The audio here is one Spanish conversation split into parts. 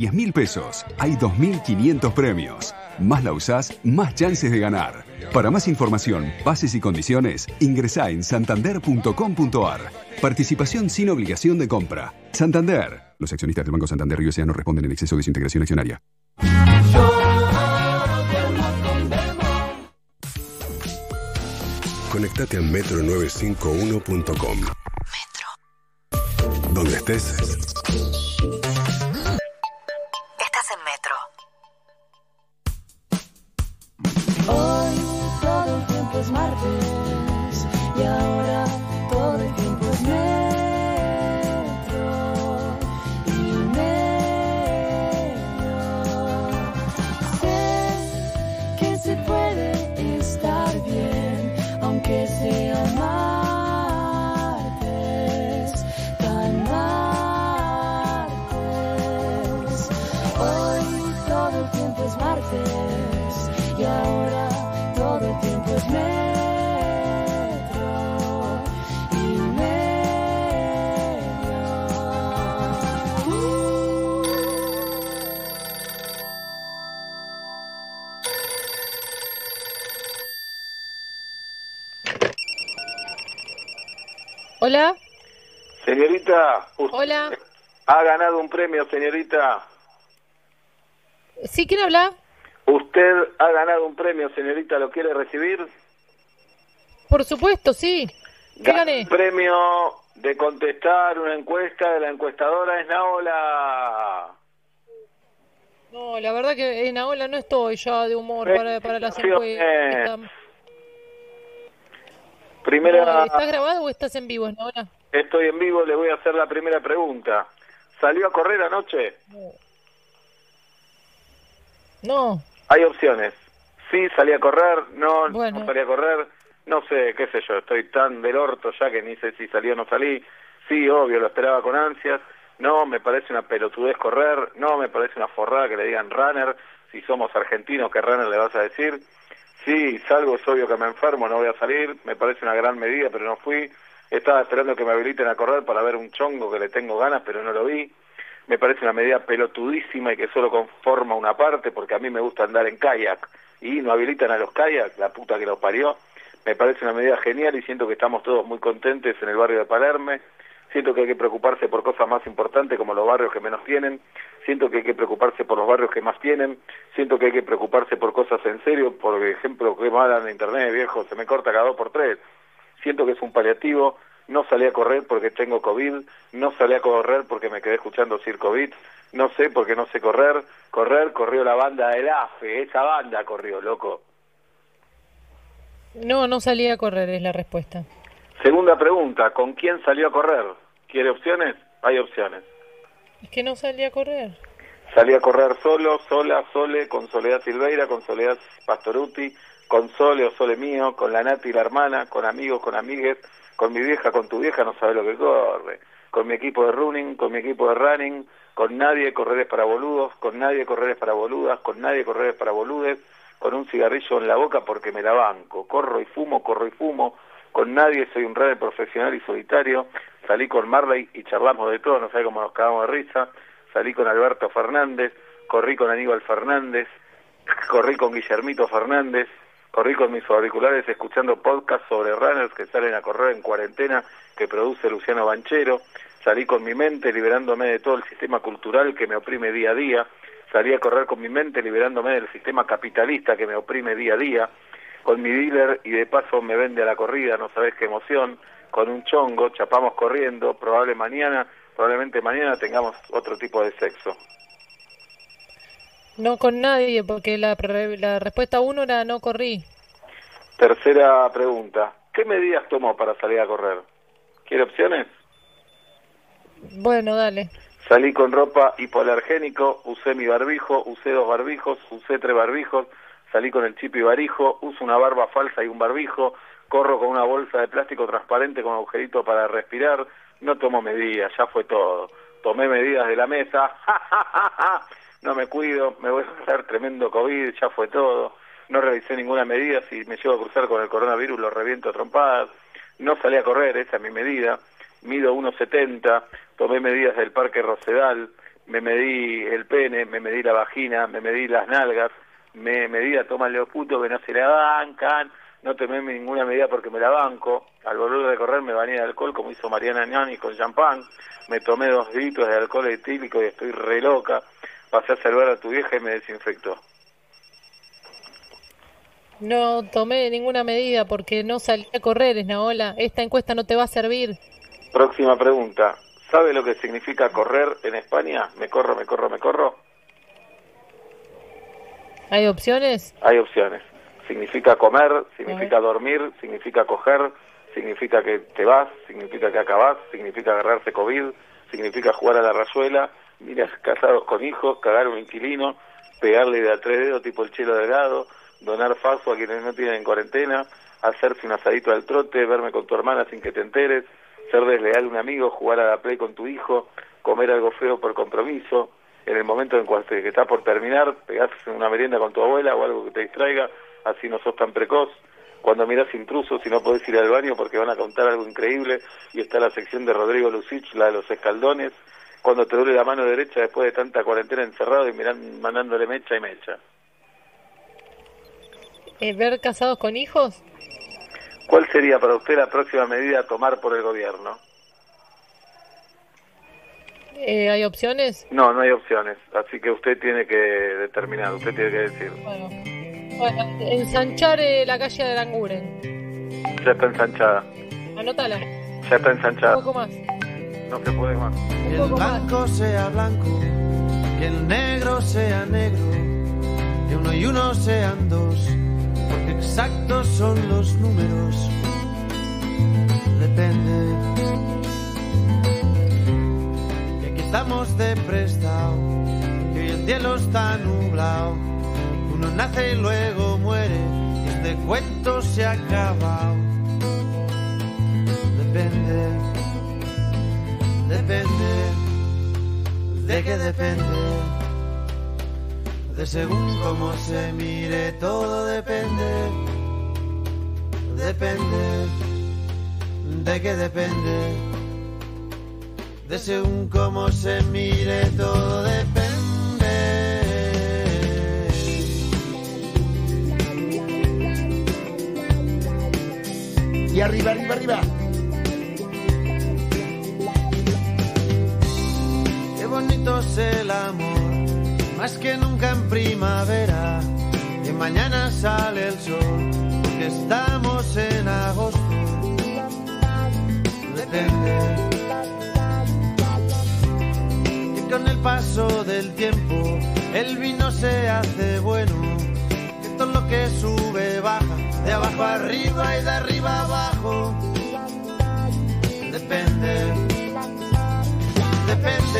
10 mil pesos. Hay 2.500 premios. Más la usás, más chances de ganar. Para más información, bases y condiciones, ingresá en santander.com.ar. Participación sin obligación de compra. Santander. Los accionistas del Banco Santander Río no responden en exceso de su integración accionaria. Conectate a metro951.com. Metro. Donde estés. Hola. Ha ganado un premio, señorita. ¿Sí? ¿Quién habla? Usted ha ganado un premio, señorita. ¿Lo quiere recibir? Por supuesto, sí. ¿Qué gané? premio de contestar una encuesta de la encuestadora es Naola. No, la verdad que en Naola no estoy ya de humor para, para las encuestas. Primera... ¿Estás grabado o estás en vivo ahora? Estoy en vivo, le voy a hacer la primera pregunta. ¿Salió a correr anoche? No. Hay opciones. Sí, salí a correr, no, no salí a correr, no sé, qué sé yo, estoy tan del orto ya que ni sé si salí o no salí. Sí, obvio, lo esperaba con ansias. No, me parece una pelotudez correr, no, me parece una forrada que le digan runner. Si somos argentinos, ¿qué runner le vas a decir? Sí, salgo, es obvio que me enfermo, no voy a salir, me parece una gran medida, pero no fui. Estaba esperando que me habiliten a correr para ver un chongo que le tengo ganas, pero no lo vi. Me parece una medida pelotudísima y que solo conforma una parte, porque a mí me gusta andar en kayak y no habilitan a los kayak, la puta que lo parió. Me parece una medida genial y siento que estamos todos muy contentes en el barrio de Palerme. Siento que hay que preocuparse por cosas más importantes como los barrios que menos tienen. Siento que hay que preocuparse por los barrios que más tienen. Siento que hay que preocuparse por cosas en serio. Por ejemplo, que mal en internet, viejo, se me corta cada dos por tres. Siento que es un paliativo. No salí a correr porque tengo COVID. No salí a correr porque me quedé escuchando Sir COVID. No sé porque no sé correr. Correr, corrió la banda del AFE. Esa banda corrió, loco. No, no salí a correr, es la respuesta. Segunda pregunta, ¿con quién salió a correr? ¿Quiere opciones? Hay opciones. Es que no salí a correr. Salí a correr solo, sola, sole, con Soledad Silveira, con Soledad Pastoruti, con Sole o Sole mío, con la Nati, la hermana, con amigos, con amigues, con mi vieja, con tu vieja, no sabe lo que corre. Con mi equipo de running, con mi equipo de running, con nadie correres para boludos, con nadie correres para boludas, con nadie correres para boludes, con un cigarrillo en la boca porque me la banco. Corro y fumo, corro y fumo, con nadie, soy un runner profesional y solitario, salí con Marley y charlamos de todo, no sé cómo nos cagamos de risa, salí con Alberto Fernández, corrí con Aníbal Fernández, corrí con Guillermito Fernández, corrí con mis auriculares escuchando podcasts sobre runners que salen a correr en cuarentena que produce Luciano Banchero, salí con mi mente liberándome de todo el sistema cultural que me oprime día a día, salí a correr con mi mente liberándome del sistema capitalista que me oprime día a día, con mi dealer y de paso me vende a la corrida, no sabes qué emoción, con un chongo, chapamos corriendo, probable mañana, probablemente mañana tengamos otro tipo de sexo. No con nadie, porque la, la respuesta uno era no corrí. Tercera pregunta, ¿qué medidas tomó para salir a correr? ¿Quiere opciones? Bueno, dale. Salí con ropa hipoalergénico, usé mi barbijo, usé dos barbijos, usé tres barbijos, salí con el chip y barijo, uso una barba falsa y un barbijo, corro con una bolsa de plástico transparente con agujerito para respirar, no tomo medidas, ya fue todo. Tomé medidas de la mesa, no me cuido, me voy a hacer tremendo COVID, ya fue todo. No realicé ninguna medida, si me llevo a cruzar con el coronavirus lo reviento a trompadas. No salí a correr, esa es mi medida. Mido 1,70, tomé medidas del Parque Rosedal, me medí el pene, me medí la vagina, me medí las nalgas, me medí a toma los putos que no se la bancan, no tomé ninguna medida porque me la banco, al volver de correr me bañé de alcohol como hizo Mariana Ñani con champán, me tomé dos litros de alcohol etílico y estoy re loca, pasé a salvar a tu vieja y me desinfectó. No tomé ninguna medida porque no salí a correr, Esnaola. Esta encuesta no te va a servir. Próxima pregunta. ¿Sabe lo que significa correr en España? Me corro, me corro, me corro. ¿Hay opciones? Hay opciones. Significa comer, significa dormir, significa coger, significa que te vas, significa que acabás, significa agarrarse COVID, significa jugar a la rayuela, miras casados con hijos, cagar un inquilino, pegarle de a dedos tipo el chelo delgado, donar faso a quienes no tienen cuarentena, hacerse un asadito al trote, verme con tu hermana sin que te enteres, ser desleal a un amigo, jugar a la play con tu hijo, comer algo feo por compromiso, en el momento en que estás por terminar, pegarse una merienda con tu abuela o algo que te distraiga, así no sos tan precoz. Cuando miras intrusos y no podés ir al baño porque van a contar algo increíble y está la sección de Rodrigo Lucich, la de los escaldones. Cuando te duele la mano derecha después de tanta cuarentena encerrado y miran, mandándole mecha y mecha. Eh, ¿Ver casados con hijos? ¿Cuál sería para usted la próxima medida a tomar por el gobierno? Eh, ¿Hay opciones? No, no hay opciones. Así que usted tiene que determinar, usted tiene que decir. Bueno, ensanchar eh, la calle de Aranguren. Ya está ensanchada. Anótala. Ya está ensanchada. Un poco más. No se puede más. Que el blanco sea blanco, que el negro sea negro, que uno y uno sean dos porque exactos son los números. Depende. Y aquí estamos de prestado, que hoy el cielo está nublado. Uno nace y luego muere, y este cuento se ha acabado. Depende, depende, de qué depende de según cómo se mire, todo depende, depende, de qué depende, de según cómo se mire, todo depende. Y arriba, arriba, arriba. Bonito es el amor más que nunca en primavera, y mañana sale el sol, porque estamos en agosto. Depende. Que con el paso del tiempo el vino se hace bueno, que todo lo que sube baja, de abajo arriba y de arriba abajo. Depende. Depende.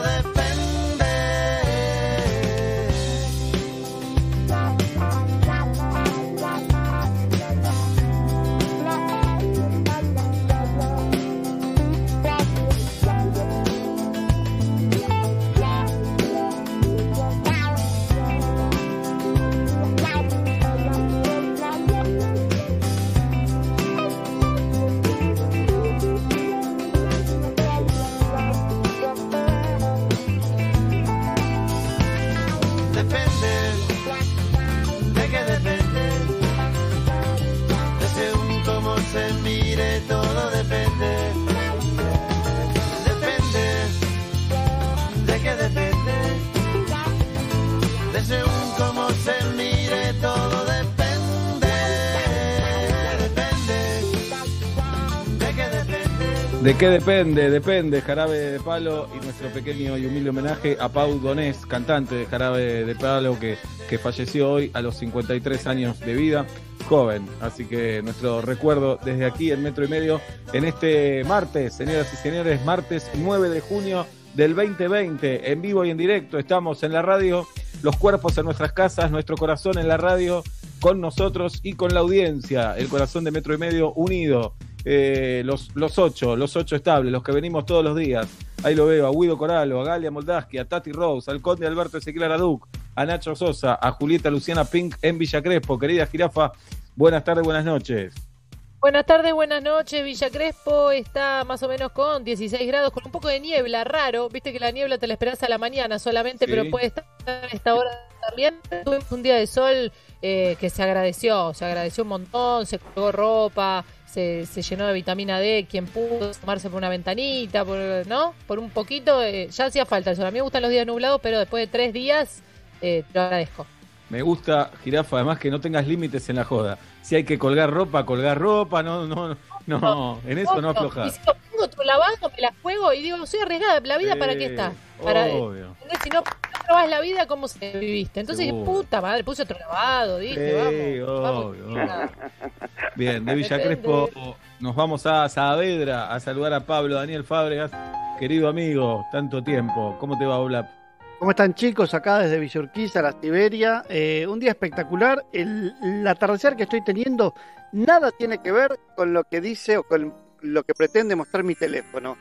¿De qué depende? Depende, Jarabe de Palo y nuestro pequeño y humilde homenaje a Pau Donés, cantante de Jarabe de Palo, que, que falleció hoy a los 53 años de vida, joven. Así que nuestro recuerdo desde aquí en Metro y Medio en este martes, señoras y señores, martes 9 de junio del 2020, en vivo y en directo. Estamos en la radio, los cuerpos en nuestras casas, nuestro corazón en la radio, con nosotros y con la audiencia, el corazón de Metro y Medio unido eh, los, los ocho, los ocho estables, los que venimos todos los días. Ahí lo veo, a Guido Coralo, a Galia Moldaski, a Tati Rose, al Conde Alberto Ezequiel Araduc, a Nacho Sosa, a Julieta Luciana Pink en Villa Crespo. Querida jirafa, buenas tardes, buenas noches. Buenas tardes, buenas noches. Villa Crespo está más o menos con 16 grados, con un poco de niebla, raro. Viste que la niebla te la esperas a la mañana solamente, pero puede estar a esta hora también. Tuvimos un día de sol eh, que se agradeció, se agradeció un montón, se colgó ropa, se, llenó de vitamina D, quien pudo tomarse por una ventanita, por, ¿no? Por un poquito, eh, ya hacía falta eso. A mí me gustan los días nublados, pero después de tres días, eh, te lo agradezco. Me gusta, Jirafa, además que no tengas límites en la joda. Si hay que colgar ropa, colgar ropa, no, no, no, en eso no aflojar. Y si lo pongo otro lavado, me la juego y digo, soy arriesgada, ¿la vida para qué está? Para, obvio. Si no, no probás la vida, ¿cómo se viviste? Entonces, puta madre, puse otro lavado, dije, vamos. Bien, de Villa Crespo nos vamos a Saavedra a saludar a Pablo Daniel Fábregas, querido amigo, tanto tiempo. ¿Cómo te va, Oblap? ¿Cómo están chicos? Acá desde Villorquiza, la Tiberia. Eh, un día espectacular. El, atardecer que estoy teniendo nada tiene que ver con lo que dice o con lo que pretende mostrar mi teléfono.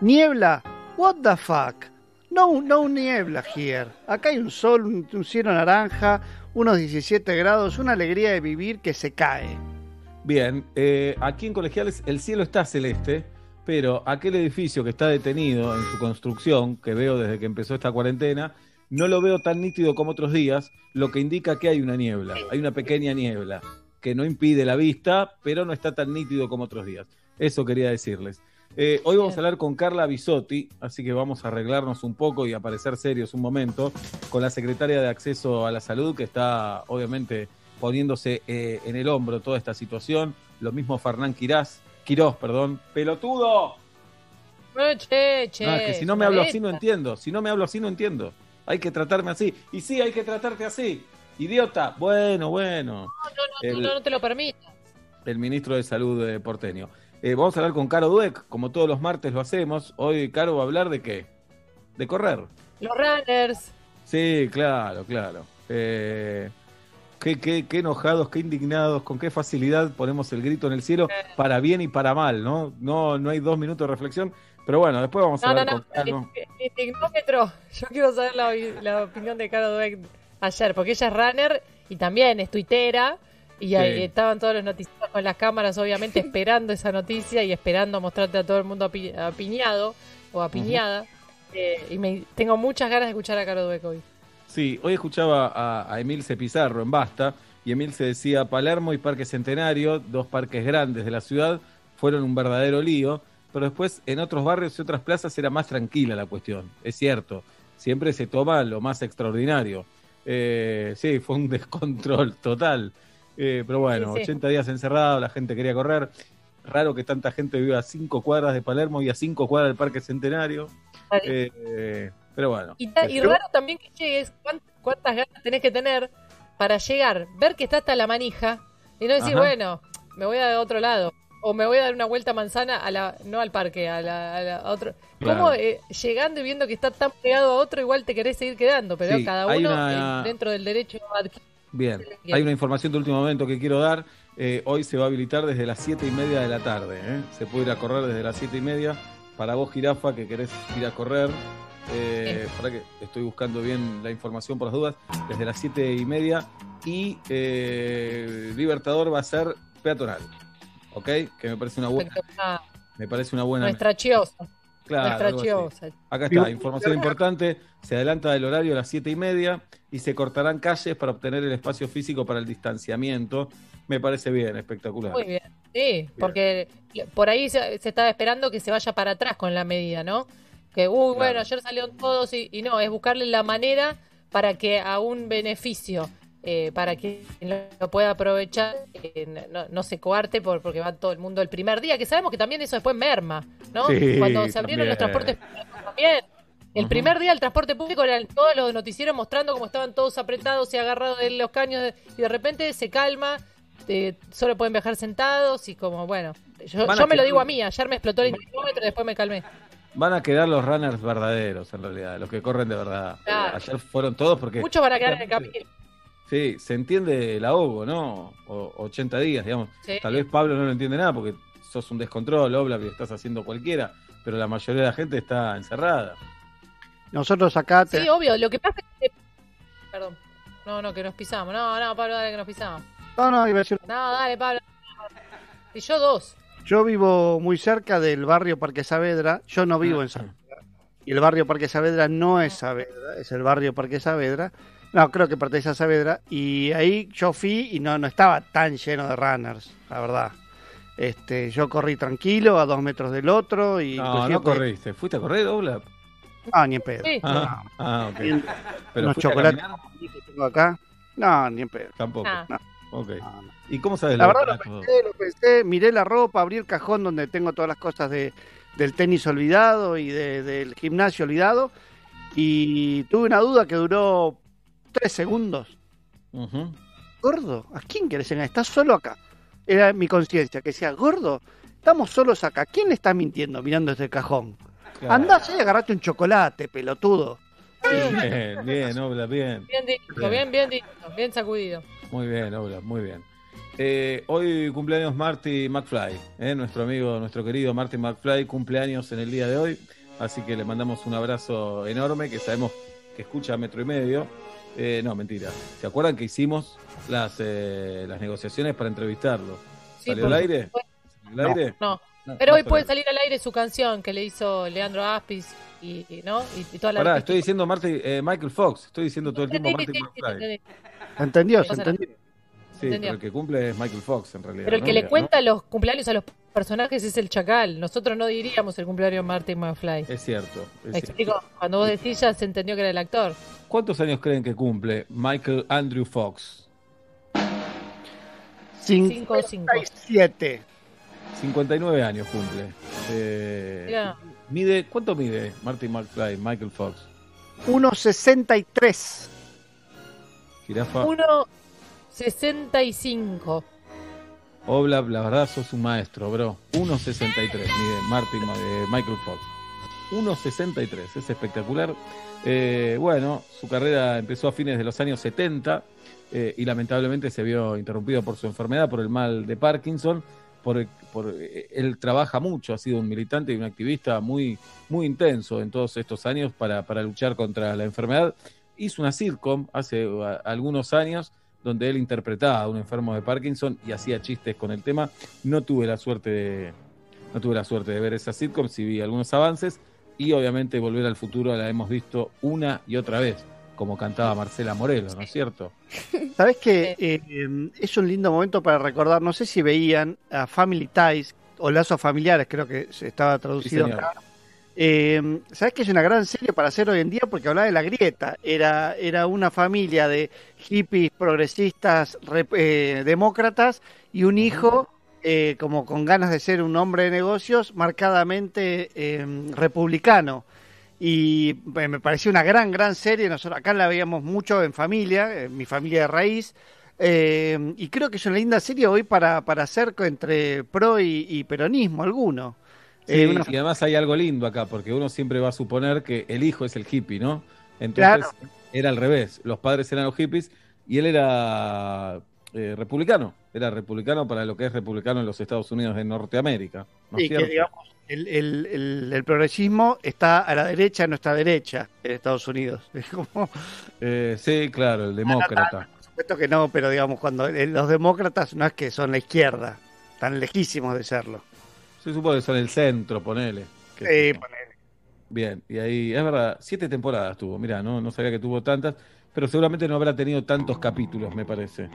Niebla, what the fuck? No, no niebla here. Acá hay un sol, un cielo naranja, unos 17 grados, una alegría de vivir que se cae. Bien, eh, aquí en Colegiales el cielo está celeste, pero aquel edificio que está detenido en su construcción, que veo desde que empezó esta cuarentena, no lo veo tan nítido como otros días, lo que indica que hay una niebla, hay una pequeña niebla, que no impide la vista, pero no está tan nítido como otros días. Eso quería decirles. Eh, hoy vamos a hablar con Carla Bisotti, así que vamos a arreglarnos un poco y a parecer serios un momento con la secretaria de Acceso a la Salud, que está obviamente poniéndose eh, en el hombro toda esta situación. Lo mismo Fernán Quirás, Quirós, perdón. ¡Pelotudo! che, che, no, es que si no me hablo así no entiendo. Si no me hablo así no entiendo. Hay que tratarme así. Y sí, hay que tratarte así. Idiota. Bueno, bueno. No, no, no, no, te lo permito. El ministro de Salud de Porteño. Eh, vamos a hablar con Caro Dueck, como todos los martes lo hacemos. Hoy Caro va a hablar de qué? De correr. Los runners. Sí, claro, claro. Eh, Qué, qué, qué, enojados, qué indignados, con qué facilidad ponemos el grito en el cielo para bien y para mal, ¿no? No, no hay dos minutos de reflexión, pero bueno, después vamos a ver. No, no, Indignómetro, yo quiero saber la, opinión de Caro Dweck ayer, porque ella es runner y también es tuitera. Y ahí estaban todos los noticieros con las cámaras, obviamente, esperando esa noticia y esperando mostrarte a todo el mundo apiñado o apiñada. Eh, y me, tengo muchas ganas de escuchar a Caro Dweck hoy. Sí, hoy escuchaba a, a Emilce Pizarro en Basta y Emilce decía Palermo y Parque Centenario, dos parques grandes de la ciudad, fueron un verdadero lío, pero después en otros barrios y otras plazas era más tranquila la cuestión, es cierto, siempre se toma lo más extraordinario. Eh, sí, fue un descontrol total, eh, pero bueno, 80 días encerrado, la gente quería correr, raro que tanta gente viva a cinco cuadras de Palermo y a cinco cuadras del Parque Centenario. Eh, pero bueno. Y, raro también que llegues, ¿cuántas, ganas tenés que tener para llegar, ver que está hasta la manija y no decir, bueno, me voy a otro lado. O me voy a dar una vuelta manzana a la, no al parque, a la, otro. ¿Cómo eh, llegando y viendo que está tan pegado a otro, igual te querés seguir quedando? Pero cada uno dentro del derecho Bien, hay una información de último momento que quiero dar. Eh, hoy se va a habilitar desde las siete y media de la tarde. ¿eh? Se puede ir a correr desde las siete y media. Para vos, jirafa, que querés ir a correr, eh, para que estoy buscando bien la información por las dudas, desde las siete y media. Y eh, Libertador va a ser peatonal. ¿Ok? Que me parece una buena. Me parece una buena. Nuestra chiosa. Claro. Acá está, información importante. Se adelanta el horario a las siete y media y se cortarán calles para obtener el espacio físico para el distanciamiento. Me parece bien, espectacular. Muy bien. Sí, porque por ahí se, se estaba esperando que se vaya para atrás con la medida, ¿no? Que, uy, bueno, ayer salieron todos y, no, es buscarle la manera para que a un beneficio eh, para que lo pueda aprovechar, no, se coarte por, porque va todo el mundo el primer día, que sabemos que también eso después merma, ¿no? Cuando se abrieron los transportes públicos también. El primer día el transporte público eran todos los noticieros mostrando cómo estaban todos apretados y agarrados de los caños y de repente se calma, solo pueden viajar sentados y como, bueno, yo, me lo digo a mí, ayer me explotó el kilómetro y después me calmé. Van a quedar los runners verdaderos, en realidad, los que corren de verdad. Ayer fueron todos porque... Muchos van a quedar en el camino. Sí, se entiende el ahogo, ¿no? O, 80 días, digamos. Tal vez Pablo no lo entiende nada porque sos un descontrol, obla, que estás haciendo cualquiera, pero la mayoría de la gente está encerrada. Nosotros acá... Sí, obvio, lo que pasa es que... Perdón. No, no, que nos pisamos. No, no, Pablo, dale que nos pisamos. No, no, iba a decir... No, dale, Pablo. Y yo dos. Yo vivo muy cerca del barrio Parque Saavedra. Yo no vivo en Saavedra. Y el barrio Parque Saavedra no es Saavedra, es el barrio Parque Saavedra. No, creo que pertenece a Saavedra. Y ahí yo fui y no, no estaba tan lleno de runners, la verdad. Este, yo corrí tranquilo, a dos metros del otro. Y no, no corriste. ¿Fuiste a correr, Dobla? No, ni en pedo. Ah, ah, ok. Pero unos chocolates que tengo acá. No, ni en pedo. Tampoco. Ah. Ok. ¿Y cómo sabes la verdad? Lo pensé, lo pensé, miré la ropa, abrí el cajón donde tengo todas las cosas de, del tenis olvidado y del gimnasio olvidado. Y tuve una duda que duró tres segundos. Gordo, ¿a quién querés engañar? Estás solo acá. Era mi conciencia que decía, gordo, estamos solos acá. ¿Quién le está mintiendo mirando este cajón? Claro. Andás y agarrate un chocolate, pelotudo. Bien, bien, Obla, bien. Bien, bien, bien, bien, bien sacudido. Muy bien, Obla, muy bien. Eh, hoy cumpleaños Marty McFly, eh, nuestro amigo, nuestro querido Marty McFly, cumpleaños en el día de hoy. Así que le mandamos un abrazo enorme, que sabemos que escucha metro y medio. Eh, no, mentira. ¿Se acuerdan que hicimos las, las negociaciones para entrevistarlo? ¿Salió al aire? ¿Salió al aire? No. Pero hoy puede salir al aire su canción que le hizo Leandro Aspis y, ¿no? y, toda la Pará, estoy diciendo Marty, eh, Michael Fox, estoy diciendo todo el tiempo Marty McFly. ¿Entendió? ¿Se entendió? Sí, pero el que cumple es Michael Fox en realidad. Pero el que le cuenta los cumpleaños a los personajes es el chacal. Nosotros no diríamos el cumpleaños de Marty McFly. Es cierto. explico, cuando vos decís ya se entendió que era el actor. ¿Cuántos años creen que cumple Michael Andrew Fox? 57. 59 años cumple. Eh, mide, ¿Cuánto mide Martin McFly, Michael Fox? 1,63. Jirafa. 1,65. Obla, la verdad sos un maestro, bro. 1,63 mide Martin, eh, Michael Fox. 1,63, es espectacular. Eh, bueno, su carrera empezó a fines de los años 70 y lamentablemente se vio interrumpido por su enfermedad, por el mal de Parkinson por, eh, él trabaja mucho, ha sido un militante y un activista muy, muy intenso en todos estos años para, para luchar contra la enfermedad. Hizo una sitcom hace algunos años donde él interpretaba a un enfermo de Parkinson y hacía chistes con el tema. No tuve la suerte de, no tuve la suerte de ver esa sitcom, sí vi algunos avances y obviamente Volver al Futuro la hemos visto una y otra vez como cantaba Marcela Morelos, ¿no es cierto? Sabes que eh, es un lindo momento para recordar, no sé si veían a Family Ties o Lazos Familiares, creo que estaba traducido acá. Eh, ¿Sabes que es una gran serie para hacer hoy en día? Porque hablaba de la grieta. Era, era una familia de hippies progresistas eh, demócratas y un hijo como con ganas de ser un hombre de negocios marcadamente republicano y eh, me pareció una gran, gran serie. Nosotros acá la veíamos mucho en familia, en mi familia de raíz. Eh, y creo que es una linda serie hoy para, para hacer entre pro y, peronismo alguno. Eh, y además hay algo lindo acá, porque uno siempre va a suponer que el hijo es el hippie, ¿no? Entonces era al revés, los padres eran los hippies y él era republicano, era republicano para lo que es republicano en los Estados Unidos de Norteamérica. ¿no sí, que digamos, el, progresismo está a la derecha de nuestra derecha en Estados Unidos. Eh, sí, claro, el demócrata. Por supuesto que no, pero digamos, cuando los demócratas no es que son la izquierda, están lejísimos de serlo. Se supone que son el centro, ponele. sí, ponele. Bien, y ahí, es verdad, siete temporadas tuvo, mira, no, no sabía que tuvo tantas, pero seguramente no habrá tenido tantos capítulos, me parece.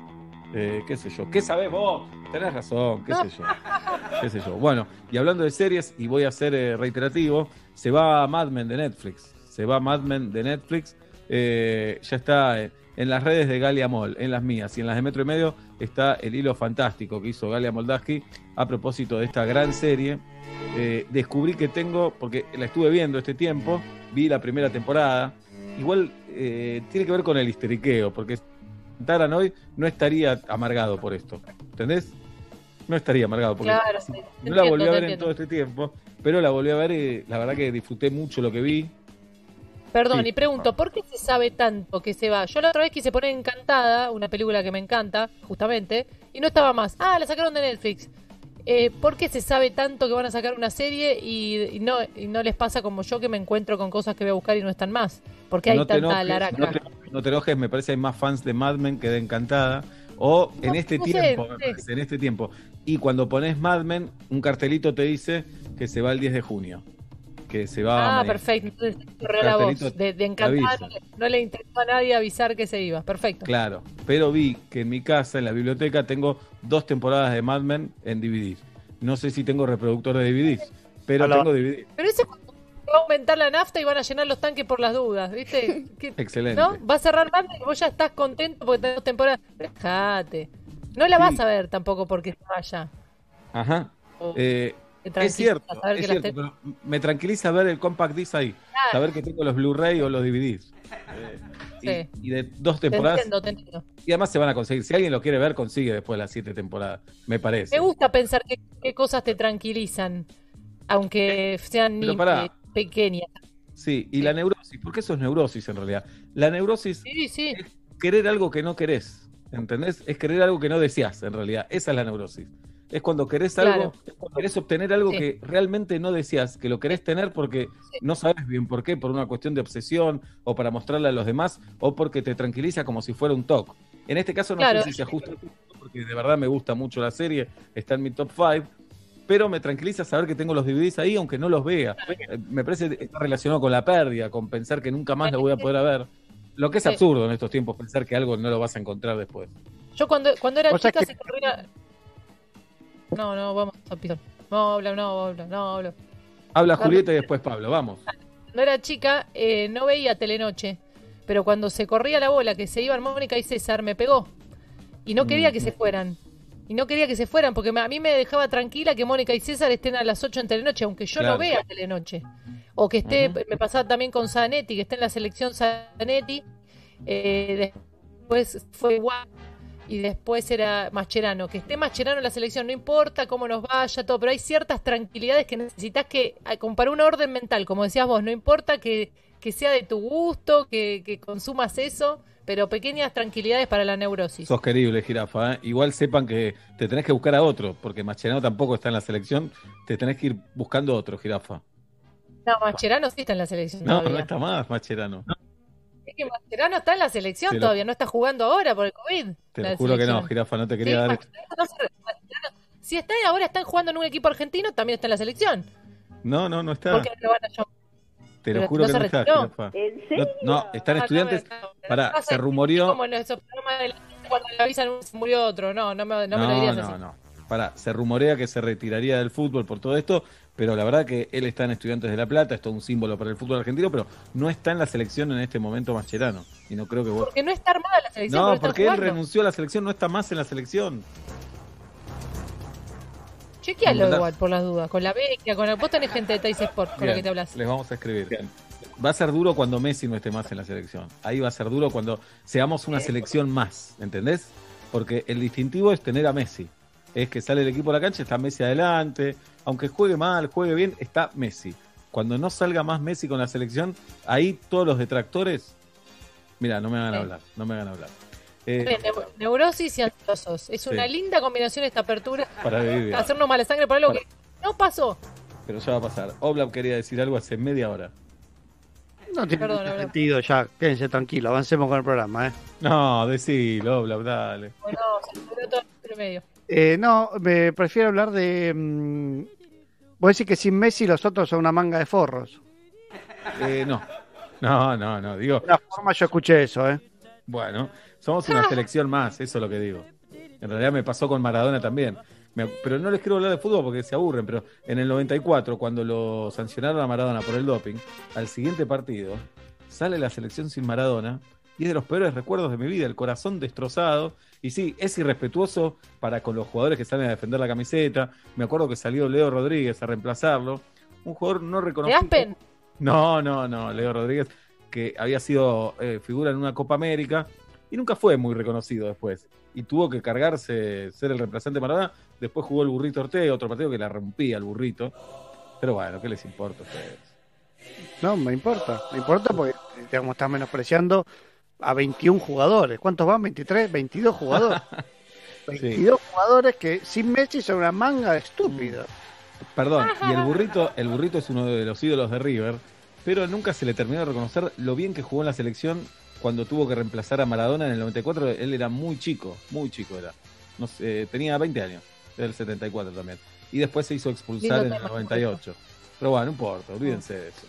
Eh, qué sé yo, ¿qué sabés vos? Tenés razón, qué sé yo. Qué sé yo. Bueno, y hablando de series, y voy a ser eh, reiterativo, se va Mad Men de Netflix. Se va Mad Men de Netflix. eh, ya está en las redes de Galia Mall, en las mías y en las de Metro y Medio, está el hilo fantástico que hizo Galia Moldaski a propósito de esta gran serie. Eh, descubrí que tengo, porque la estuve viendo este tiempo, vi la primera temporada, igual eh, tiene que ver con el histeriqueo, porque Taran hoy no estaría amargado por esto, ¿entendés? No estaría amargado, porque claro, no la volví a ver en todo este tiempo, pero la volví a ver y la verdad que disfruté mucho lo que vi, Perdón, y pregunto, ¿por qué se sabe tanto que se va? Yo la otra vez quise poner Encantada, una película que me encanta, justamente, y no estaba más. Ah, la sacaron de Netflix. Eh, ¿Por qué se sabe tanto que van a sacar una serie y, no, y no les pasa como yo que me encuentro con cosas que voy a buscar y no están más? Porque hay tanta laraca. No te, no te, enojes, me parece que hay más fans de Mad Men que de Encantada. O en este tiempo, en este tiempo. Y cuando pones Mad Men, un cartelito te dice que se va el 10 de junio que se va. Ah, perfecto. la voz. De, encantar, no le interesó a nadie avisar que se iba. Perfecto. Claro, pero vi que en mi casa, en la biblioteca, tengo dos temporadas de Mad Men en DVD. No sé si tengo reproductor de DVDs, pero tengo DVD. Pero ese va a aumentar la nafta y van a llenar los tanques por las dudas, ¿viste? Excelente. ¿No? Va a cerrar Mad Men y vos ya estás contento porque tenés dos temporadas. Dejate. No la vas a ver tampoco porque se vaya. Ajá. eh, es cierto, es cierto pero me tranquiliza ver el compact disc ahí, saber que tengo los Blu-ray o los DVDs. Eh, y, de dos temporadas. Y además se van a conseguir. Si alguien lo quiere ver, consigue después de las siete temporadas, me parece. Me gusta pensar qué cosas te tranquilizan, aunque sean ni, eh, pequeñas. Sí, y la neurosis, porque eso es neurosis en realidad. La neurosis es querer algo que no querés, ¿entendés? Es querer algo que no deseas en realidad. Esa es la neurosis. Es cuando querés algo, querés obtener algo que realmente no decías, que lo querés tener porque no sabes bien por qué, por una cuestión de obsesión o para mostrarle a los demás o porque te tranquiliza como si fuera un TOC. En este caso no sé si se ajusta porque de verdad me gusta mucho la serie, está en mi top 5, pero me tranquiliza saber que tengo los DVDs ahí aunque no los vea. Eh, me parece que está relacionado con la pérdida, con pensar que nunca más lo voy a poder ver. Lo que es absurdo en estos tiempos, pensar que algo no lo vas a encontrar después. Yo cuando, cuando era chica se corría no, no, vamos a pisar. No, habla, no, habla, no, habla. Habla Julieta y después Pablo, vamos. Cuando era chica, eh, no veía Telenoche, pero cuando se corría la bola que se iban Mónica y César, me pegó. Y no quería que se fueran. Y no quería que se fueran, porque a mí me dejaba tranquila que Mónica y César estén a las 8 en Telenoche, aunque yo no vea Telenoche. O que esté, me pasaba también con Zanetti, que esté en la selección Zanetti. Eh, después fue igual y después era Mascherano. Que esté Mascherano en la selección, no importa cómo nos vaya, todo, pero hay ciertas tranquilidades que necesitas que, para un orden mental, como decías vos, no importa que, sea de tu gusto, que, consumas eso, pero pequeñas tranquilidades para la neurosis. Sos querible, jirafa. ¿eh? Igual sepan que te tenés que buscar a otro, porque Mascherano tampoco está en la selección, te tenés que ir buscando otro, jirafa. No, Mascherano sí está en la selección. No, no está más Mascherano. Es que Mascherano está en la selección todavía, no está jugando ahora por el COVID. Te lo juro que no, Jirafa, no te quería dar. si está ahora están jugando en un equipo argentino, también está en la selección. No, no, no está. Te lo juro que no está, Jirafa. ¿En serio? No, están estudiantes. Pará, se rumoreó. Como en esos programas cuando le avisan se murió otro. No, no me, no me lo dirías no, así. No, no, Pará, se rumorea que se retiraría del fútbol por todo esto pero la verdad que él está en Estudiantes de La Plata, es todo un símbolo para el fútbol argentino, pero no está en la selección en este momento Mascherano. Y no creo que Porque no está armada la selección. No, porque él renunció a la selección, no está más en la selección. Chequealo igual, por las dudas, con la beca, con la... Vos tenés gente de Tais Sport con la que te hablas. Les vamos a escribir. Va a ser duro cuando Messi no esté más en la selección. Ahí va a ser duro cuando seamos una selección más, ¿entendés? Porque el distintivo es tener a Messi. Es que sale el equipo a la cancha, está Messi adelante, aunque juegue mal, juegue bien, está Messi. Cuando no salga más Messi con la selección, ahí todos los detractores, mira, no me van a hablar, no me van a hablar. Eh, neurosis y ansiosos. Es una linda combinación esta apertura. Para vivir. Hacernos mala sangre por algo que no pasó. Pero ya va a pasar. Oblab quería decir algo hace media hora. No tiene sentido ya. Quédense tranquilos, avancemos con el programa, ¿eh? No, decilo, Oblab, dale. Bueno, se todo el medio. Eh, no, me prefiero hablar de. Mm, voy a decir que sin Messi los otros son una manga de forros. Eh, no. No, no, no. Digo. De forma yo escuché eso, ¿eh? Bueno, somos una selección más, eso es lo que digo. En realidad me pasó con Maradona también. pero no les quiero hablar de fútbol porque se aburren. Pero en el 94, cuando lo sancionaron a Maradona por el doping, al siguiente partido sale la selección sin Maradona y es de los peores recuerdos de mi vida, el corazón destrozado. Y sí, es irrespetuoso para con los jugadores que salen a defender la camiseta. Me acuerdo que salió Leo Rodríguez a reemplazarlo. Un jugador no reconocido. Aspen? No, no, no, Leo Rodríguez, que había sido eh, figura en una Copa América y nunca fue muy reconocido después. Y tuvo que cargarse, ser el reemplazante de Maradona. Después jugó el burrito Ortega, otro partido que la rompía el burrito. Pero bueno, ¿qué les importa a ustedes? No, me importa, me importa porque digamos, estás menospreciando a 21 jugadores. ¿Cuántos van? ¿23? 22 jugadores. 22 jugadores que sin Messi son una manga de estúpidos. Perdón, y el burrito, el burrito es uno de los ídolos de River, pero nunca se le terminó de reconocer lo bien que jugó en la selección cuando tuvo que reemplazar a Maradona en el 94. Él era muy chico, muy chico era. No sé, tenía 20 años, del 74 también. Y después se hizo expulsar en el 98. Pero bueno, no importa, olvídense de eso.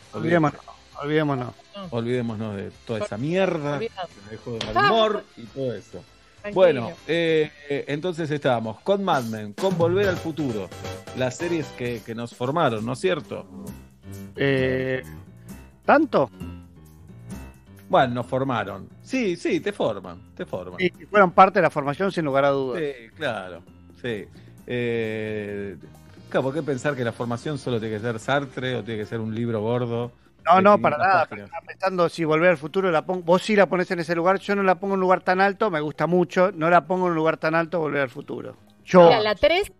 Olvidémonos. Olvidémonos. Olvidémonos de toda esa mierda que me dejó de mal humor y todo eso. Bueno, eh, entonces estábamos con Mad Men, con Volver al Futuro, las series que, que nos formaron, ¿no es cierto? Eh, ¿Tanto? Bueno, nos formaron. Sí, sí, te forman, te forman. Y fueron parte de la formación sin lugar a dudas. Sí, claro, sí. Eh, claro, ¿por qué pensar que la formación solo tiene que ser Sartre o tiene que ser un libro gordo? No, no, para nada. Estaba pensando si volver al futuro la pongo. Vos sí la pones en ese lugar. Yo no la pongo en un lugar tan alto. Me gusta mucho. No la pongo en un lugar tan alto. Volver al futuro. Yo. Mira, la 3,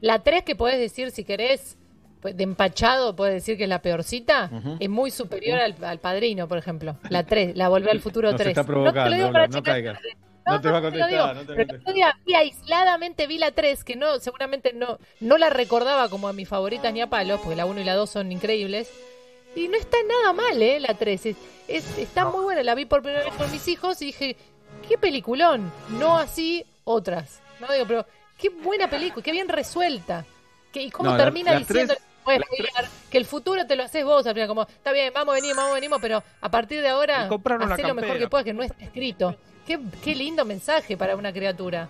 la 3 que podés decir si querés, pues, de empachado, podés decir que es la peorcita, es muy superior al, al, padrino, por ejemplo. La 3, la Volver al futuro 3. está provocando, no, te no, caigas. No, te va a contestar, no te pero vi aisladamente vi la 3, que no, seguramente no, no la recordaba como a mis favoritas ni a palos, porque la 1 y la 2 son increíbles. Y no está nada mal, ¿eh? La 3. Es, está muy buena. La vi por primera vez con mis hijos y dije, qué peliculón. No así otras. No digo, pero qué buena película, qué bien resuelta. Que, y cómo termina diciendo que el futuro te lo haces vos, al final, como, está bien, vamos, venimos, vamos, venimos, pero a partir de ahora, haz lo mejor que puedas, que no está escrito. Qué, qué lindo mensaje para una criatura.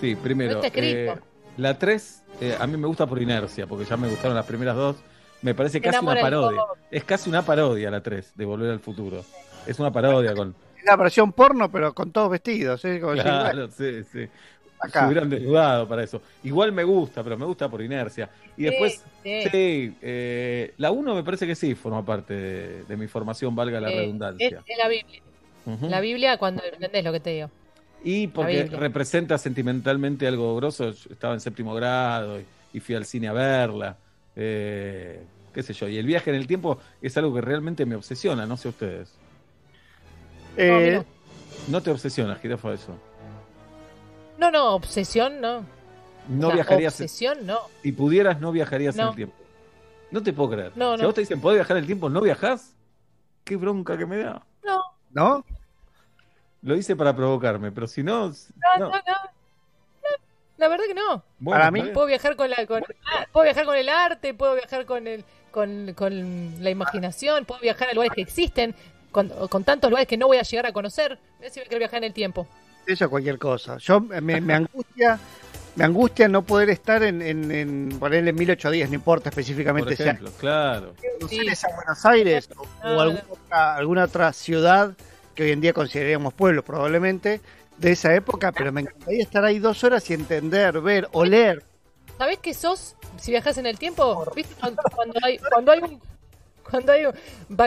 Sí, primero, eh, la 3 eh, a mí me gusta por inercia, porque ya me gustaron las primeras dos me parece casi una parodia. Es casi una parodia la 3 de Volver al Futuro. Es una parodia con. La versión porno, pero con todos vestidos. ¿eh? claro, sí, sí. Se hubieran desnudado para eso. Igual me gusta, pero me gusta por inercia. Y después, sí, eh, la 1 me parece que sí forma parte de, mi formación, valga la redundancia. Es, la Biblia. La Biblia, cuando entendés lo que te digo. Y porque representa sentimentalmente algo grosso. estaba en séptimo grado y fui al cine a verla. Eh, qué sé yo, y el viaje en el tiempo es algo que realmente me obsesiona, no sé ustedes. Eh, no, te obsesiona, Girafo, eso. No, no, obsesión no. No viajarías. Obsesión no. Si pudieras, no viajarías en el tiempo. No te puedo creer. No, si vos te dicen, ¿podés viajar en el tiempo? ¿No viajás? Qué bronca que me da. No. ¿No? Lo hice para provocarme, pero si no. No, no, no. La verdad que no. Para mí puedo viajar con la ah, puedo viajar con el arte, puedo viajar con el con, con la imaginación, puedo viajar a lugares que existen, con, con, tantos lugares que no voy a llegar a conocer. Mira si quiero viajar en el tiempo. Eso es cualquier cosa. Yo me, angustia me angustia no poder estar en, en, en ponerle en 1810, no importa específicamente Por ejemplo, claro. Sí. a Buenos Aires o, alguna, otra, alguna otra ciudad que hoy en día consideraríamos pueblo probablemente, de esa época, pero me encantaría estar ahí dos horas y entender, ver, oler. ¿Sabés qué sos si viajas en el tiempo? ¿Viste cuando, hay, cuando hay un. Cuando hay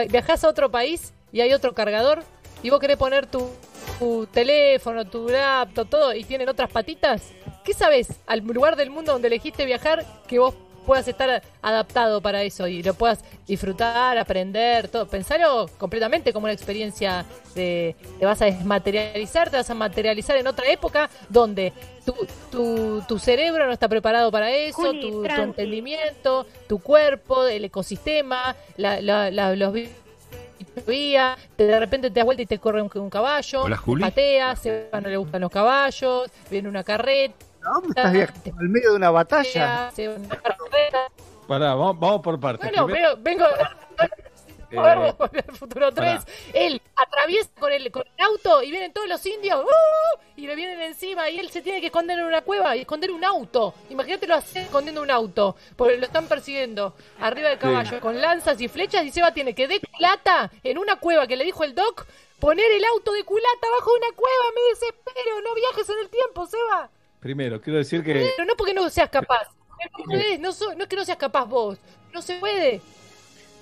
viajas a otro país y hay otro cargador y vos querés poner tu, tu teléfono, tu laptop, todo y tienen otras patitas? ¿Qué sabes al lugar del mundo donde elegiste viajar que vos puedas estar adaptado para eso y lo puedas disfrutar, aprender, todo. Pensarlo completamente como una experiencia de te vas a desmaterializar, te vas a materializar en otra época donde tu, tu, tu cerebro no está preparado para eso, tu, entendimiento, tu cuerpo, el ecosistema, la, la, los de repente te das vuelta y te corre un, caballo, Hola, pateas, se no le gustan los caballos, viene una carreta, ¿Dónde estás viajando? ¿En medio de una batalla? Pará, vamos, vamos por partes. Bueno, pero vengo. Eh, al futuro 3. Él, a atraviesa con el, con el auto y vienen todos los indios ¡uh! y le vienen encima y él se tiene que esconder en una cueva y esconder un auto. Imagínate lo hace escondiendo un auto, porque lo están persiguiendo arriba del caballo con lanzas y flechas y Seba tiene que de culata en una cueva que le dijo el doc poner el auto de culata bajo una cueva. Me desespero, no viajes en el tiempo, Seba. Primero, quiero decir que... Pero no porque no seas capaz. No, no es que no seas capaz vos, no se puede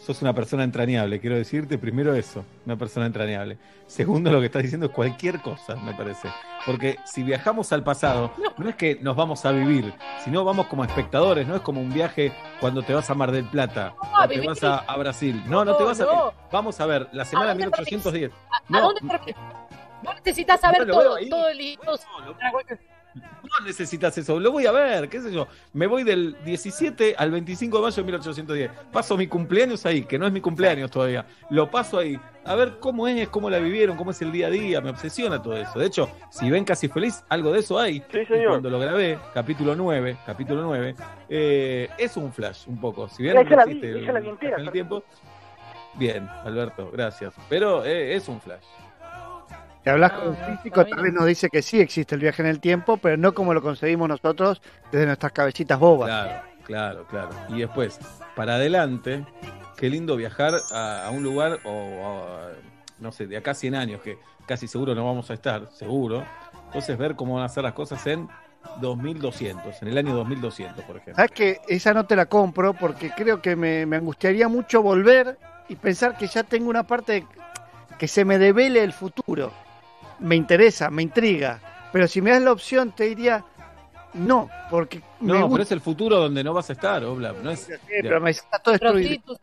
sos una persona entrañable. Quiero decirte primero eso, una persona entrañable. Segundo, lo que estás diciendo es cualquier cosa, me parece. Porque si viajamos al pasado, no es que nos vamos a vivir, sino vamos como espectadores, no es como un viaje cuando te vas a Mar del Plata o te vas a, Brasil. No, no te vas a... Vamos a ver, la semana 1810. ¿A, dónde no necesitas saber todo, todo el... No necesitas eso, lo voy a ver, qué sé yo. Me voy del 17 al 25 de mayo de 1810. Paso mi cumpleaños ahí, que no es mi cumpleaños todavía. Lo paso ahí. A ver cómo es, cómo la vivieron, cómo es el día a día. Me obsesiona todo eso. De hecho, si ven Casi Feliz, algo de eso hay. Sí, señor. cuando lo grabé, capítulo 9, capítulo 9, eh, es un flash un poco. Si bien no existe el, tiempo. Bien, Alberto, gracias. Pero eh, es un flash. Si hablas con un físico, tal vez nos dice que sí existe el viaje en el tiempo, pero no como lo concebimos nosotros desde nuestras cabecitas bobas. Claro, claro, claro. Y después, para adelante, qué lindo viajar a, un lugar, o no sé, de acá a 100 años, que casi seguro no vamos a estar, seguro. Entonces, ver cómo van a ser las cosas en 2200, en el año 2200, por ejemplo. ¿Sabes que esa no te la compro porque creo que me, me angustiaría mucho volver y pensar que ya tengo una parte que se me devele el futuro? Me interesa, me intriga. Pero si me das la opción, te diría no, porque. No, pero es el futuro donde no vas a estar, Obla. No es, pero me está todo destruido.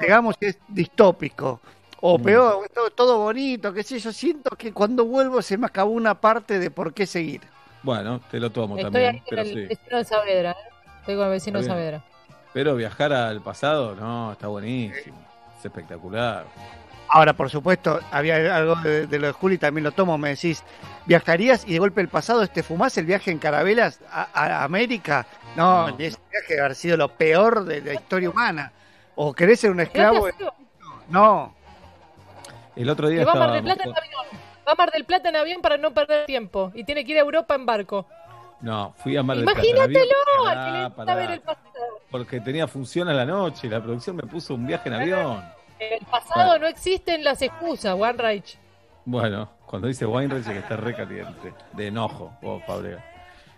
Digamos que es distópico. O mm. peor, todo, todo, bonito, qué sé yo. Siento que cuando vuelvo se me acabó una parte de por qué seguir. Bueno, te lo tomo también. Estoy pero el sí. vecino de Saavedra. ¿eh? Estoy con el vecino de Saavedra. Pero viajar al pasado, no, está buenísimo. Es espectacular. Ahora, por supuesto, había algo de, lo de Juli, también lo tomo, me decís, ¿viajarías y de golpe el pasado este fumás el viaje en carabelas a, América? No, ese viaje haber sido lo peor de la historia humana. ¿O querés ser un esclavo? No. El otro día va a Mar del Plata en avión. Va a Mar del Plata en avión para no perder tiempo. Y tiene que ir a Europa en barco. No, fui a Mar del Plata. Imagínatelo, Porque tenía función a la noche y la producción me puso un viaje en avión. En el pasado no existen las excusas, Weinreich. Bueno, cuando dice Weinreich es que está re caliente, de enojo, vos,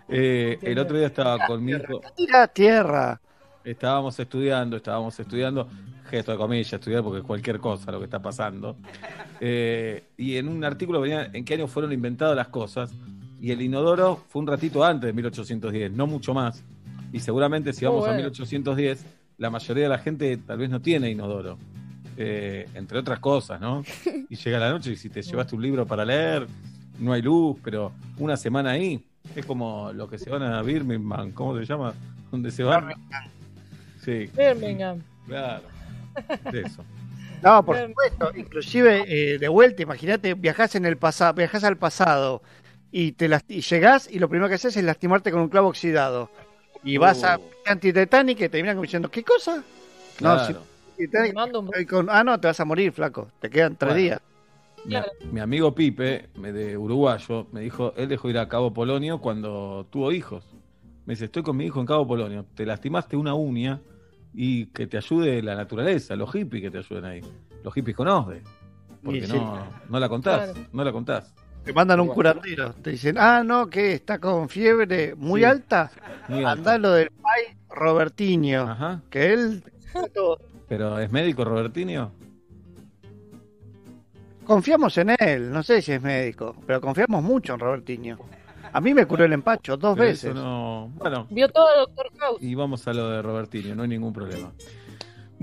eh, el otro día estaba conmigo. Tira tierra. Estábamos estudiando, estábamos estudiando, gesto de comillas, estudiar porque cualquier cosa lo que está pasando. Eh, y en un artículo venía en qué año fueron inventadas las cosas. Y el inodoro fue un ratito antes de 1810, no mucho más. Y seguramente si vamos a 1810, la mayoría de la gente tal vez no tiene inodoro. Eh, entre otras cosas, ¿no? Y llega la noche y si te llevaste un libro para leer, no hay luz, pero una semana ahí es como lo que se van a Birmingham, ¿cómo se llama? ¿Dónde se van? Birmingham. Sí. Birmingham. Claro. eso. No, por supuesto. Inclusive, eh, de vuelta, imagínate, viajás en el pasado, viajás al pasado y te y llegás y lo primero que haces es lastimarte con un clavo oxidado. Y vas a uh. anti-Titanic y te terminan diciendo, ¿qué cosa? No, ah, no, te vas a morir, flaco. Te quedan tres días. Mi, amigo Pipe, de uruguayo, me dijo, él dejó ir a Cabo Polonio cuando tuvo hijos. Me dice, estoy con mi hijo en Cabo Polonio. Te lastimaste una uña y que te ayude la naturaleza, los hippies que te ayuden ahí. Los hippies con OSDE. Porque no, no la contás, no la contás. Te mandan un curandero, te dicen, ah, no, que está con fiebre muy alta. Muy Anda lo del pai Robertinho, que él ¿Pero es médico Robertinio? Confiamos en él, no sé si es médico, pero confiamos mucho en Robertinho. A mí me curó el empacho dos veces. No... Bueno, vio todo Doctor House. Y vamos a lo de Robertinho, no hay ningún problema.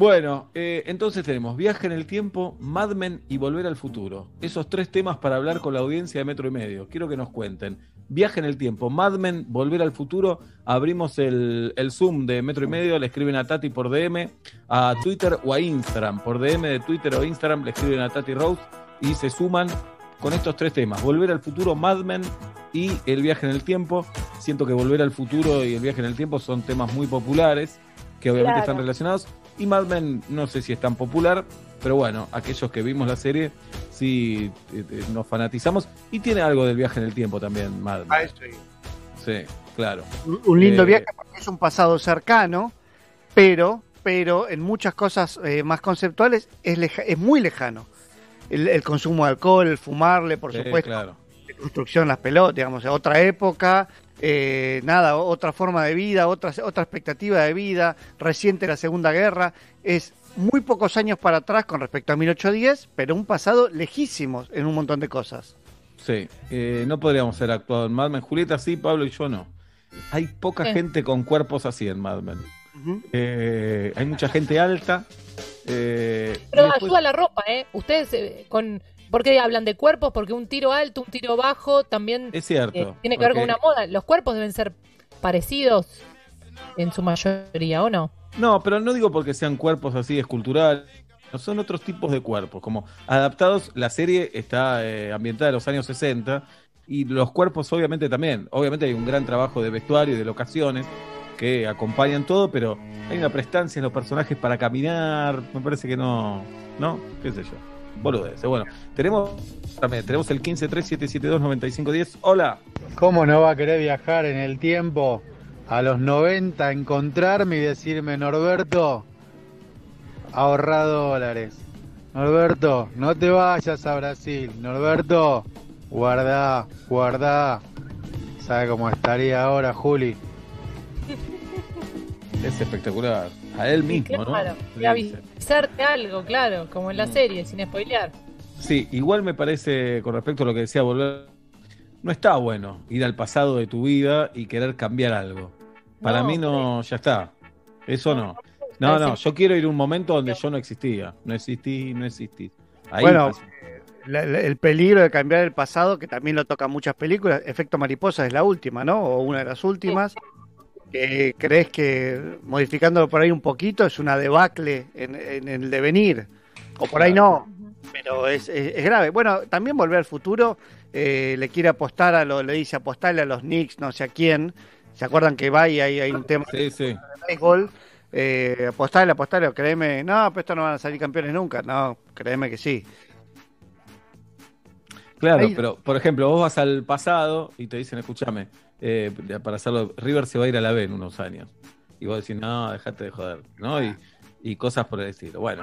Bueno, eh, entonces tenemos Viaje en el Tiempo, Mad Men y Volver al Futuro. Esos tres temas para hablar con la audiencia de Metro y Medio. Quiero que nos cuenten. Viaje en el Tiempo, Mad Men, Volver al Futuro. Abrimos el, Zoom de Metro y Medio, le escriben a Tati por DM, a Twitter o a Instagram. Por DM de Twitter o Instagram le escriben a Tati Rose y se suman con estos tres temas. Volver al Futuro, Mad Men y el viaje en el tiempo. Siento que Volver al Futuro y el viaje en el tiempo son temas muy populares que obviamente están relacionados. Y Mad Men no sé si es tan popular, pero bueno, aquellos que vimos la serie así eh, eh, nos fanatizamos. Y tiene algo del viaje en el tiempo también, Mad Ah, Sí, claro. Un lindo Eh, viaje porque es un pasado cercano, pero, pero en muchas cosas eh, más conceptuales es, leja- es muy lejano. El, el consumo de alcohol, el fumarle, por Sí, supuesto, claro. de construcción, las pelotas, digamos, otra época, eh, nada, otra forma de vida, otra, otra expectativa de vida, reciente la Segunda Guerra, es muy pocos años para atrás con respecto a 1810, pero un pasado lejísimos en un montón de cosas. Sí, eh, no podríamos ser actuado en Mad Men. Julieta sí, Pablo y yo no. Hay poca Sí. gente con cuerpos así en Mad Men. Eh, hay mucha gente alta. eh, Pero después- ayuda la ropa, ¿eh? Ustedes, eh, con ¿por qué hablan de cuerpos? Porque un tiro alto, un tiro bajo también Es cierto. eh, tiene que ver con porque- una moda. Los cuerpos deben ser parecidos en su mayoría, ¿o no? No, pero no digo porque sean cuerpos así esculturales. No son otros tipos de cuerpos. Como adaptados, la serie está eh, ambientada en los años 60 y los cuerpos obviamente también. Obviamente hay un gran trabajo de vestuario y de locaciones que acompañan todo, pero hay una prestancia en los personajes para caminar. Me parece que no. ¿No? ¿Qué sé yo? Boludeces. Bueno, tenemos tenemos el 1537729510. Hola. ¿Cómo no va a querer viajar en el tiempo a los 90, encontrarme y decirme, Norberto, ahorra dólares? Norberto, no te vayas a Brasil. Norberto, guarda, guarda. ¿Sabe cómo estaría ahora, Juli? Es espectacular. A él mismo, claro, ¿no? y avisarte algo, claro, como en la Mm. serie, sin spoilear. Sí, igual me parece, con respecto a lo que decía Volver, no está bueno ir al pasado de tu vida y querer cambiar algo. Para No, mí no, ya está. Eso no. No, no, yo quiero ir a un momento donde yo no existía. No existí, no existí. Ahí Bueno, pasa. La- la- el peligro de cambiar el pasado, que también lo tocan muchas películas, Efecto Mariposa es la última, ¿no? O una de las últimas. Que crees que modificándolo por ahí un poquito es una debacle en, en el devenir. O por ahí no, pero es, es- es grave. Bueno, también Volver al Futuro eh, le quiere apostar a lo, le dice apostarle a los Knicks, no sé a quién. ¿Se acuerdan que va y hay, hay un tema Sí, sí. de béisbol? Eh, apostarle, apostarle, créeme, no, pero estos no van a salir campeones nunca. No, créeme que sí. Claro, Ahí- pero por ejemplo, vos vas al pasado y te dicen, escúchame, eh, para hacerlo, River se va a ir a la B en unos años. Y vos decís, no, dejate de joder, ¿no? Y, y cosas por el estilo. Bueno,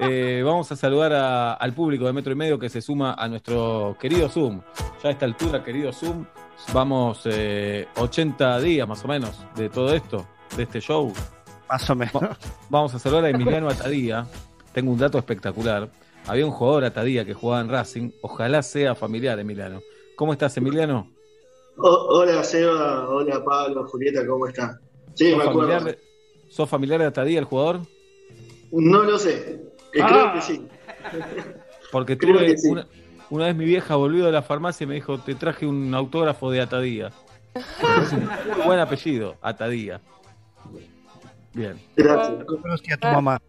eh, vamos a saludar a- al público de Metro y Medio que se suma a nuestro querido Zoom. Ya a esta altura, querido Zoom, vamos eh, 80 días más o menos de todo esto, de este show. Más o menos. Va- Vamos a saludar a Emiliano Atadía. Tengo un dato espectacular. Había un jugador Atadía que jugaba en Racing. Ojalá sea familiar, Emiliano. ¿Cómo estás, Emiliano? Hola Seba, hola Pablo, Julieta, ¿cómo están? Sí, ¿Sos me acuerdo. familiar, de, ¿Sos familiar de Atadía, el jugador? No lo sé, Eh, Ah. creo que sí. Porque tuve que sí. una, una vez mi vieja volvió de la farmacia y me dijo, te traje un autógrafo de Atadía. Un buen apellido, Atadía. Bien. Gracias. Conocí a tu mamá.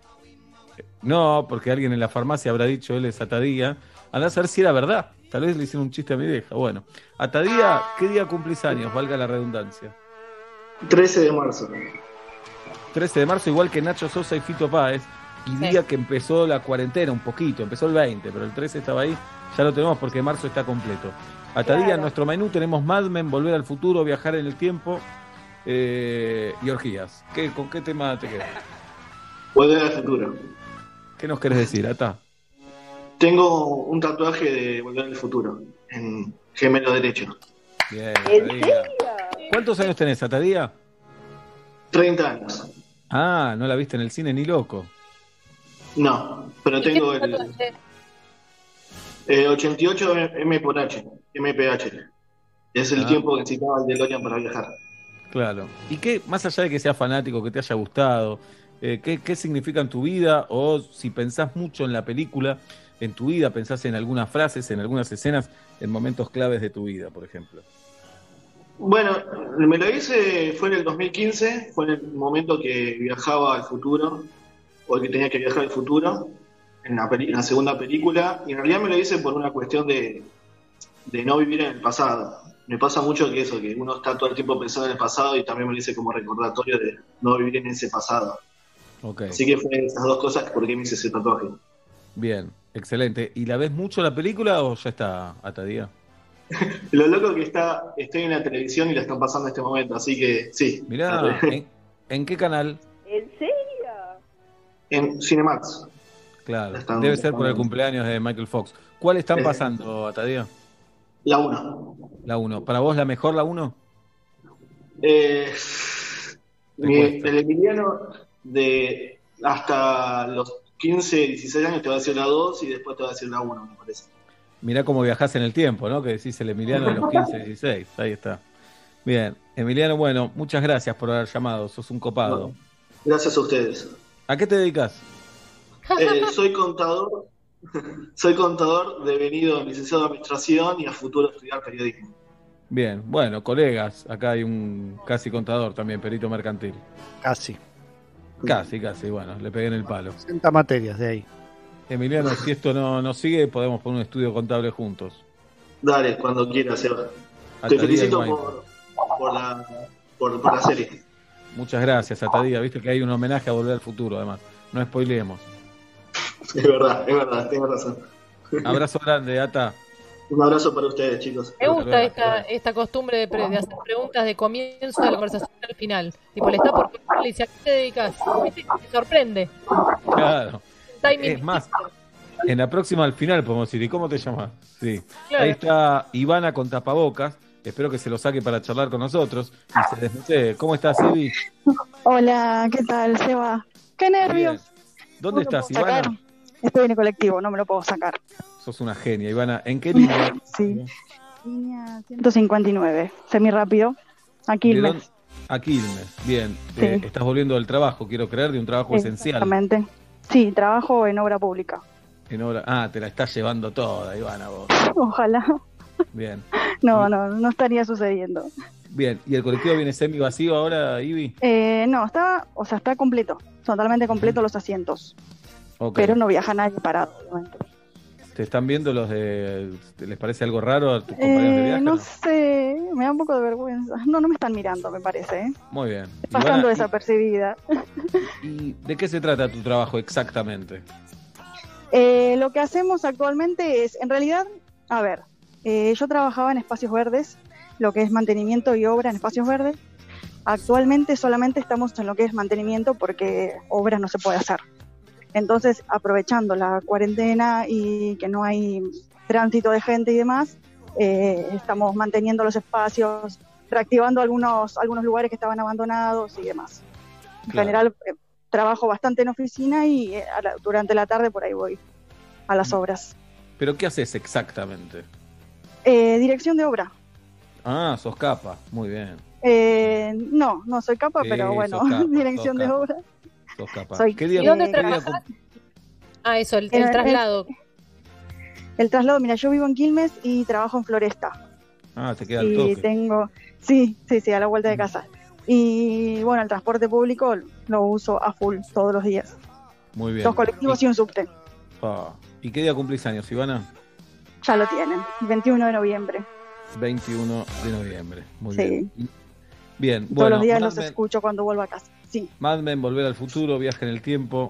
No, porque alguien en la farmacia habrá dicho él es Atadía. Andá a saber si era verdad. Tal vez le hicieron un chiste a mi vieja. Bueno, Atadía, ¿qué día cumplís años? Valga la redundancia. 13 de marzo. 13 de marzo, igual que Nacho Sosa y Fito Páez. Y Sí. día que empezó la cuarentena, un poquito. Empezó el 20, pero el 13 estaba ahí. Ya lo tenemos porque marzo está completo. Atadía, en nuestro menú tenemos Mad Men, Volver al Futuro, Viajar en el Tiempo eh, y Orgías. ¿Qué, ¿Con qué tema te quedas? Volver al futuro. ¿Qué nos querés decir, Ata? Tengo un tatuaje de Volver al futuro en gemelo derecho. Bien, Atadía. ¿Cuántos años tenés, Atadía? 30 años. Ah, no la viste en el cine ni loco. No, pero ¿Y qué tengo te el tatuaste? eh, 88 M por H, MPH. Es el Ah. tiempo que necesitaba el DeLorean para viajar. Claro. ¿Y qué, más allá de que seas fanático, que te haya gustado, eh, ¿qué, qué significa en tu vida? O si pensás mucho en la película, en tu vida, pensás en algunas frases, en algunas escenas, en momentos claves de tu vida, por ejemplo. Bueno, me lo hice, fue en el 2015, fue en el momento que viajaba al futuro, o que tenía que viajar al futuro, en la, peli- en la segunda película, y en realidad me lo hice por una cuestión de, de no vivir en el pasado. Me pasa mucho que eso, que uno está todo el tiempo pensando en el pasado y también me lo hice como recordatorio de no vivir en ese pasado. Así que fue esas dos cosas por qué me hice ese tatuaje. Bien, excelente. ¿Y la ves mucho la película o ya está atadía? Lo loco que está, estoy en la televisión y la están pasando en este momento, así que sí. Mirá, ¿en, qué canal? ¿En serio? En Cinemax. Claro, debe ser por el cumpleaños de Michael Fox. ¿Cuál están pasando, Atadía? La 1. La 1. ¿Para vos la mejor la 1? Eh, el Emiliano de hasta los 15, 16 años te va a decir la 2 y después te va a decir la 1, me parece. Mirá cómo viajás en el tiempo, ¿no? Que decís el Emiliano de los 15, 16. Ahí está. Bien, Emiliano, bueno, muchas gracias por haber llamado. Sos un copado. gracias a ustedes. ¿A qué te dedicas? Eh, soy contador. soy contador devenido licenciado de administración y a futuro estudiar periodismo. Bien, bueno, colegas, acá hay un casi contador también, perito mercantil. Casi. Casi, casi, bueno, le pegué en el palo. 60 materias de ahí. Emiliano, si esto no, no sigue, podemos poner un estudio contable juntos. Dale, cuando quieras, Seba. Te felicito por, por, la, por, la serie. Muchas gracias, Atadía. Viste que hay un homenaje a Volver al Futuro, además. No spoileemos. Es verdad, es verdad, tienes razón. Abrazo grande, Ata. Un abrazo para ustedes, chicos. Me gusta esta, esta costumbre de, de, hacer preguntas de comienzo de la conversación al final. Tipo, le está por y dice, ¿a qué te dedicas? Me sorprende. Claro. Es más, en la próxima al final podemos decir, ¿y cómo te llamas? Sí. Ahí está Ivana con tapabocas. Espero que se lo saque para charlar con nosotros. Y se ¿Cómo estás, Evi? Hola, ¿qué tal, Seba? Qué nervios. ¿Dónde estás, Ivana? Estoy en el colectivo, no me lo puedo sacar. Sos una genia, Ivana. ¿En qué línea? sí. Línea 159, semi rápido. Quilmes. A Quilmes, bien. Eh, estás volviendo del trabajo, quiero creer, de un trabajo esencial. Exactamente. Sí, trabajo en obra pública. En obra... Ah, te la estás llevando toda, Ivana, vos. Ojalá. Bien. no, no, no estaría sucediendo. Bien, ¿y el colectivo viene semi vacío ahora, Ivy? Eh, no, está, o sea, está completo, totalmente completo los asientos. Pero no viaja nadie parado, ¿Te están viendo los de... ¿Les parece algo raro a tus compañeros de eh, viaje? No, sé, me da un poco de vergüenza. No, no me están mirando, me parece. ¿eh? Muy bien. Pasando desapercibida. ¿Y de qué se trata tu trabajo exactamente? Eh, lo que hacemos actualmente es, en realidad, a ver, yo trabajaba en espacios verdes, lo que es mantenimiento y obra en espacios verdes. Actualmente solamente estamos en lo que es mantenimiento porque obras no se puede hacer. Entonces, aprovechando la cuarentena y que no hay tránsito de gente y demás, eh, estamos manteniendo los espacios, reactivando algunos, algunos lugares que estaban abandonados y demás. En general, eh, trabajo bastante en oficina y eh, durante la tarde por ahí voy a las mm. obras. ¿Pero qué haces exactamente? dirección de obra. Ah, sos capa, muy bien. no, no soy capa, pero bueno, dirección de obra. ¿Y dónde trabajas? Ah, eso, el, traslado. El, traslado, mira, yo vivo en Quilmes y trabajo en Floresta. Ah, te queda el toque. Y tengo, sí, sí, sí, a la vuelta de casa. Y bueno, el transporte público lo uso a full todos los días. Muy bien. Dos colectivos y, un subte. Ah, ¿Y qué día cumplís años, Ivana? Ya lo tienen, 21 de noviembre. 21 de noviembre, muy bien. Bien, Todos los días los escucho cuando vuelvo a casa. Sí. Mad Men, Volver al Futuro, Viaje en el Tiempo.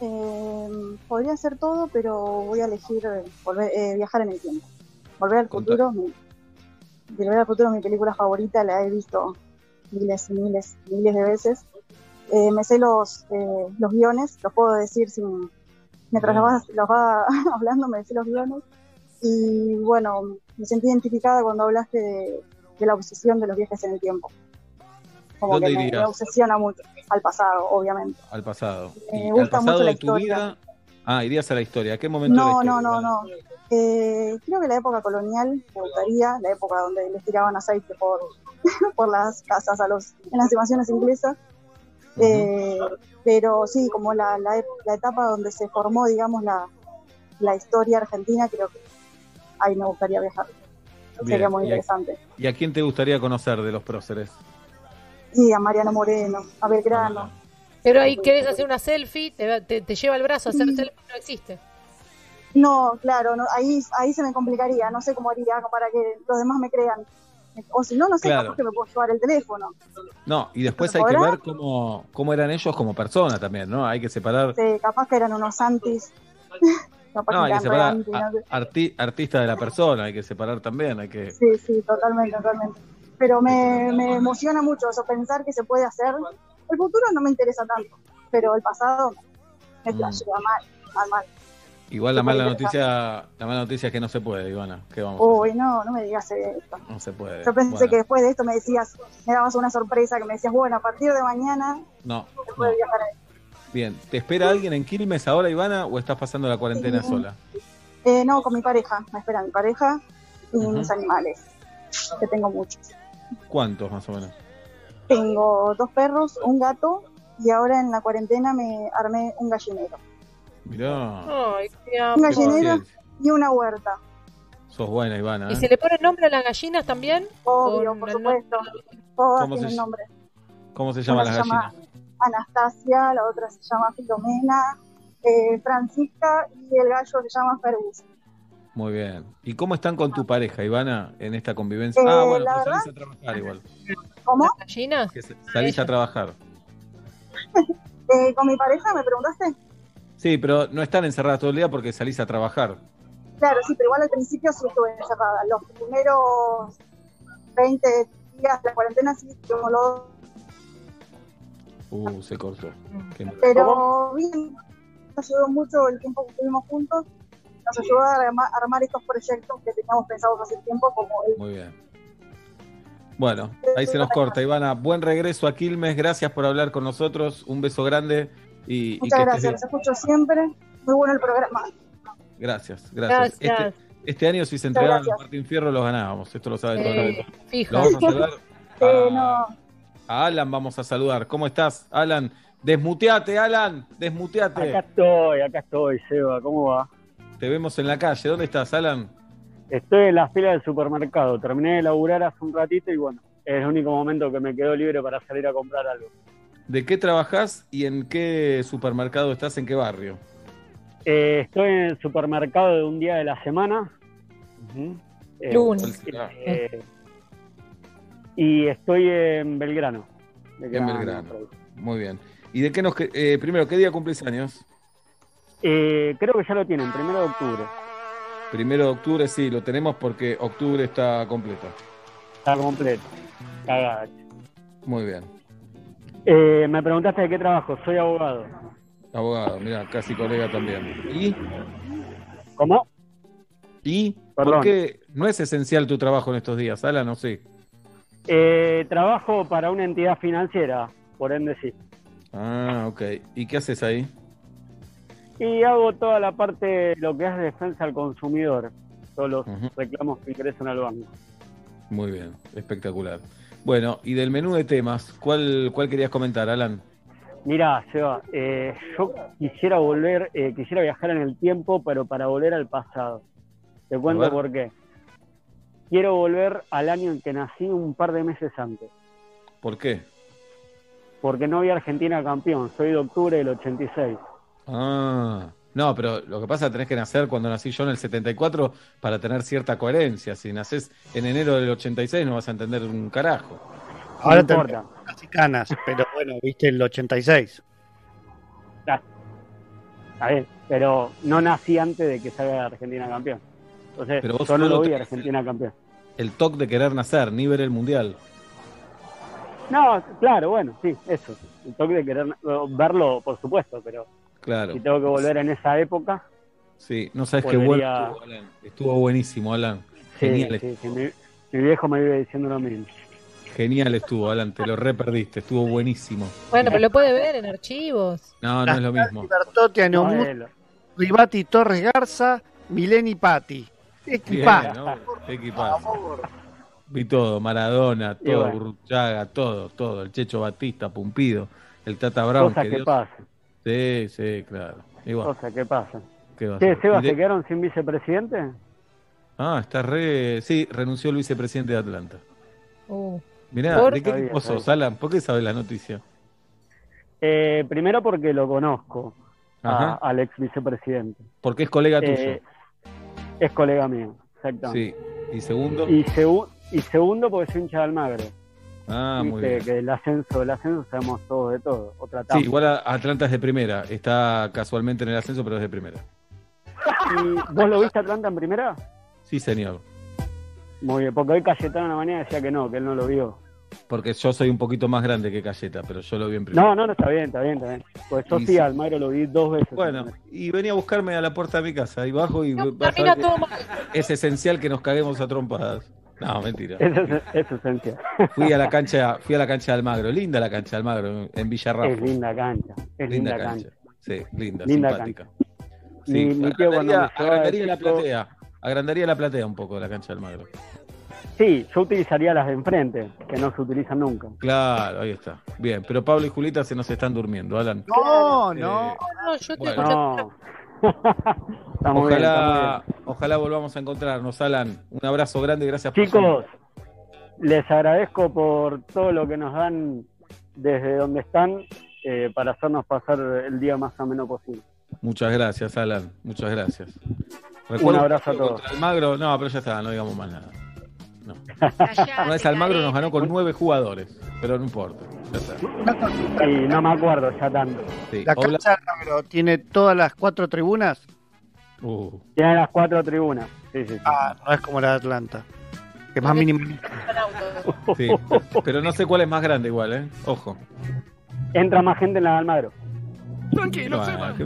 Eh, podría ser todo, pero voy a elegir volver, eh, Viajar en el Tiempo. Volver al Futuro, mi, Volver al Futuro mi película favorita, la he visto miles y miles, miles de veces. Eh, me sé los, los guiones, los puedo decir sin, mientras los vas, los va hablando, me sé los guiones. Y bueno, me sentí identificada cuando hablaste de, de la obsesión de los viajes en el tiempo. Como que me, obsesiona mucho. Al pasado, obviamente. Al pasado. Me gusta mucho la historia. Ah, irías a la historia. ¿A qué momento? No, no, no, no. Eh, creo que la época colonial me gustaría, la época donde les tiraban aceite por, por las casas a los, en las invasiones inglesas. Eh, pero sí, como la, la, la, etapa donde se formó, digamos, la, la historia argentina, creo que ahí me gustaría viajar. Sería muy interesante. ¿Y a quién te gustaría conocer de los próceres? Sí, a Mariano Moreno, a Belgrano. Pero ahí querés hacer una selfie, te, te, lleva el brazo a hacer selfie, no existe. No, claro, no, ahí, ahí se me complicaría, no sé cómo haría para que los demás me crean. O si no, no sé claro. que me puedo llevar el teléfono. No, y después hay que ver cómo, cómo eran ellos como personas también, ¿no? Hay que separar. Sí, capaz que eran unos antis no, hay que separar artista de la persona, hay que separar también, hay que... Sí, sí, totalmente, totalmente. Pero me, me emociona mucho eso, pensar que se puede hacer. El futuro no me interesa tanto, pero el pasado me mm. flashea mal, mal, mal. Igual la mala noticia, la mala noticia es que no se puede, Ivana. ¿Qué vamos Uy, no, no me digas esto. No se puede. Yo pensé que después de esto me decías, me dabas una sorpresa, que me decías, bueno, a partir de mañana no, se puede viajar ahí. Bien, ¿te espera alguien en Quilmes ahora, Ivana, o estás pasando la cuarentena sola? Eh, no, con mi pareja. Me espera mi pareja y mis animales, que tengo muchos. ¿Cuántos más o menos? Tengo dos perros, un gato y ahora en la cuarentena me armé un gallinero. Mirá. un gallinero y una huerta. Sos buena, Ivana. ¿Y ¿eh? se le pone nombre a las gallinas también? Obvio, por supuesto. Todas tienen nombre. ¿Cómo se llaman las gallinas? Anastasia, la otra se llama Filomena, eh, Francisca y el gallo se llama Fergus. Muy bien. ¿Y cómo están con tu pareja, Ivana, en esta convivencia? ah, bueno, salís a trabajar igual. ¿Cómo? ¿Gallinas? salís a trabajar. Eh, ¿Con mi pareja me preguntaste? Sí, pero no están encerradas todo el día porque salís a trabajar. Claro, sí, pero igual al principio sí estuve encerrada. Los primeros 20 días de la cuarentena sí estuvimos los Uh, se cortó. Pero bien, nos ayudó mucho el tiempo que estuvimos juntos. Nos ayudó a armar, estos proyectos que teníamos pensados hace tiempo como Muy bien. Bueno, ahí se nos corta. Ivana, buen regreso a Quilmes. Gracias por hablar con nosotros. Un beso grande. Y, Muchas gracias, los escucho siempre. Muy bueno el programa. Gracias, gracias. Este, este, año si se entregaban los Martín Fierro los ganábamos. Esto lo sabe todo el mundo. Fijo. Lo vamos a no a Alan vamos a saludar. ¿Cómo estás, Alan? Desmuteate, Alan, desmuteate. Acá estoy, acá estoy, Seba, ¿cómo va? Te vemos en la calle. ¿Dónde estás, Alan? Estoy en la fila del supermercado. Terminé de laburar hace un ratito y bueno, es el único momento que me quedó libre para salir a comprar algo. ¿De qué trabajas y en qué supermercado estás? ¿En qué barrio? Eh, estoy en el supermercado de un día de la semana. Lunes. Eh, y estoy en Belgrano. en Belgrano. Muy bien. ¿Y de qué nos... Eh, primero, ¿qué día cumplís años? Eh, creo que ya lo tienen, primero de octubre. Primero de octubre, sí, lo tenemos porque octubre está completo. Está completo. Cagada. Muy bien. Eh, me preguntaste de qué trabajo. Soy abogado. Abogado, mira, casi colega también. ¿Y? ¿Cómo? ¿Y? ¿Por qué no es esencial tu trabajo en estos días, Alan? No sé. Eh, trabajo para una entidad financiera, por ende sí. Ah, ok. ¿Y qué haces ahí? Y hago toda la parte de lo que es defensa al consumidor, todos los reclamos que ingresan al banco. Muy bien, espectacular. Bueno, y del menú de temas, ¿cuál, cuál querías comentar, Alan? Mira, Seba, eh, yo quisiera volver, eh, quisiera viajar en el tiempo, pero para volver al pasado. Te cuento por qué quiero volver al año en que nací un par de meses antes. ¿Por qué? Porque no había Argentina campeón, soy de octubre del 86. Ah, no, pero lo que pasa es que tenés que nacer cuando nací yo en el 74 para tener cierta coherencia. Si naces en enero del 86 no vas a entender un carajo. Ahora te casi canas, pero bueno, viste el 86. Ah, está bien, pero no nací antes de que salga Argentina campeón. Entonces, Pero yo no lo vi Argentina campeón. El toque de querer nacer, ni ver el mundial. No, claro, bueno, sí, eso. El toque de querer verlo, por supuesto, pero claro. si tengo que volver en esa época. Sí, no sabes qué bueno estuvo, Alan. Estuvo buenísimo, Alan. Genial. Sí, sí, mi, mi, viejo me vive diciendo lo mismo. Genial estuvo, Alan, te lo re perdiste, estuvo buenísimo. Bueno, pero lo puede ver en archivos. No, no es lo mismo. no, Ribati Torres Garza, Mileni Patti. Equipazo. Vi todo, Maradona, todo, Burruchaga, todo, todo. El Checho Batista, Pumpido, el Tata Brown. Cosa que, pasa. Sí, sí, claro. Cosa que pasa. ¿Qué, Seba, se quedaron sin vicepresidente? Ah, está re... Sí, renunció el vicepresidente de Atlanta. Uh, Mirá, ¿de qué equipo sos, Alan? ¿Por qué sabes la noticia? Eh, primero porque lo conozco, al ex vicepresidente. Porque es colega tuyo. Eh, es colega mío, exactamente. Sí. ¿Y segundo? Y, y segundo porque soy hincha de Almagro. Ah, muy bien. Que el ascenso, el ascenso sabemos todo de todo. Otra sí, igual Atlanta es de primera. Está casualmente en el ascenso, pero es de primera. ¿Y vos lo viste Atlanta en primera? Sí, señor. Muy bien, porque hoy Cayetano en la mañana decía que no, que él no lo vio. Porque yo soy un poquito más grande que Cayeta, pero yo lo vi en primera. No, no, no, está bien, está bien, está bien. Pues yo Y sí, sí. Almagro lo vi dos veces. Bueno, y venía a buscarme a la puerta de mi casa, ahí bajo y vas a Camina ver todo que mal. es esencial que nos caguemos a trompadas. No, mentira. Eso es, es esencia. Fui a la cancha, fui a la cancha de Almagro, linda la cancha de Almagro, en Villarrafo. Es linda cancha, es linda, cancha. Sí, linda, Linda simpática. Mi- Sí, mi tío cuando agrandaría, la platea. Agrandaría la platea un poco la cancha de Almagro. Sí, yo utilizaría las de enfrente, que no se utilizan nunca. Claro, ahí está. Bien, pero Pablo y Julita se nos están durmiendo, Alan. No, Eh, no. No, yo te Bueno. No. Está muy bien, está muy Ojalá, ojalá volvamos a encontrarnos, Alan. Un abrazo grande gracias por Chicos, les agradezco por todo lo que nos dan desde donde están eh, para hacernos pasar el día más ameno posible. Muchas gracias, Alan. Muchas gracias. Un abrazo a todos. Almagro, no, pero ya está, no digamos más nada. No. Una vez Almagro nos ganó con nueve jugadores, pero no importa. Ya está. Y no me acuerdo ya tanto. Sí. La Obla- cancha de Almagro tiene todas las cuatro tribunas. Uh, Tiene las cuatro tribunas. Sí, sí, sí. Ah, no es como la de Atlanta. Que es más minimalista. sí, pero no sé cuál es más grande igual, ¿eh? Ojo. Entra más gente en la de Almagro. Bueno, ¿qué me importa? ¿Qué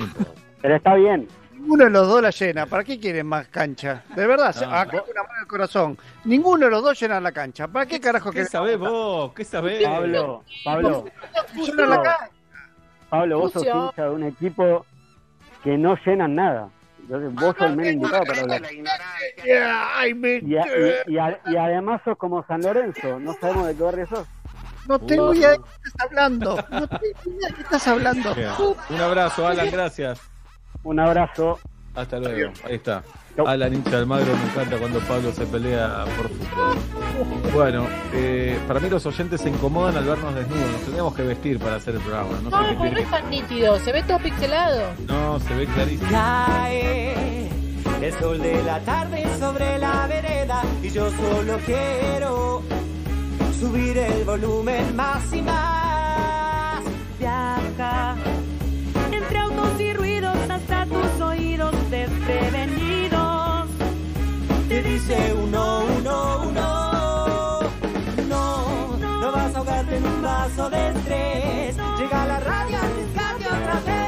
me importa? Pero está bien. Ninguno de los dos la llena. ¿Para qué quieren más cancha? De verdad, No, acá vos- una mano al corazón. Ninguno de los dos llena la cancha. ¿Para qué carajo ¿Qué que sabés vos? ¿Qué sabés? Pablo, Pablo, llena la cancha? Pablo, vos sos hincha de un equipo que no llenan nada. Entonces vos sos el menos indicado para hablar. Ay, me- Y, a- y- y a- y además sos como San Lorenzo, no sabemos de qué barrio sos. No tengo idea de qué estás hablando. No tengo idea de qué estás hablando. Un abrazo, Alan, gracias. Un abrazo. Hasta luego. Ahí está. Chau. Alan hincha del Magro, me encanta cuando Pablo se pelea por fútbol. Bueno, eh, para mí los oyentes se incomodan al vernos desnudos. Nos tenemos que vestir para hacer el programa. No, No, sé no es tan nítido, se ve todo pixelado. No, se ve clarísimo. Cae el sol de la tarde sobre la vereda y yo solo quiero subir el volumen más y más. Viaja Te dice uno, uno, uno. No, no vas a ahogarte en un vaso de estrés. Llega la radio, arriesgate otra vez.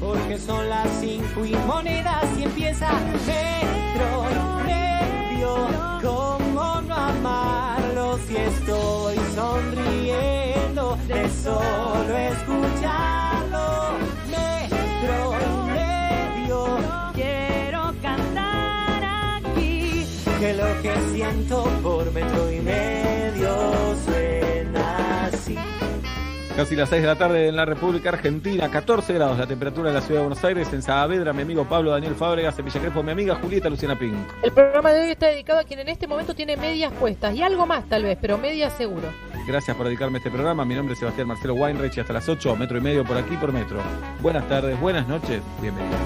Porque son las cinco y monedas y empieza Metro y medio. ¿Cómo no amarlo si estoy sonriendo de solo escucharlo? Que lo que siento por metro y medio suena así. Casi las 6 de la tarde en la República Argentina, 14 grados la temperatura en la ciudad de Buenos Aires, en Saavedra, mi amigo Pablo Daniel Fábregas, en Villa Crespo, mi amiga Julieta Luciana Pink. El programa de hoy está dedicado a quien en este momento tiene medias puestas y algo más tal vez, pero medias seguro. Gracias por dedicarme a este programa. Mi nombre es Sebastián Marcelo Weinreich y hasta las 8, metro y medio por aquí por metro. Buenas tardes, buenas noches, bienvenidos.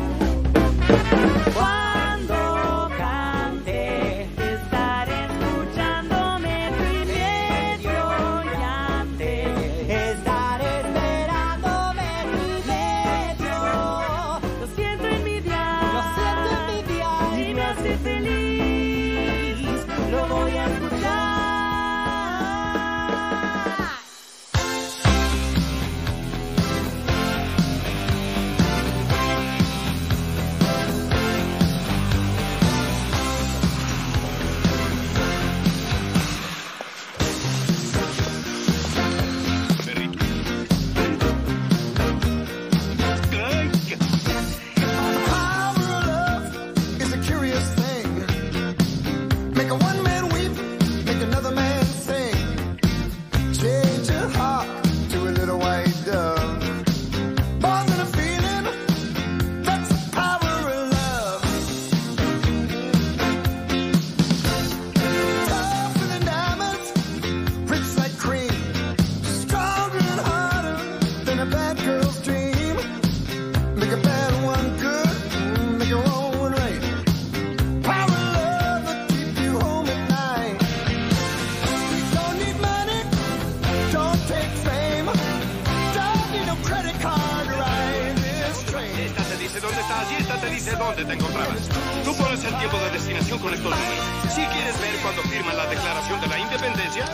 Encontrarlas. Tú pones el tiempo de destinación con estos números. Si quieres ver cuando firman la Declaración de la Independencia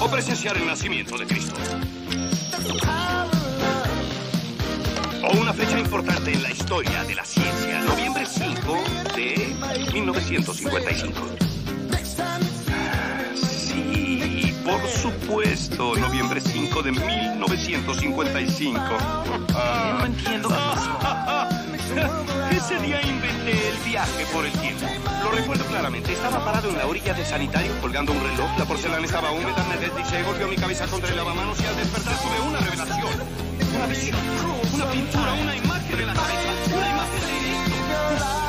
o presenciar el nacimiento de Cristo. O una fecha importante en la historia de la ciencia, noviembre 5 de 1955. Por supuesto, noviembre 5 de 1955. No entiendo qué Ese día inventé el viaje por el tiempo. Lo recuerdo claramente. Estaba parado en la orilla del sanitario colgando un reloj. La porcelana estaba húmeda, me deslizé, golpeó mi cabeza contra el lavamanos y al despertar tuve una revelación. Una visión, una pintura, una imagen de la cabeza, una imagen de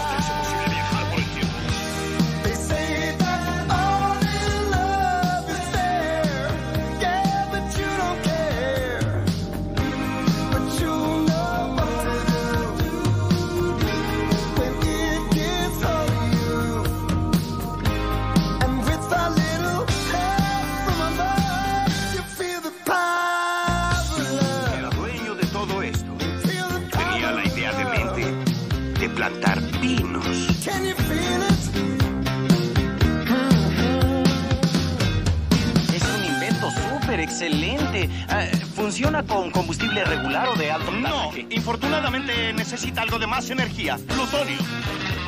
excelente. Ah, ¿Funciona con combustible regular o de alto No, infortunadamente necesita algo de más energía. Plutonio.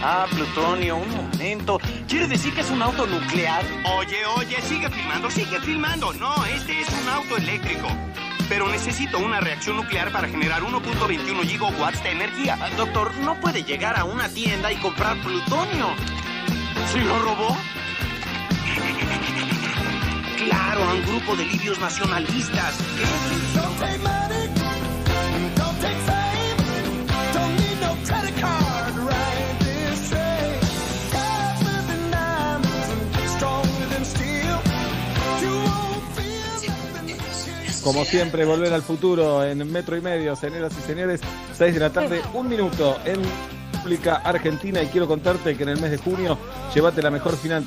Ah, plutonio, un momento. ¿Quiere decir que es un auto nuclear? Oye, oye, sigue filmando, sigue filmando. No, este es un auto eléctrico. Pero necesito una reacción nuclear para generar 1.21 gigawatts de energía. Ah, doctor, no puede llegar a una tienda y comprar plutonio. ¿Se lo robó? A un grupo de libios nacionalistas. Como siempre, volver al futuro en metro y medio, señoras y señores. 6 de la tarde, un minuto en República Argentina. Y quiero contarte que en el mes de junio, llévate la mejor finan-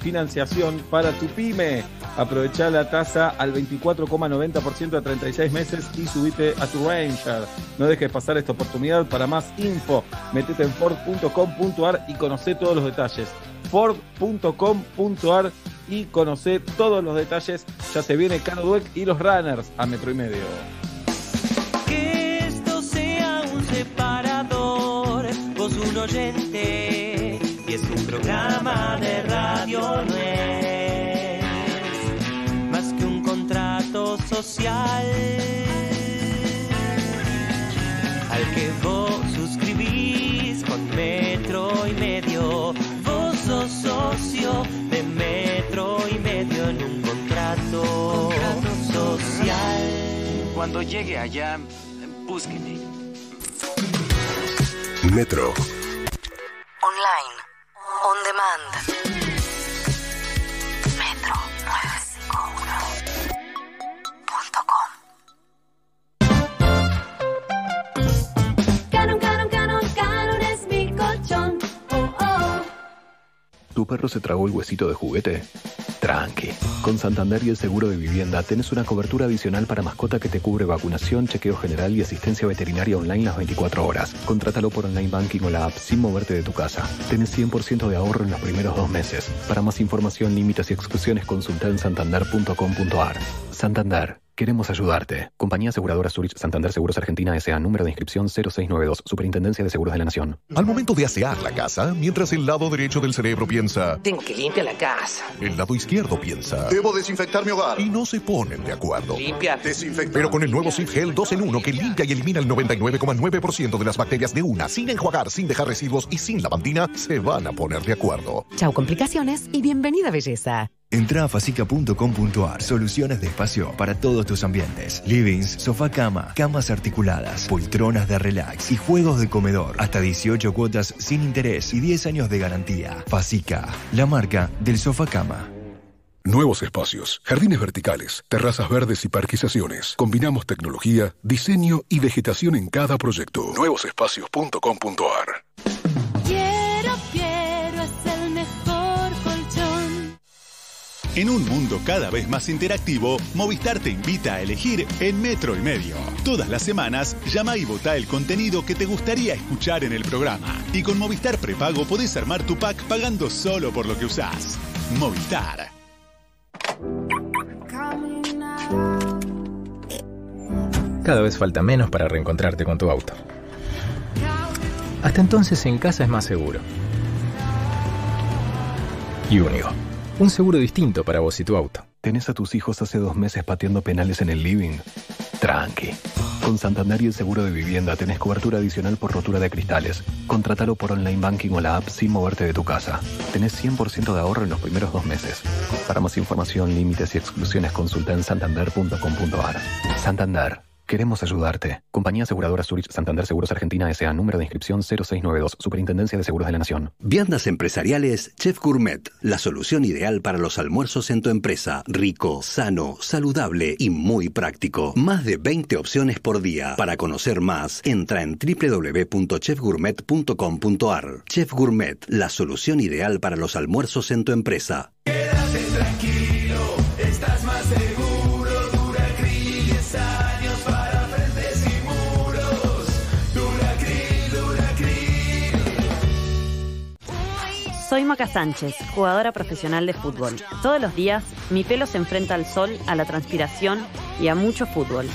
financiación para tu pyme. Aprovecha la tasa al 24,90% a 36 meses y subite a tu Ranger. No dejes pasar esta oportunidad. Para más info, metete en ford.com.ar y conoce todos los detalles. Ford.com.ar y conoce todos los detalles. Ya se viene Cano Dweck y los Runners a metro y medio. Que esto sea un separador, vos un oyente, programa de radio, no es más que un contrato social al que vos suscribís con metro y medio. Vos sos socio de metro y medio en un contrato social. Cuando llegue allá, búsqueme. Metro. Online. On demand. Metro 951.com. Canon, canon, canon, canon es mi colchón. Oh, oh. ¿Tu perro se tragó el huesito de juguete? Con Santander y el seguro de vivienda tenés una cobertura adicional para mascota que te cubre vacunación, chequeo general y asistencia veterinaria online las 24 horas. Contrátalo por online banking o la app sin moverte de tu casa. Tenés 100% de ahorro en los primeros dos meses. Para más información, límites y exclusiones, consulta en santander.com.ar. Santander. Queremos ayudarte. Compañía Aseguradora Zurich Santander Seguros Argentina S.A. Número de inscripción 0692. Superintendencia de Seguros de la Nación. Al momento de asear la casa, mientras el lado derecho del cerebro piensa, Tengo que limpiar la casa. el lado izquierdo piensa, Debo desinfectar mi hogar. y no se ponen de acuerdo. Limpia. Desinfectar. Pero con el nuevo Sif Gel 2 en 1 que limpia y elimina el 99,9% de las bacterias de una, sin enjuagar, sin dejar residuos y sin lavandina, se van a poner de acuerdo. Chau complicaciones y bienvenida belleza. Entra a fasica.com.ar. Soluciones de espacio para todos tus ambientes. Livings, sofá cama, camas articuladas, poltronas de relax y juegos de comedor. Hasta 18 cuotas sin interés y 10 años de garantía. Fasica, la marca del sofá cama. Nuevos espacios, jardines verticales, terrazas verdes y parquizaciones. Combinamos tecnología, diseño y vegetación en cada proyecto. Nuevosespacios.com.ar En un mundo cada vez más interactivo, Movistar te invita a elegir en metro y medio. Todas las semanas, llama y vota el contenido que te gustaría escuchar en el programa. Y con Movistar Prepago podés armar tu pack pagando solo por lo que usás. Movistar. Cada vez falta menos para reencontrarte con tu auto. Hasta entonces en casa es más seguro. Y único. Un seguro distinto para vos y tu auto. ¿Tenés a tus hijos hace dos meses pateando penales en el living? Tranqui. Con Santander y el seguro de vivienda tenés cobertura adicional por rotura de cristales. Contratalo por online banking o la app sin moverte de tu casa. Tenés 100% de ahorro en los primeros dos meses. Para más información, límites y exclusiones consulta en santander.com.ar. Santander. Queremos ayudarte. Compañía Aseguradora Zurich Santander Seguros Argentina S.A. Número de inscripción 0692. Superintendencia de Seguros de la Nación. Viandas empresariales Chef Gourmet, la solución ideal para los almuerzos en tu empresa. Rico, sano, saludable y muy práctico. Más de 20 opciones por día. Para conocer más, entra en www.chefgourmet.com.ar. Chef Gourmet, la solución ideal para los almuerzos en tu empresa. Quédate tranquilo, estás más seguro. Soy Maca Sánchez, jugadora profesional de fútbol. Todos los días mi pelo se enfrenta al sol, a la transpiración y a mucho fútbol.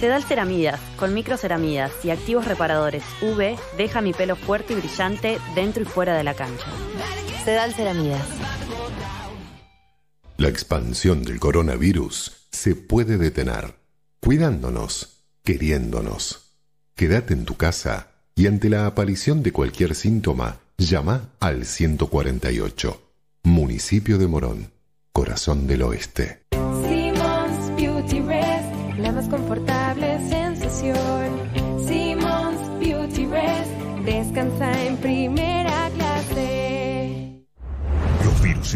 Sedal Ceramidas, con microceramidas y activos reparadores UV, deja mi pelo fuerte y brillante dentro y fuera de la cancha. Sedal Ceramidas. La expansión del coronavirus se puede detener, cuidándonos, queriéndonos. Quédate en tu casa y ante la aparición de cualquier síntoma, llama al 148. Municipio de Morón, Corazón del Oeste.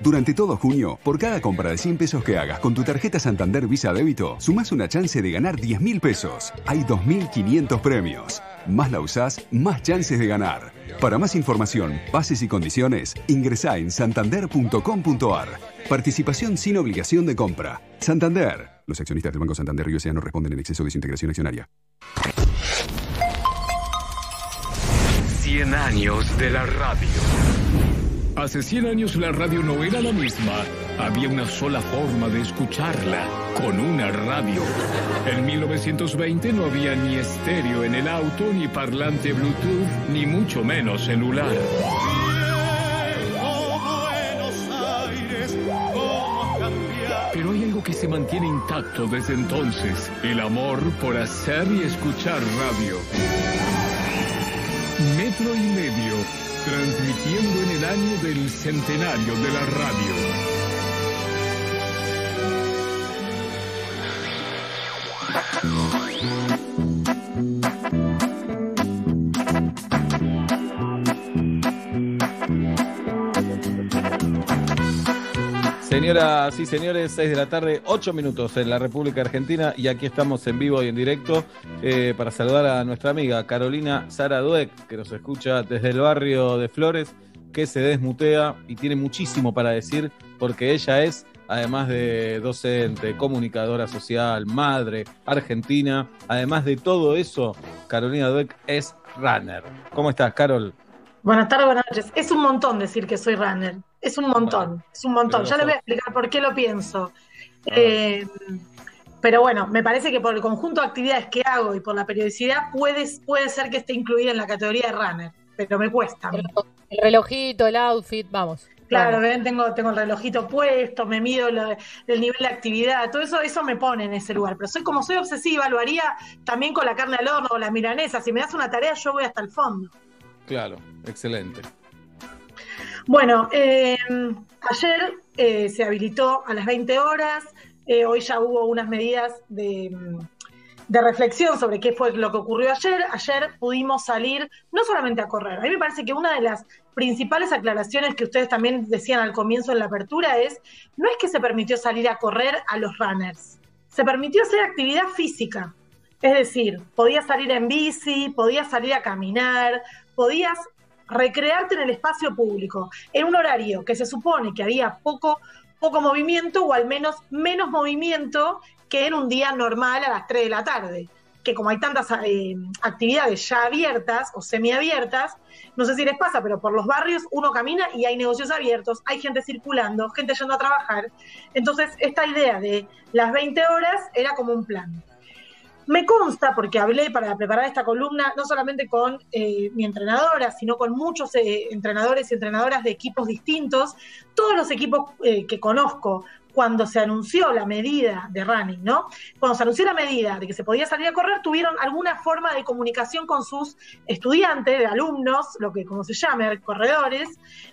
Durante todo junio, por cada compra de 100 pesos que hagas con tu tarjeta Santander Visa Débito, sumás una chance de ganar 10 mil pesos. Hay 2.500 premios. Más la usás, más chances de ganar. Para más información, bases y condiciones, ingresá en santander.com.ar. Participación sin obligación de compra. Santander. Los accionistas del Banco Santander y USA no responden en exceso de su integración accionaria. 100 años de la radio. Hace 100 años la radio no era la misma. Había una sola forma de escucharla, con una radio. En 1920 no había ni estéreo en el auto, ni parlante Bluetooth, ni mucho menos celular. Pero hay algo que se mantiene intacto desde entonces, el amor por hacer y escuchar radio. Metro y medio, transmitiendo en el año del centenario de la radio. Señoras y señores, 6 de la tarde, 8 minutos en la República Argentina y aquí estamos en vivo y en directo eh, para saludar a nuestra amiga Carolina Sara Dueck, que nos escucha desde el barrio de Flores, que se desmutea y tiene muchísimo para decir porque ella es, además de docente, comunicadora social, madre, argentina, además de todo eso, Carolina Dueck es runner. ¿Cómo estás, Carol? Buenas tardes, buenas noches. Es un montón decir que soy runner. Es un montón, es un montón. Ya les voy a explicar por qué lo pienso. Eh, pero bueno, me parece que por el conjunto de actividades que hago y por la periodicidad puede, puede ser que esté incluida en la categoría de runner, pero me cuesta. El relojito, el outfit, vamos. Claro, Vamos. ven, tengo, tengo el relojito puesto, me mido lo- el nivel de actividad, todo eso, eso me pone en ese lugar. Pero soy como soy obsesiva, lo haría también con la carne al horno o la milanesa. Si me das una tarea, yo voy hasta el fondo. Claro, excelente. Bueno, eh, ayer eh, se habilitó a las 20 horas, eh, hoy ya hubo unas medidas de, mm, de reflexión sobre qué fue lo que ocurrió ayer. Ayer pudimos salir no solamente a correr. A mí me parece que una de las principales aclaraciones que ustedes también decían al comienzo de la apertura es, no es que se permitió salir a correr a los runners, se permitió hacer actividad física. Es decir, podías salir en bici, podías salir a caminar, podías recrearte en el espacio público, en un horario que se supone que había poco, poco movimiento o al menos menos movimiento que en un día normal a las 3 de la tarde. Que como hay tantas eh, actividades ya abiertas o semiabiertas, no sé si les pasa, pero por los barrios uno camina y hay negocios abiertos, hay gente circulando, gente yendo a trabajar. Entonces, esta idea de las 20 horas era como un plan. Me consta, porque hablé para preparar esta columna, no solamente con eh, mi entrenadora, sino con muchos eh, entrenadores y entrenadoras de equipos distintos, todos los equipos eh, que conozco, cuando se anunció la medida de running, ¿no? Cuando se anunció la medida de que se podía salir a correr, tuvieron alguna forma de comunicación con sus estudiantes, de alumnos, lo que como se llame, corredores,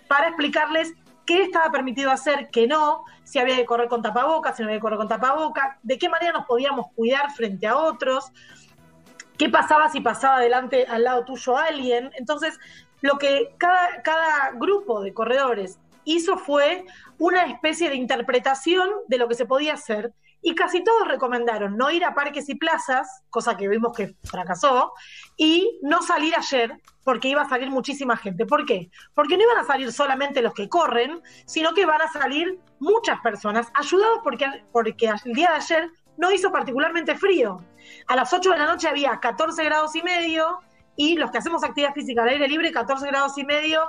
para explicarles qué estaba permitido hacer, qué no, si había que correr con tapabocas, si no había que correr con tapabocas, de qué manera nos podíamos cuidar frente a otros, qué pasaba si pasaba adelante al lado tuyo alguien. Entonces, lo que cada, cada grupo de corredores hizo fue una especie de interpretación de lo que se podía hacer y casi todos recomendaron no ir a parques y plazas, cosa que vimos que fracasó, y no salir ayer porque iba a salir muchísima gente. ¿Por qué? Porque no iban a salir solamente los que corren, sino que van a salir muchas personas, ayudados porque, porque el día de ayer no hizo particularmente frío. A las 8 de la noche había 14 grados y medio y los que hacemos actividad física al aire libre, 14 grados y medio,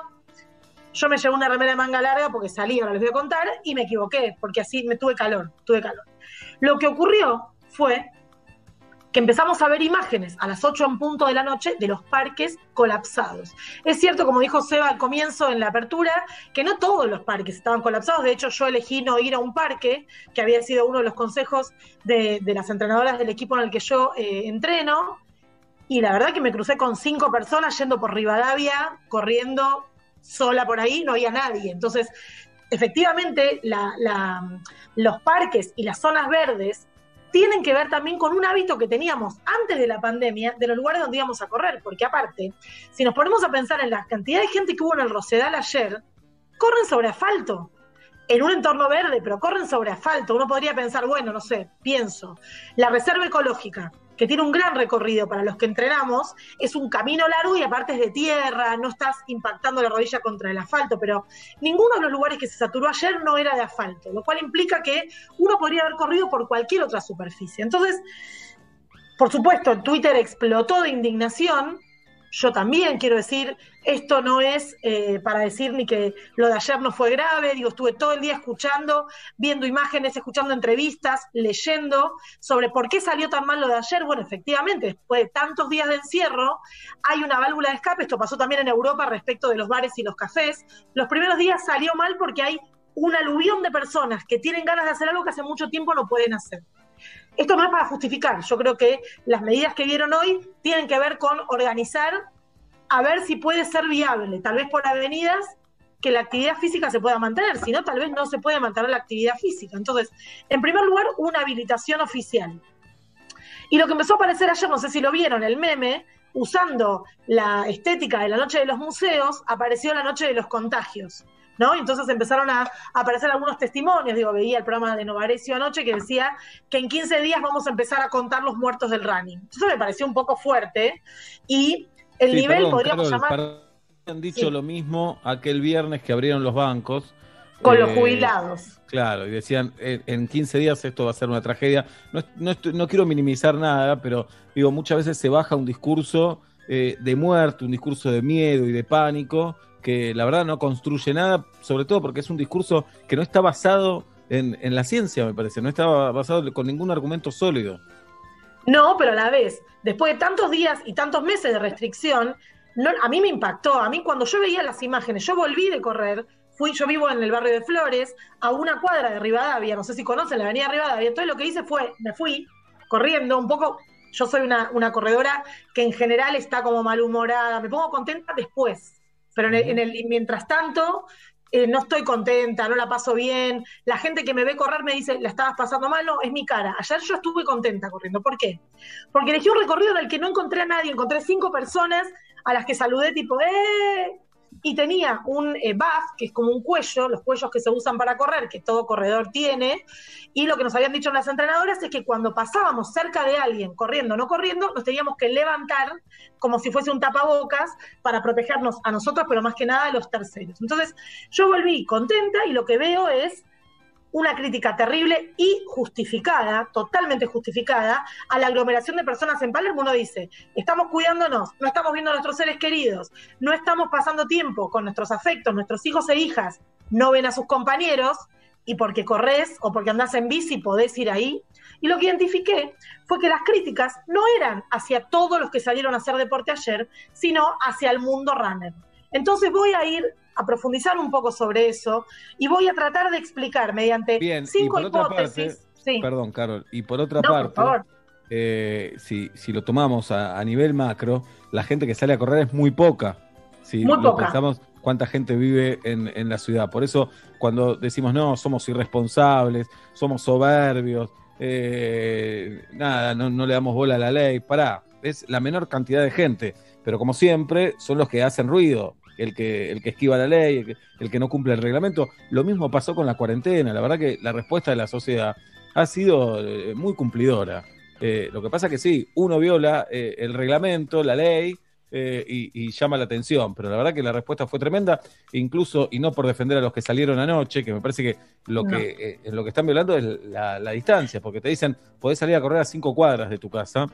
yo me llevé una remera de manga larga porque salí, ahora les voy a contar, y me equivoqué, porque así me tuve calor, tuve calor. Lo que ocurrió fue que empezamos a ver imágenes a las 8 en punto de la noche de los parques colapsados. Es cierto, como dijo Seba al comienzo en la apertura, que no todos los parques estaban colapsados. De hecho, yo elegí no ir a un parque, que había sido uno de los consejos de, las entrenadoras del equipo en el que yo eh, entreno. Y la verdad que me crucé con cinco personas yendo por Rivadavia, corriendo sola por ahí, no había nadie. Entonces, efectivamente, la, la, los parques y las zonas verdes tienen que ver también con un hábito que teníamos antes de la pandemia de los lugares donde íbamos a correr, porque aparte, si nos ponemos a pensar en la cantidad de gente que hubo en el Rosedal ayer, corren sobre asfalto, en un entorno verde, pero corren sobre asfalto. Uno podría pensar, bueno, no sé, pienso, la reserva ecológica, que tiene un gran recorrido para los que entrenamos, es un camino largo y aparte es de tierra, no estás impactando la rodilla contra el asfalto, pero ninguno de los lugares que se saturó ayer no era de asfalto, lo cual implica que uno podría haber corrido por cualquier otra superficie. Entonces, por supuesto, Twitter explotó de indignación. Yo también quiero decir, esto no es eh, para decir ni que lo de ayer no fue grave, digo, estuve todo el día escuchando, viendo imágenes, escuchando entrevistas, leyendo sobre por qué salió tan mal lo de ayer. Bueno, efectivamente, después de tantos días de encierro, hay una válvula de escape, esto pasó también en Europa respecto de los bares y los cafés. Los primeros días salió mal porque hay un aluvión de personas que tienen ganas de hacer algo que hace mucho tiempo no pueden hacer. Esto no es para justificar, yo creo que las medidas que vieron hoy tienen que ver con organizar a ver si puede ser viable, tal vez por avenidas, que la actividad física se pueda mantener, si no, tal vez no se puede mantener la actividad física. Entonces, en primer lugar, una habilitación oficial. Y lo que empezó a aparecer ayer, no sé si lo vieron, el meme, usando la estética de la noche de los museos, apareció la noche de los contagios. ¿No? Y entonces empezaron a, a aparecer algunos testimonios, digo, veía el programa de Novarecio anoche que decía que en 15 días vamos a empezar a contar los muertos del running. Eso me pareció un poco fuerte y el Sí, nivel perdón, podríamos Carol, llamar han dicho lo mismo aquel viernes que abrieron los bancos. con los Eh, jubilados. Claro, y decían, eh, en 15 días esto va a ser una tragedia. No, no quiero minimizar nada, pero digo, muchas veces se baja un discurso eh, de muerte, un discurso de miedo y de pánico, que la verdad no construye nada, sobre todo porque es un discurso que no está basado en, en la ciencia, me parece, no está basado con ningún argumento sólido. No, pero a la vez, después de tantos días y tantos meses de restricción, no, a mí me impactó. A mí cuando yo veía las imágenes, yo volví de correr, fui, yo vivo en el barrio de Flores, a una cuadra de Rivadavia, no sé si conocen la avenida Rivadavia, entonces lo que hice fue, me fui corriendo un poco, yo soy una, una corredora que en general está como malhumorada, me pongo contenta después, pero en el, en el- mientras tanto eh, no estoy contenta, no la paso bien, la gente que me ve correr me dice, la estabas pasando mal, no, es mi cara. Ayer yo estuve contenta corriendo. ¿Por qué? Porque elegí un recorrido en el que no encontré a nadie, encontré cinco personas a las que saludé tipo, ¡eh! Y tenía un eh, buff, que es como un cuello, los cuellos que se usan para correr, que todo corredor tiene, y lo que nos habían dicho las entrenadoras es que cuando pasábamos cerca de alguien, corriendo o no corriendo, nos teníamos que levantar como si fuese un tapabocas para protegernos a nosotros, pero más que nada a los terceros. Entonces, yo volví contenta y lo que veo es una crítica terrible y justificada, totalmente justificada, a la aglomeración de personas en Palermo. Uno dice, estamos cuidándonos, no estamos viendo a nuestros seres queridos, no estamos pasando tiempo con nuestros afectos, nuestros hijos e hijas no ven a sus compañeros, y porque corres o porque andás en bici podés ir ahí. Y lo que identifiqué fue que las críticas no eran hacia todos los que salieron a hacer deporte ayer, sino hacia el mundo runner. Entonces voy a ir a profundizar un poco sobre eso y voy a tratar de explicar mediante Bien, y cinco otra hipótesis. parte, sí. perdón, Carol, y por otra No, por parte, favor. eh, si, si lo tomamos a, a nivel macro, la gente que sale a correr es muy poca. Si Muy lo poca. pensamos cuánta gente vive en, en la ciudad. Por eso, cuando decimos no, somos irresponsables, somos soberbios, eh, nada, no, no le damos bola a la ley, pará, es la menor cantidad de gente. Pero como siempre, son los que hacen ruido. El que, el que esquiva la ley, el que, el que no cumple el reglamento. Lo mismo pasó con la cuarentena. La verdad que la respuesta de la sociedad ha sido eh, muy cumplidora. Eh, lo que pasa que sí, uno viola eh, el reglamento, la ley, eh, y, y llama la atención, pero la verdad que la respuesta fue tremenda, incluso, y no por defender a los que salieron anoche, que me parece que lo No. que eh, lo que están violando es la, la distancia, porque te dicen, podés salir a correr a cinco cuadras de tu casa,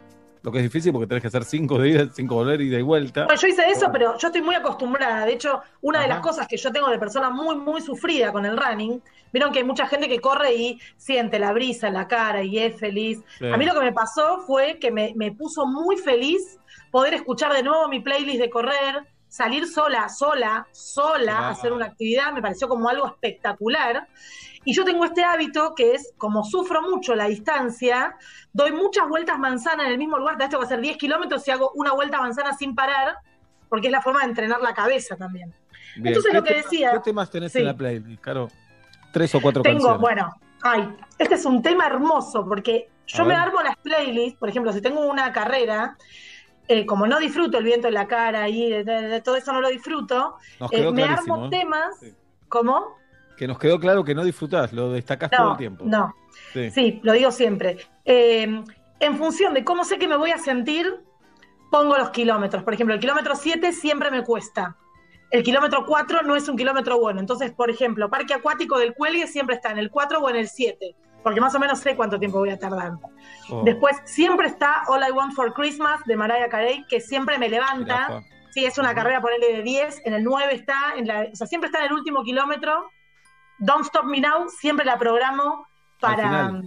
lo que es difícil porque tenés que hacer cinco de ida, cinco volver, ida y vuelta. Bueno, yo hice eso, pero yo estoy muy acostumbrada. De hecho, una de las cosas que yo tengo de persona muy, muy sufrida con el running, vieron que hay mucha gente que corre y siente la brisa en la cara y es feliz. Sí. A mí lo que me pasó fue que me, me puso muy feliz poder escuchar de nuevo mi playlist de correr, salir sola, sola, sola a hacer una actividad, me pareció como algo espectacular. Y yo tengo este hábito que es, como sufro mucho la distancia, doy muchas vueltas manzana en el mismo lugar, de esto va a ser 10 kilómetros y hago una vuelta manzana sin parar, porque es la forma de entrenar la cabeza también. Bien, Entonces ¿qué lo que tema- decía- ¿Qué temas tenés Sí. en la playlist, Caro? Tres o cuatro Tengo, canciones. bueno, ay, este es un tema hermoso, porque yo me armo las playlists, por ejemplo, si tengo una carrera, eh, como no disfruto el viento en la cara y de, de- de todo eso no lo disfruto, eh, me armo ¿eh? temas, ¿cómo? Que nos quedó claro que no disfrutás, lo destacás todo el tiempo. no. Sí. Sí, lo digo siempre. Eh, en función de cómo sé que me voy a sentir, pongo los kilómetros. Por ejemplo, el kilómetro 7 siempre me cuesta. El kilómetro 4 no es un kilómetro bueno. Entonces, por ejemplo, parque acuático del cuelgue siempre está en el 4 o en el 7, porque más o menos sé cuánto tiempo voy a tardar. Oh, Después siempre está All I Want for Christmas de Mariah Carey, que siempre me levanta. Sí, es una carrera, ponerle de 10, en el 9 está, en la, o sea, siempre está en el último kilómetro. Don't Stop Me Now, siempre la programo para,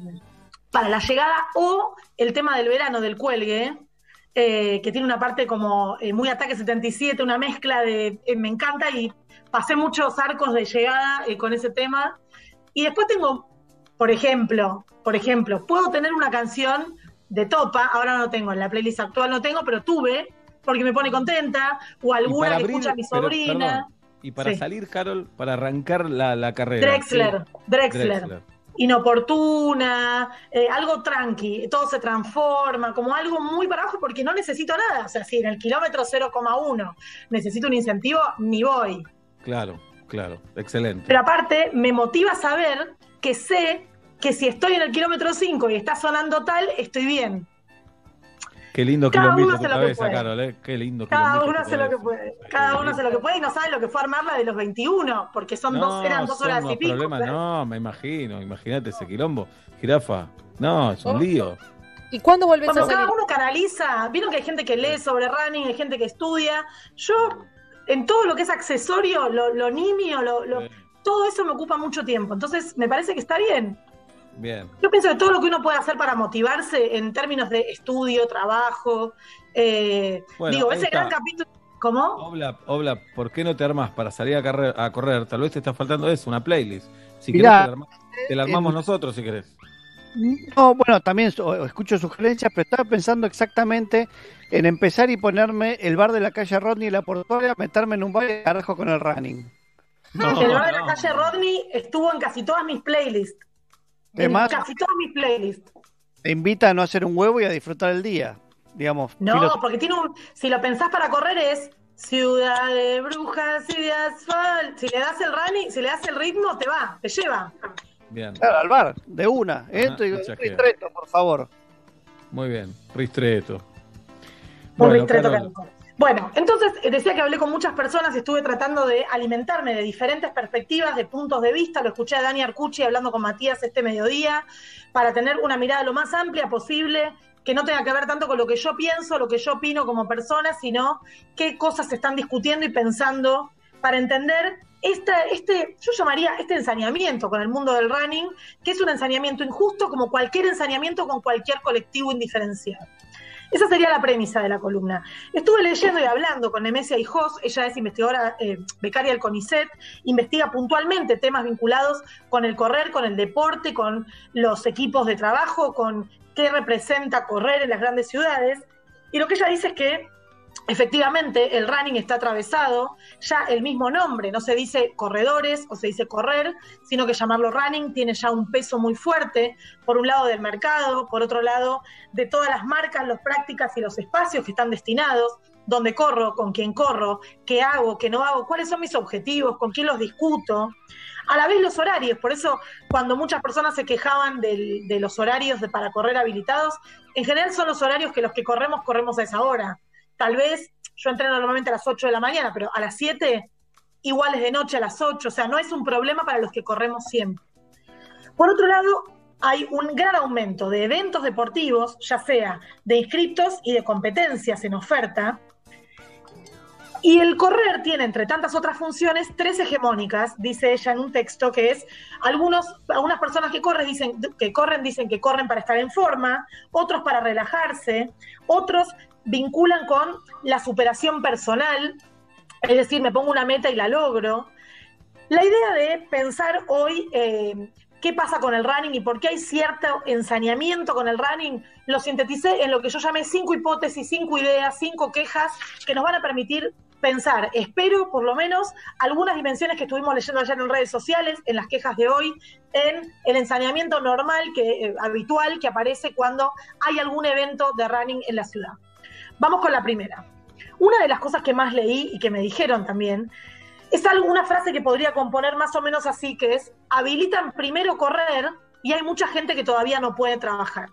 para la llegada o el tema del verano del cuelgue, eh, que tiene una parte como eh, muy ataque 77, una mezcla de, eh, me encanta y pasé muchos arcos de llegada eh, con ese tema. Y después tengo, por ejemplo, por ejemplo, puedo tener una canción de Topa, ahora no tengo, en la playlist actual no tengo, pero tuve, porque me pone contenta, o alguna que abrir- escucha mi pero, sobrina. y para Sí. salir, Carol, para arrancar la, la carrera. Drexler, ¿sí? Drexler. Inoportuna, eh, algo tranqui, todo se transforma, como algo muy para abajo porque no necesito nada. O sea, si en el kilómetro 0,1 necesito un incentivo, ni voy. Claro, claro, excelente. Pero aparte, me motiva saber que sé que si estoy en el kilómetro 5 y está sonando tal, estoy bien. Qué lindo Cada quilombito uno hace lo que puede. Carol, ¿eh? Qué lindo Cada uno hace lo que puede. Cada uno hace lo que puede y no sabe lo que fue armarla de los 21, porque son dos, eran dos son horas y pico. problemas, pero- no, me imagino, imagínate ese quilombo. Jirafa, no, es un lío. ¿Y cuándo volvés Bueno, a salir? cada uno canaliza. Vieron que hay gente que lee sobre running, hay gente que estudia. Yo, en todo lo que es accesorio, lo, lo nimio, lo, lo- todo eso me ocupa mucho tiempo. Entonces, me parece que está bien. Bien. Yo pienso que todo lo que uno puede hacer para motivarse en términos de estudio, trabajo, eh, Bueno, digo, ese está. gran capítulo. ¿Cómo? Obla, Obla, ¿por qué no te armas para salir a, correr? Tal vez te está faltando eso, una playlist. Si Mirá, querés, te la, arma- te la armamos en- nosotros, si querés. No, bueno, también escucho sugerencias, pero estaba pensando exactamente en empezar y ponerme el bar de la calle Rodney y la portuaria, meterme en un bar y carajo con el running. No, el bar de la calle Rodney estuvo en casi todas mis playlists. En Además, casi todas mis playlists. te invita a no hacer un huevo y a disfrutar el día. Digamos, No, filos- porque tiene un. Si lo pensás para correr es ciudad de brujas y de asfalto. Si le das el running, si le das el ritmo, te va, te lleva. Bien. Claro, al bar, de una. Entro y ristreto, por favor. Muy bien. Ristreto. Un Bueno, ristreto Carol. Bueno, entonces eh, decía que hablé con muchas personas y estuve tratando de alimentarme de diferentes perspectivas, de puntos de vista. Lo escuché a Dani Arcucci hablando con Matías este mediodía, para tener una mirada lo más amplia posible, que no tenga que ver tanto con lo que yo pienso, lo que yo opino como persona, sino qué cosas se están discutiendo y pensando para entender esta, este, yo llamaría este ensañamiento con el mundo del running, que es un ensañamiento injusto como cualquier ensañamiento con cualquier colectivo indiferenciado. Esa sería la premisa de la columna. Estuve leyendo y hablando con Nemesia Hijos, ella es investigadora eh, becaria del CONICET, investiga puntualmente temas vinculados con el correr, con el deporte, con los equipos de trabajo, con qué representa correr en las grandes ciudades. Y lo que ella dice es que efectivamente el running está atravesado, ya el mismo nombre, no se dice corredores o se dice correr, sino que llamarlo running tiene ya un peso muy fuerte, por un lado del mercado, por otro lado de todas las marcas, las prácticas y los espacios que están destinados, dónde corro, con quién corro, qué hago, qué no hago, cuáles son mis objetivos, con quién los discuto. A la vez los horarios, por eso cuando muchas personas se quejaban del- de los horarios de- para correr habilitados, en general son los horarios que los que corremos corremos a esa hora. Tal vez yo entreno normalmente a las 8 de la mañana, pero a las 7 igual es de noche a las 8, o sea, no es un problema para los que corremos siempre. Por otro lado, hay un gran aumento de eventos deportivos, ya sea de inscriptos y de competencias en oferta. Y el correr tiene, entre tantas otras funciones, tres hegemónicas, dice ella en un texto, que es algunos, algunas personas que corren dicen que corren dicen que corren para estar en forma, otros para relajarse, otros vinculan con la superación personal, es decir, me pongo una meta y la logro. La idea de pensar hoy eh, qué pasa con el running y por qué hay cierto ensañamiento con el running, lo sinteticé en lo que yo llamé cinco hipótesis, cinco ideas, cinco quejas que nos van a permitir pensar, espero por lo menos, algunas dimensiones que estuvimos leyendo ayer en redes sociales, en las quejas de hoy, en el ensañamiento normal, que, eh, habitual, que aparece cuando hay algún evento de running en la ciudad. Vamos con la primera. Una de las cosas que más leí y que me dijeron también es algo- una frase que podría componer más o menos así, que es, habilitan primero correr y hay mucha gente que todavía no puede trabajar.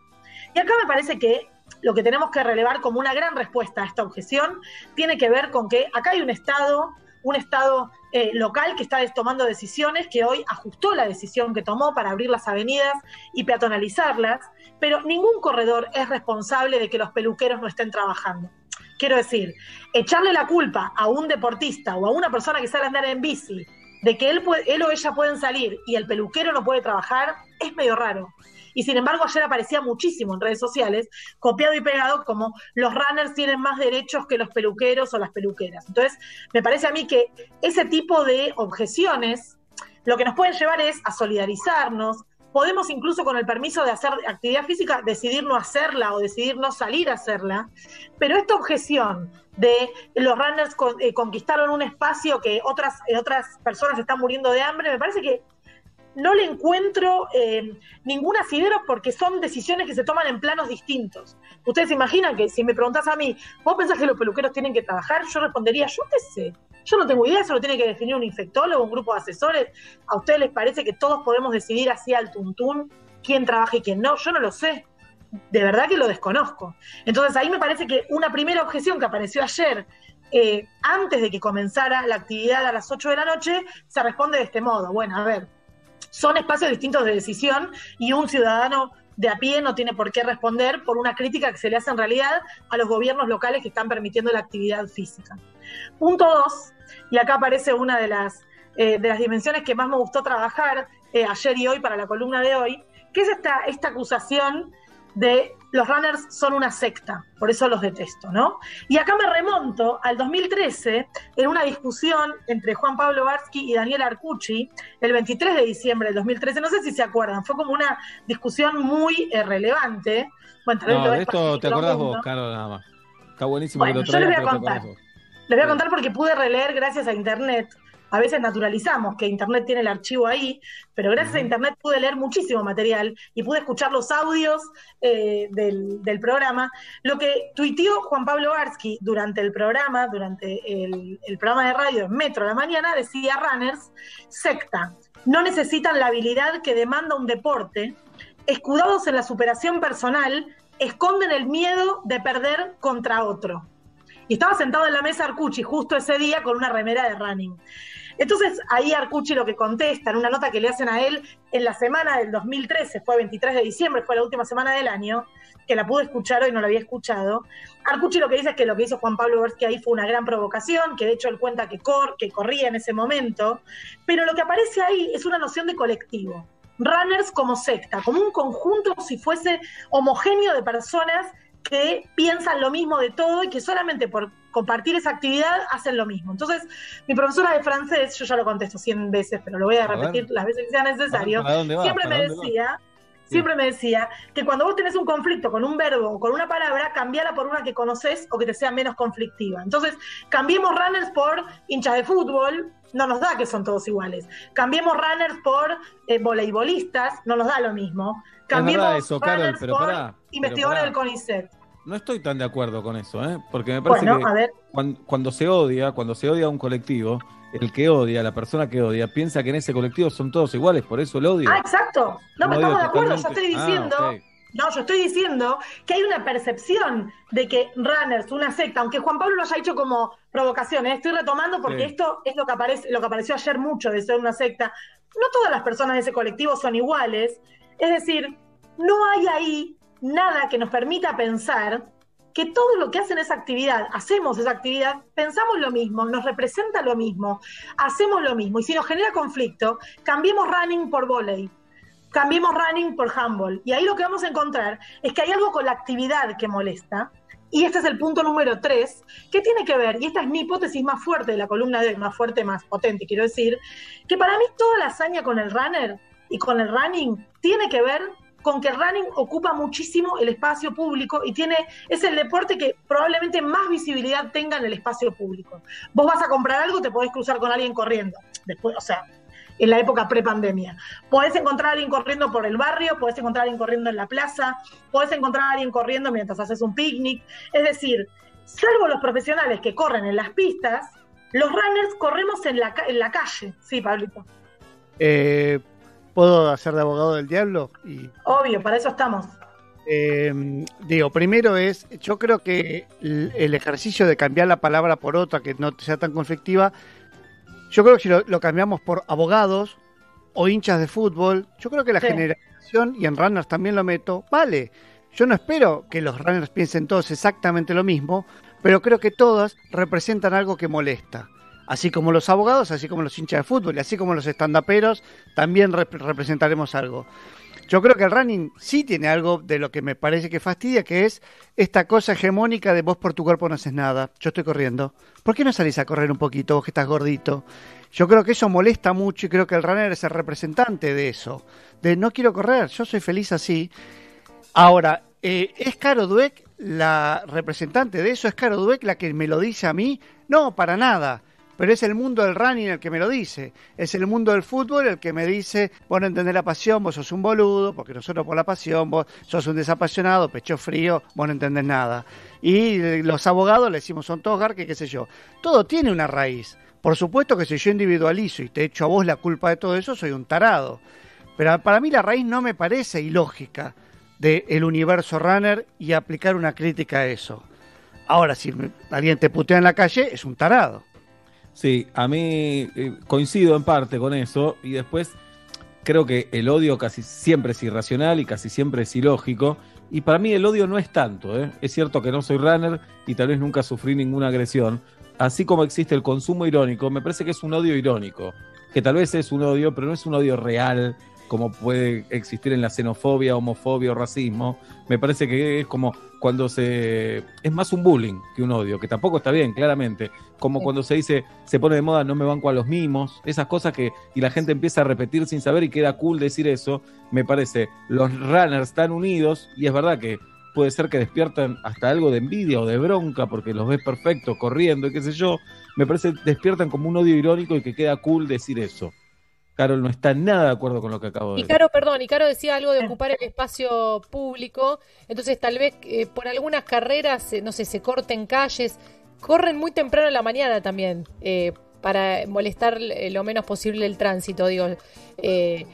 Y acá me parece que lo que tenemos que relevar como una gran respuesta a esta objeción tiene que ver con que acá hay un Estado, un Estado eh, local que está tomando decisiones, que hoy ajustó la decisión que tomó para abrir las avenidas y peatonalizarlas, pero ningún corredor es responsable de que los peluqueros no estén trabajando. Quiero decir, echarle la culpa a un deportista o a una persona que sale a andar en bici de que él, él o ella pueden salir y el peluquero no puede trabajar es medio raro. Y sin embargo, ayer aparecía muchísimo en redes sociales, copiado y pegado, como los runners tienen más derechos que los peluqueros o las peluqueras. Entonces, me parece a mí que ese tipo de objeciones lo que nos pueden llevar es a solidarizarnos. Podemos incluso con el permiso de hacer actividad física decidir no hacerla o decidir no salir a hacerla, pero esta objeción de los runners con- eh, conquistaron un espacio que otras, eh, otras personas están muriendo de hambre, me parece que no le encuentro eh, ningún porque son decisiones que se toman en planos distintos. Ustedes se imaginan que si me preguntás a mí, ¿vos pensás que los peluqueros tienen que trabajar? Yo respondería, yo qué sé. Yo no tengo idea, eso lo tiene que definir un infectólogo, un grupo de asesores. ¿A ustedes les parece que todos podemos decidir así al tuntún quién trabaja y quién no? Yo no lo sé. De verdad que lo desconozco. Entonces ahí me parece que una primera objeción que apareció ayer, eh, antes de que comenzara la actividad a las 8 de la noche, se responde de este modo. Bueno, a ver, son espacios distintos de decisión y un ciudadano de a pie no tiene por qué responder por una crítica que se le hace en realidad a los gobiernos locales que están permitiendo la actividad física. Punto dos, y acá aparece una de las, eh, de las dimensiones que más me gustó trabajar eh, ayer y hoy para la columna de hoy, que es esta, esta acusación de los runners son una secta, por eso los detesto, ¿no? Y acá me remonto al 2013, en una discusión entre Juan Pablo Barsky y Daniel Arcucci, el 23 de diciembre del 2013, no sé si se acuerdan, fue como una discusión muy eh, relevante. Bueno, tal vez No, lo de es esto te acordás vos, Carlos, nada más. Está buenísimo Bueno, que lo yo les traigas, voy a contar. Les voy a contar porque pude releer gracias a internet a veces naturalizamos que Internet tiene el archivo ahí, pero gracias a Internet pude leer muchísimo material y pude escuchar los audios eh, del, del programa. Lo que tuiteó Juan Pablo Barsky durante el programa, durante el, el programa de radio en Metro a la mañana, decía Runners, secta, no necesitan la habilidad que demanda un deporte, escudados en la superación personal, esconden el miedo de perder contra otro. Y estaba sentado en la mesa Arcucci justo ese día con una remera de running. Entonces ahí Arcucci lo que contesta en una nota que le hacen a él en la semana del 2013, fue 23 de diciembre, fue la última semana del año, que la pude escuchar hoy, no la había escuchado. Arcucci lo que dice es que lo que hizo Juan Pablo Versky ahí fue una gran provocación, que de hecho él cuenta que, cor, que corría en ese momento, pero lo que aparece ahí es una noción de colectivo. Runners como secta, como un conjunto si fuese homogéneo de personas que piensan lo mismo de todo y que solamente por compartir esa actividad hacen lo mismo. Entonces, mi profesora de francés, yo ya lo contesto 100 veces, pero lo voy a repetir las veces que sea necesario, ¿Para dónde va? siempre ¿Para me decía, siempre me decía que cuando vos tenés un conflicto con un verbo o con una palabra, cambiala por una que conoces o que te sea menos conflictiva. Entonces, cambiemos runners por hinchas de fútbol, no nos da que son todos iguales. Cambiemos runners por eh, voleibolistas, no nos da lo mismo. Cambiemos verdad eso, Carol, runners pero por pará, pero investigadores pará. del CONICET. No estoy tan de acuerdo con eso, ¿eh? Porque me parece Bueno, que Cuando, se odia, cuando se odia a un colectivo, el que odia, la persona que odia, piensa que en ese colectivo son todos iguales, por eso el odio. Ah, exacto. No, odio estamos de acuerdo. Yo estoy Ah, diciendo. No, yo estoy diciendo que hay una percepción de que Runners, una secta, aunque Juan Pablo lo haya hecho como provocación, ¿eh? estoy retomando porque Sí. esto es lo que aparece, lo que apareció ayer mucho de ser una secta. No todas las personas de ese colectivo son iguales. Es decir, no hay ahí nada que nos permita pensar que todo lo que hacen esa actividad, hacemos esa actividad, pensamos lo mismo, nos representa lo mismo, hacemos lo mismo. Y si nos genera conflicto, cambiemos running por volei, cambiemos running por handball. Y ahí lo que vamos a encontrar es que hay algo con la actividad que molesta. Y este es el punto número tres, que tiene que ver, y esta es mi hipótesis más fuerte de la columna de hoy, más fuerte, más potente, quiero decir, que para mí toda la hazaña con el runner y con el running tiene que ver con que el running ocupa muchísimo el espacio público y tiene, es el deporte que probablemente más visibilidad tenga en el espacio público. Vos vas a comprar algo, te podés cruzar con alguien corriendo. Después, o sea, en la época pre-pandemia. Podés encontrar a alguien corriendo por el barrio, podés encontrar a alguien corriendo en la plaza, podés encontrar a alguien corriendo mientras haces un picnic. Es decir, salvo los profesionales que corren en las pistas, los runners corremos en la, en la calle. Sí, Pablito. Eh, ¿Puedo hacer de abogado del diablo? Y Obvio, para eso estamos. Eh, digo, primero es, yo creo que el, el ejercicio de cambiar la palabra por otra que no sea tan conflictiva, yo creo que si lo, lo cambiamos por abogados o hinchas de fútbol, yo creo que la Sí. generación, y en runners también lo meto, vale. Yo no espero que los runners piensen todos exactamente lo mismo, pero creo que todas representan algo que molesta. Así como los abogados, así como los hinchas de fútbol y así como los estandaperos, también rep- representaremos algo. Yo creo que el running sí tiene algo de lo que me parece que fastidia, que es esta cosa hegemónica de vos por tu cuerpo no haces nada. Yo estoy corriendo. ¿Por qué no salís a correr un poquito vos que estás gordito? Yo creo que eso molesta mucho y creo que el runner es el representante de eso. De no quiero correr, yo soy feliz así. Ahora, eh, ¿es Caro Dweck la representante de eso? ¿Es Caro Dweck la que me lo dice a mí? No, para nada. Pero es el mundo del running el que me lo dice. Es el mundo del fútbol el que me dice, vos no entendés la pasión, vos sos un boludo, porque nosotros por la pasión, vos sos un desapasionado, pecho frío, vos no entendés nada. Y los abogados le decimos son todos garques, qué sé yo. Todo tiene una raíz. Por supuesto que si yo individualizo y te echo a vos la culpa de todo eso, soy un tarado. Pero para mí la raíz no me parece ilógica del universo runner y aplicar una crítica a eso. Ahora, si alguien te putea en la calle, es un tarado. Sí, a mí eh, coincido en parte con eso y después creo que el odio casi siempre es irracional y casi siempre es ilógico y para mí el odio no es tanto, ¿eh? es cierto que no soy runner y tal vez nunca sufrí ninguna agresión, así como existe el consumo irónico, me parece que es un odio irónico, que tal vez es un odio, pero no es un odio real como puede existir en la xenofobia, homofobia o racismo, me parece que es como cuando se... es más un bullying que un odio, que tampoco está bien, claramente, como cuando se dice, se pone de moda, no me banco a los mimos, esas cosas que, y la gente empieza a repetir sin saber y queda cool decir eso, me parece, los runners están unidos y es verdad que puede ser que despiertan hasta algo de envidia o de bronca porque los ves perfectos corriendo y qué sé yo, me parece despiertan como un odio irónico y que queda cool decir eso. Carol no está nada de acuerdo con lo que acabo de Y decir. Caro, perdón, y Caro decía algo de ocupar el espacio público, entonces tal vez eh, por algunas carreras, eh, no sé, se corten calles, corren muy temprano en la mañana también, eh, para molestar eh, lo menos posible el tránsito, digo. eh,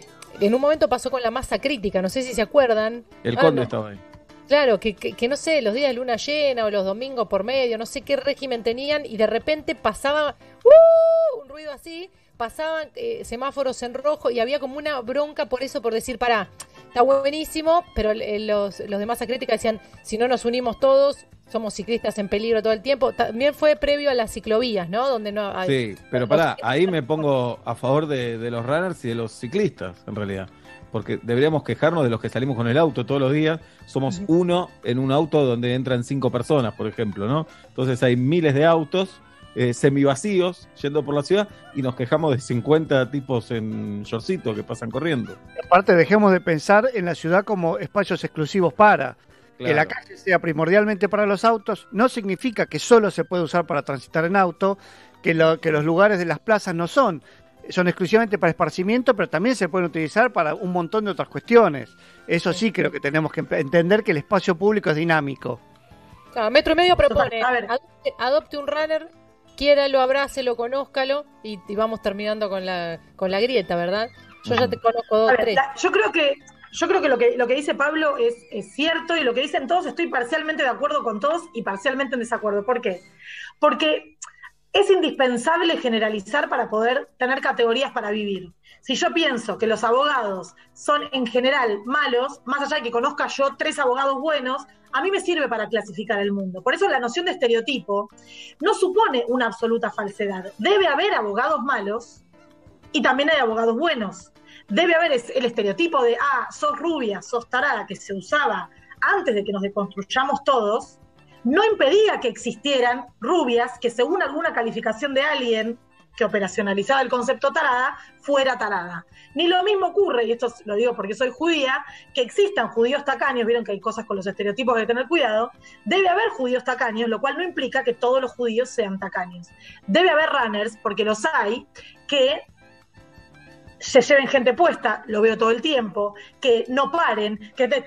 en un momento pasó con la masa crítica, no sé si se acuerdan. El Ah, conde no. estaba ahí. Claro, que, que, que no sé, los días de luna llena o los domingos por medio, no sé qué régimen tenían y de repente pasaba ¡uh! un ruido así, pasaban eh, semáforos en rojo y había como una bronca por eso, por decir, pará, está buenísimo, pero eh, los, los demás crítica decían, si no nos unimos todos, somos ciclistas en peligro todo el tiempo. También fue previo a las ciclovías, ¿no? Donde no hay... Sí, pero pará, ahí me pongo a favor de, de los runners y de los ciclistas, en realidad. Porque deberíamos quejarnos de los que salimos con el auto todos los días. Somos uno en un auto donde entran cinco personas, por ejemplo, ¿no? Entonces hay miles de autos eh, semivacíos yendo por la ciudad y nos quejamos de 50 tipos en shortcito que pasan corriendo. Aparte, dejemos de pensar en la ciudad como espacios exclusivos para. Que la calle sea primordialmente para los autos no significa que solo se puede usar para transitar en auto, que, lo- que los lugares de las plazas no son. Son exclusivamente para esparcimiento, pero también se pueden utilizar para un montón de otras cuestiones. Eso sí creo que tenemos que entender que el espacio público es dinámico. Claro, Metro y Medio propone, A ver. adopte, adopte un runner, quiéralo, abrácelo, conózcalo y, y vamos terminando con la, con la grieta, ¿verdad? Yo ya te conozco dos, ver, tres. la- yo creo que yo creo que lo que lo que dice Pablo es, es cierto y lo que dicen todos estoy parcialmente de acuerdo con todos y parcialmente en desacuerdo. ¿Por qué? Porque es indispensable generalizar para poder tener categorías para vivir. Si yo pienso que los abogados son en general malos, más allá de que conozca yo tres abogados buenos, a mí me sirve para clasificar el mundo. Por eso la noción de estereotipo no supone una absoluta falsedad. Debe haber abogados malos y también hay abogados buenos. Debe haber el estereotipo de, ah, sos rubia, sos tarada, que se usaba antes de que nos deconstruyamos todos, no impedía que existieran rubias que según alguna calificación de alguien que operacionalizaba el concepto tarada, fuera tarada. Ni lo mismo ocurre, y esto lo digo porque soy judía, que existan judíos tacaños, vieron que hay cosas con los estereotipos que hay que tener cuidado, debe haber judíos tacaños, lo cual no implica que todos los judíos sean tacaños. Debe haber runners, porque los hay, que se lleven gente puesta, lo veo todo el tiempo, que no paren, que te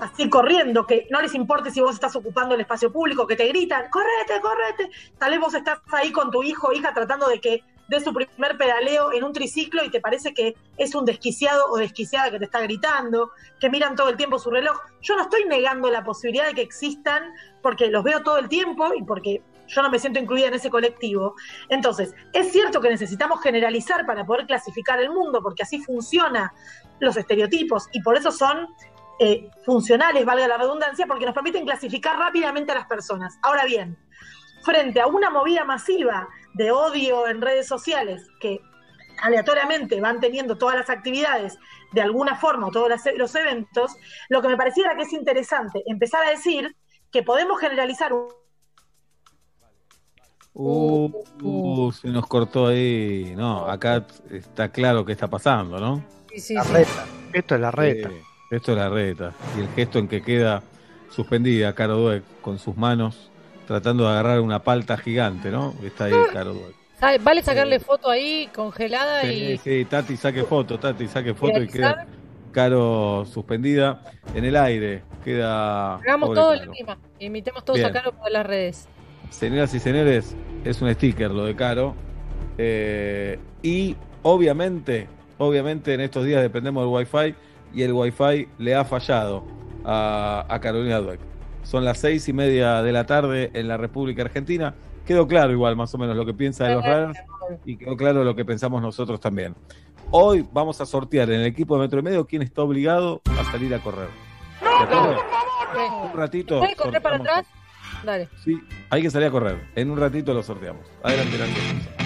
así corriendo, que no les importe si vos estás ocupando el espacio público, que te gritan, correte, correte. Tal vez vos estás ahí con tu hijo o hija tratando de que dé su primer pedaleo en un triciclo y te parece que es un desquiciado o desquiciada que te está gritando, que miran todo el tiempo su reloj. Yo no estoy negando la posibilidad de que existan porque los veo todo el tiempo y porque yo no me siento incluida en ese colectivo. Entonces, es cierto que necesitamos generalizar para poder clasificar el mundo, porque así funcionan los estereotipos y por eso son eh, funcionales, valga la redundancia, porque nos permiten clasificar rápidamente a las personas. Ahora bien, frente a una movida masiva de odio en redes sociales que aleatoriamente van teniendo todas las actividades de alguna forma o todos las- los eventos, lo que me pareciera que es interesante empezar a decir que podemos generalizar un Uh, uh, se nos cortó ahí. No, acá está claro qué está pasando, ¿no? Sí, sí, La sí. reta. Esto es la reta. Sí, esto es la reta. Y el gesto en que queda suspendida Caro Dweck con sus manos tratando de agarrar una palta gigante, ¿no? Está ahí Caro Dweck. Vale sacarle foto ahí congelada Sí, y sí, Tati saque foto, Tati saque foto y queda Caro suspendida en el aire. Queda. hagamos todo la misma. Imitemos todos Bien. a Caro por las redes. Señoras y señores, es un sticker lo de Caro. Eh, y obviamente, obviamente en estos días dependemos del Wi-Fi y el Wi-Fi le ha fallado a, a Carolina Dweck. Son las seis y media de la tarde en la República Argentina. Quedó claro igual más o menos lo que piensa de los Runners y quedó claro lo que pensamos nosotros también. Hoy vamos a sortear en el equipo de Metro y Medio quién está obligado a salir a correr. ¿De acuerdo? Un ratito. ¿Puede correr para atrás? Dale. Sí, hay que salir a correr. En un ratito lo sorteamos. Adelante, adelante.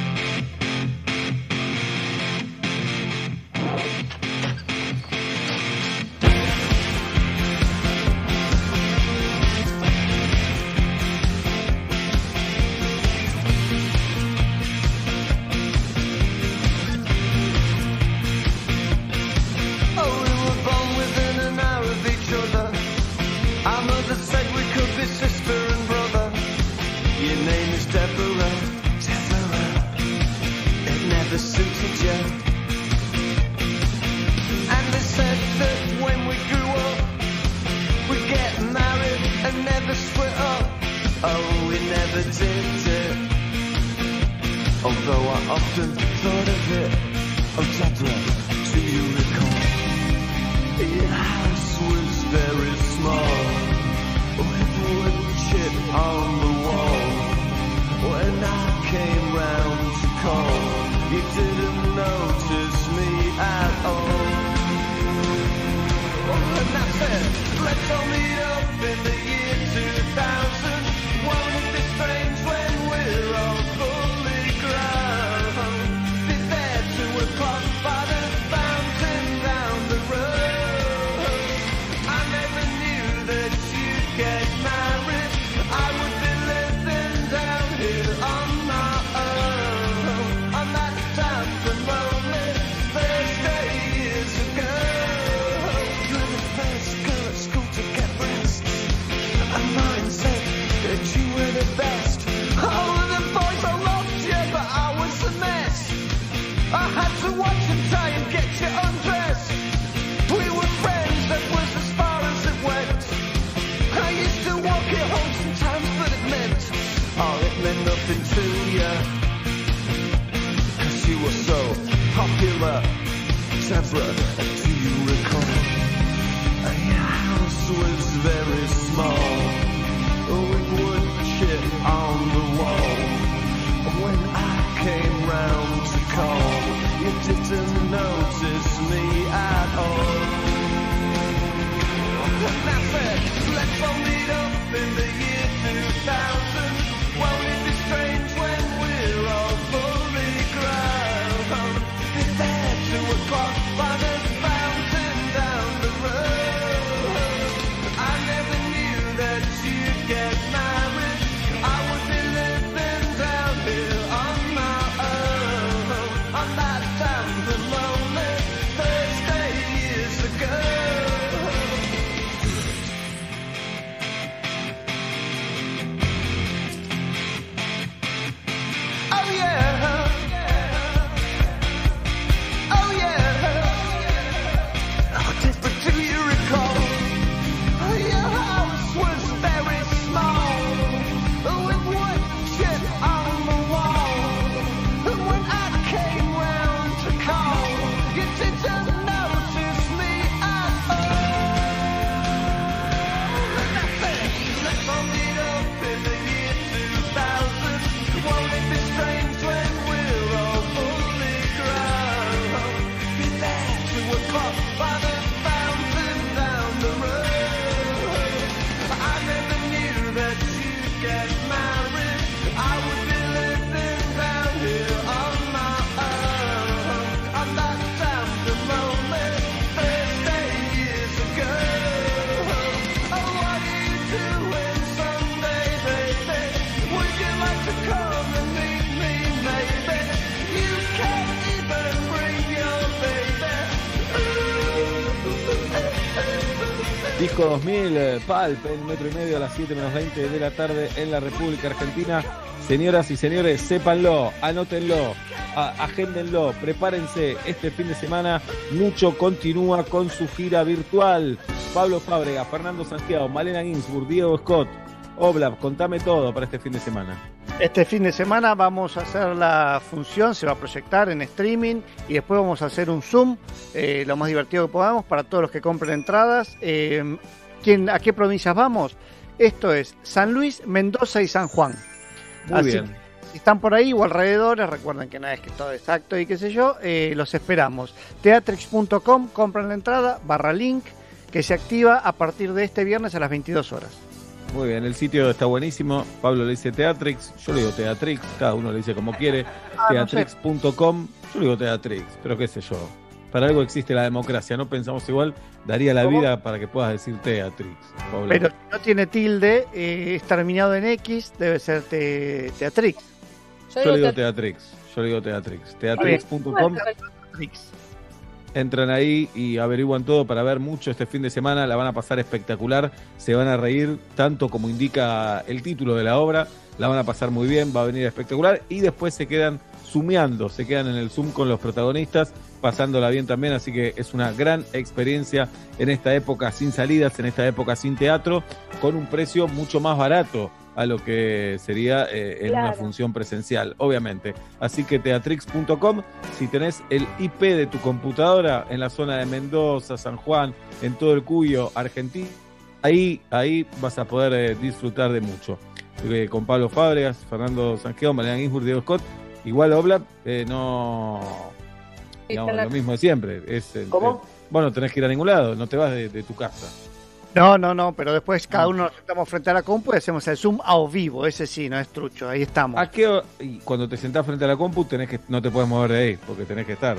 2000, eh, Palp, en metro y medio a las 7 menos 20 de la tarde en la República Argentina. Señoras y señores, sépanlo, anótenlo, agéndenlo, prepárense. Este fin de semana, Mucho continúa con su gira virtual. Pablo Fábrega, Fernando Santiago, Malena Ginsburg, Diego Scott, Oblap, contame todo para este fin de semana. Este fin de semana vamos a hacer la función, se va a proyectar en streaming y después vamos a hacer un Zoom, eh, lo más divertido que podamos para todos los que compren entradas. Eh, ¿quién- ¿A qué provincias vamos? Esto es San Luis, Mendoza y San Juan. Muy Así bien. que, si están por ahí o alrededores, recuerden que nada es que todo exacto y qué sé yo, eh, los esperamos. Teatrix.com, compran la entrada, barra link, que se activa a partir de este viernes a las 22 horas. Muy bien, el sitio está buenísimo. Pablo le dice Teatrix, yo le digo Teatrix, cada uno le dice como quiere. Ah, no sé. Teatrix.com, yo le digo Teatrix, pero qué sé yo. Para algo existe la democracia, no pensamos igual, daría la ¿Cómo? vida para que puedas decir Teatrix. Pero si no tiene tilde, eh, es terminado en X, debe ser te- Teatrix. yo le digo Teatrix, yo le digo Teatrix. Teatrix.com, entran ahí y averiguan todo para ver mucho este fin de semana, la van a pasar espectacular, se van a reír tanto como indica el título de la obra, la van a pasar muy bien, va a venir espectacular y después se quedan sumeando, se quedan en el Zoom con los protagonistas, pasándola bien también, así que es una gran experiencia en esta época sin salidas, en esta época sin teatro, con un precio mucho más barato a lo que sería eh, en una función presencial, obviamente. Así que teatrix.com, si tenés el IP de tu computadora en la zona de Mendoza, San Juan, en todo el Cuyo, Argentina, ahí, ahí vas a poder eh, disfrutar de mucho. Eh, con Pablo Fábregas, Fernando Sanjeo, Mariana Ginsburg, Diego Scott, igual Obla, eh, no digamos, lo mismo de siempre. Es, el- ¿Cómo? el- bueno, no tenés que ir a ningún lado, no te vas de, de tu casa. No, no, no, pero después cada uno nos sentamos frente a la compu y hacemos el Zoom a vivo. Ese sí, no es trucho, ahí estamos. ¿A qué hora- y cuando te sentás frente a la compu tenés que, no te puedes mover de ahí, porque tenés que estar.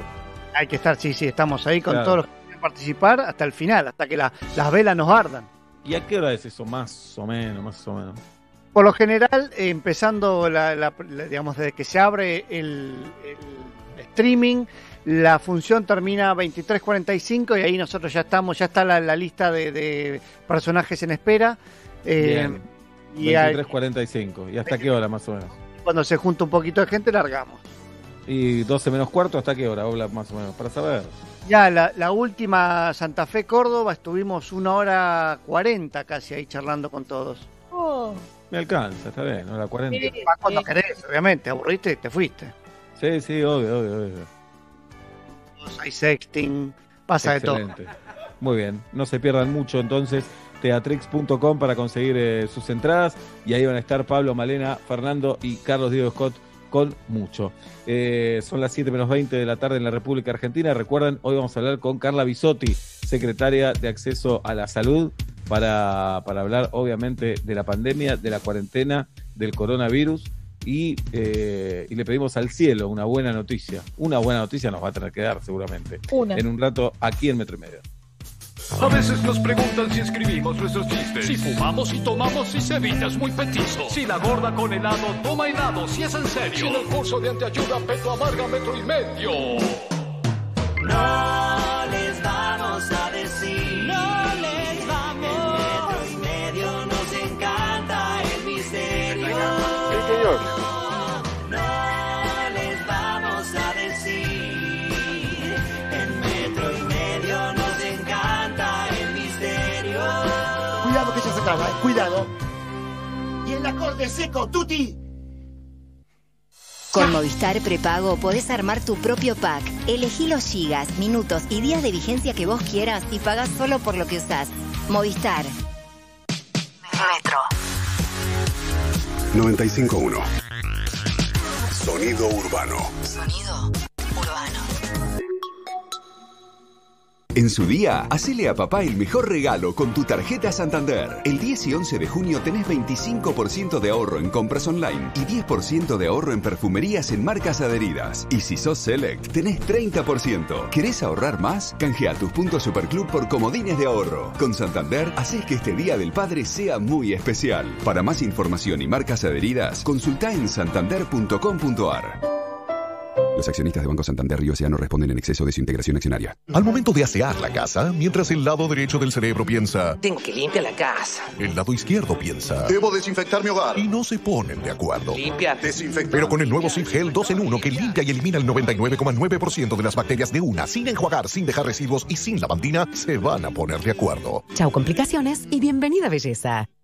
Hay que estar, sí, sí, estamos ahí con Claro. todos los que quieren participar hasta el final, hasta que la- las velas nos ardan. ¿Y a qué hora es eso? Más o menos, más o menos. Por lo general, empezando, la, la- la- digamos, desde que se abre el, el streaming, la función termina 23.45 y ahí nosotros ya estamos, ya está la, la lista de, de personajes en espera. Eh, Bien. y ahí, 23.45. ¿Y hasta qué hora más o menos? cuando se junta un poquito de gente, largamos. Y 12 menos cuarto, ¿hasta qué hora? Obla, más o menos, para saber. Ya la, la última Santa Fe Córdoba estuvimos una hora 40 casi ahí charlando con todos. Oh, Me alcanza, está bien, hora 40. sí, Vas cuando sí. querés, obviamente, aburriste, te fuiste. Sí, sí, obvio, obvio, obvio. Hay sexting, pasa de todo. Excelente. Muy bien, no se pierdan mucho entonces teatrix.com para conseguir eh, sus entradas y ahí van a estar Pablo, Malena, Fernando y Carlos Diego Scott con mucho. Eh, son las 7 menos 20 de la tarde en la República Argentina. Recuerden, hoy vamos a hablar con Carla Bisotti, secretaria de Acceso a la Salud, para, para hablar obviamente de la pandemia, de la cuarentena, del coronavirus. Y, eh, y le pedimos al cielo una buena noticia. Una buena noticia nos va a tener que dar seguramente. Una. En un rato aquí en Metro y Medio. A veces nos preguntan si escribimos nuestros chistes. Si fumamos y tomamos, si se evita es muy petizo. Si la gorda con helado toma helado, si es en serio. Si en el curso de anteayuda Petro amarga metro y medio. No les vamos a decir. No les vamos a decir. En metro y medio nos encanta el misterio. Cuidado que ya se acaba, eh, cuidado. Y el acorde seco, tutti. Con Movistar Prepago podés armar tu propio pack. Elegí los gigas, minutos y días de vigencia que vos quieras y pagás solo por lo que usás. Movistar. Metro. 951. Sonido urbano. Sonido urbano. En su día, hacele a papá el mejor regalo con tu tarjeta Santander. El 10 y 11 de junio tenés 25% de ahorro en compras online y 10% de ahorro en perfumerías en marcas adheridas. Y si sos Select, tenés 30%. ¿Querés ahorrar más? Canjea tus puntos Superclub por comodines de ahorro. Con Santander, haces que este Día del Padre sea muy especial. Para más información y marcas adheridas, consulta en santander.com.ar. Los accionistas de Banco Santander y Océano responden en exceso de su integración accionaria. Al momento de asear la casa, mientras el lado derecho del cerebro piensa, Tengo que limpiar la casa. el lado izquierdo piensa, Debo desinfectar mi hogar. y no se ponen de acuerdo. Limpiar. Desinfectar. Pero con el nuevo Sif Gel 2 en 1 que limpia y elimina el 99,9% de las bacterias de una, sin enjuagar, sin dejar residuos y sin lavandina, se van a poner de acuerdo. Chau complicaciones y bienvenida belleza.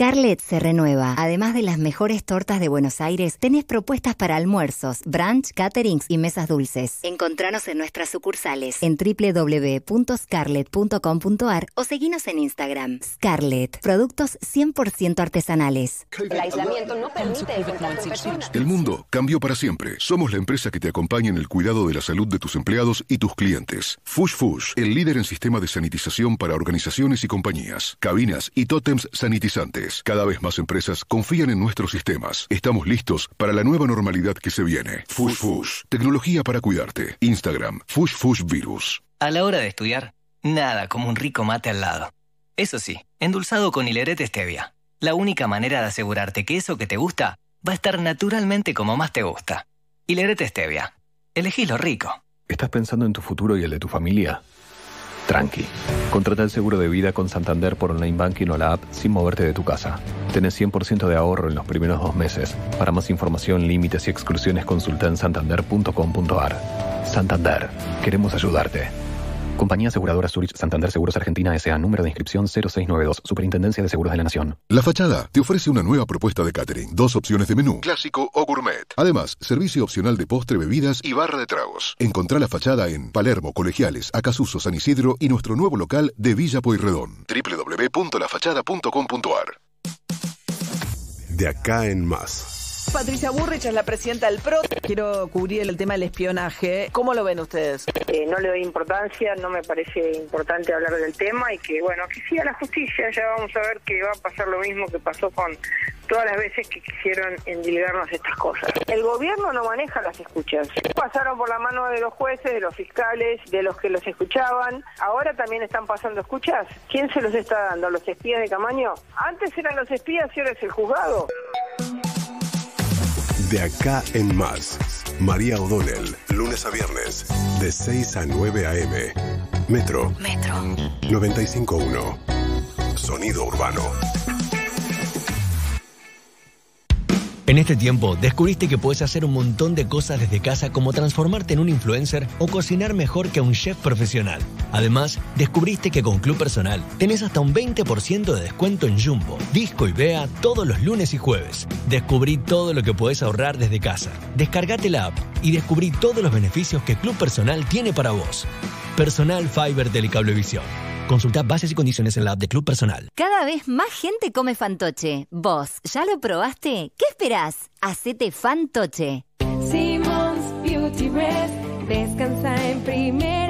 Scarlett se renueva. Además de las mejores tortas de Buenos Aires, tenés propuestas para almuerzos, brunch, caterings y mesas dulces. Encontranos en nuestras sucursales en www.scarlett.com.ar o seguinos en Instagram. Scarlett, productos 100% artesanales. El aislamiento no permite con personas. El mundo cambió para siempre. Somos la empresa que te acompaña en el cuidado de la salud de tus empleados y tus clientes. Fush Fush, el líder en sistema de sanitización para organizaciones y compañías, cabinas y tótems sanitizantes. Cada vez más empresas confían en nuestros sistemas. Estamos listos para la nueva normalidad que se viene. Fush Fush, tecnología para cuidarte. Instagram, Fush Fush Virus. A la hora de estudiar, nada como un rico mate al lado. Eso sí, endulzado con hilerete stevia. La única manera de asegurarte que eso que te gusta va a estar naturalmente como más te gusta. Hilerete stevia. Elegí lo rico. ¿Estás pensando en tu futuro y el de tu familia? Tranqui. Contrata el seguro de vida con Santander por online banking o la app sin moverte de tu casa. Tenés 100% de ahorro en los primeros dos meses. Para más información, límites y exclusiones, consulta en santander.com.ar. Santander. Queremos ayudarte. Compañía Aseguradora Zurich Santander Seguros Argentina S.A. Número de inscripción 0692. Superintendencia de Seguros de la Nación. La Fachada te ofrece una nueva propuesta de catering. Dos opciones de menú, clásico o gourmet. Además, servicio opcional de postre, bebidas y barra de tragos. Encontrá La Fachada en Palermo, Colegiales, Acasuso, San Isidro y nuestro nuevo local de Villa Pueyrredón. www.lafachada.com.ar De acá en más. Patricia Burrich es la presidenta del PRO. Quiero cubrir el tema del espionaje. ¿Cómo lo ven ustedes? Eh, no le doy importancia, no me parece importante hablar del tema y que, bueno, que siga la justicia. Ya vamos a ver que va a pasar lo mismo que pasó con todas las veces que quisieron endilgarnos estas cosas. El gobierno no maneja las escuchas. Pasaron por la mano de los jueces, de los fiscales, de los que los escuchaban. Ahora también están pasando escuchas. ¿Quién se los está dando? ¿Los espías de Camaño? Antes eran los espías y ahora es el juzgado. De acá en más. María O'Donnell, lunes a viernes, de 6 a 9 a.m. Metro. Metro. 95.1. Sonido urbano. En este tiempo, descubriste que puedes hacer un montón de cosas desde casa como transformarte en un influencer o cocinar mejor que un chef profesional. Además, descubriste que con Club Personal tenés hasta un 20% de descuento en Jumbo, Disco y Bea todos los lunes y jueves. Descubrí todo lo que puedes ahorrar desde casa. Descargate la app y descubrí todos los beneficios que Club Personal tiene para vos. Personal Fiber Telecablevisión. Consulta bases y condiciones en la app de Club Personal. Cada vez más gente come fantoche. ¿Vos ya lo probaste? ¿Qué esperás? Hacete fantoche. Simmons Beauty Rest descansa en primera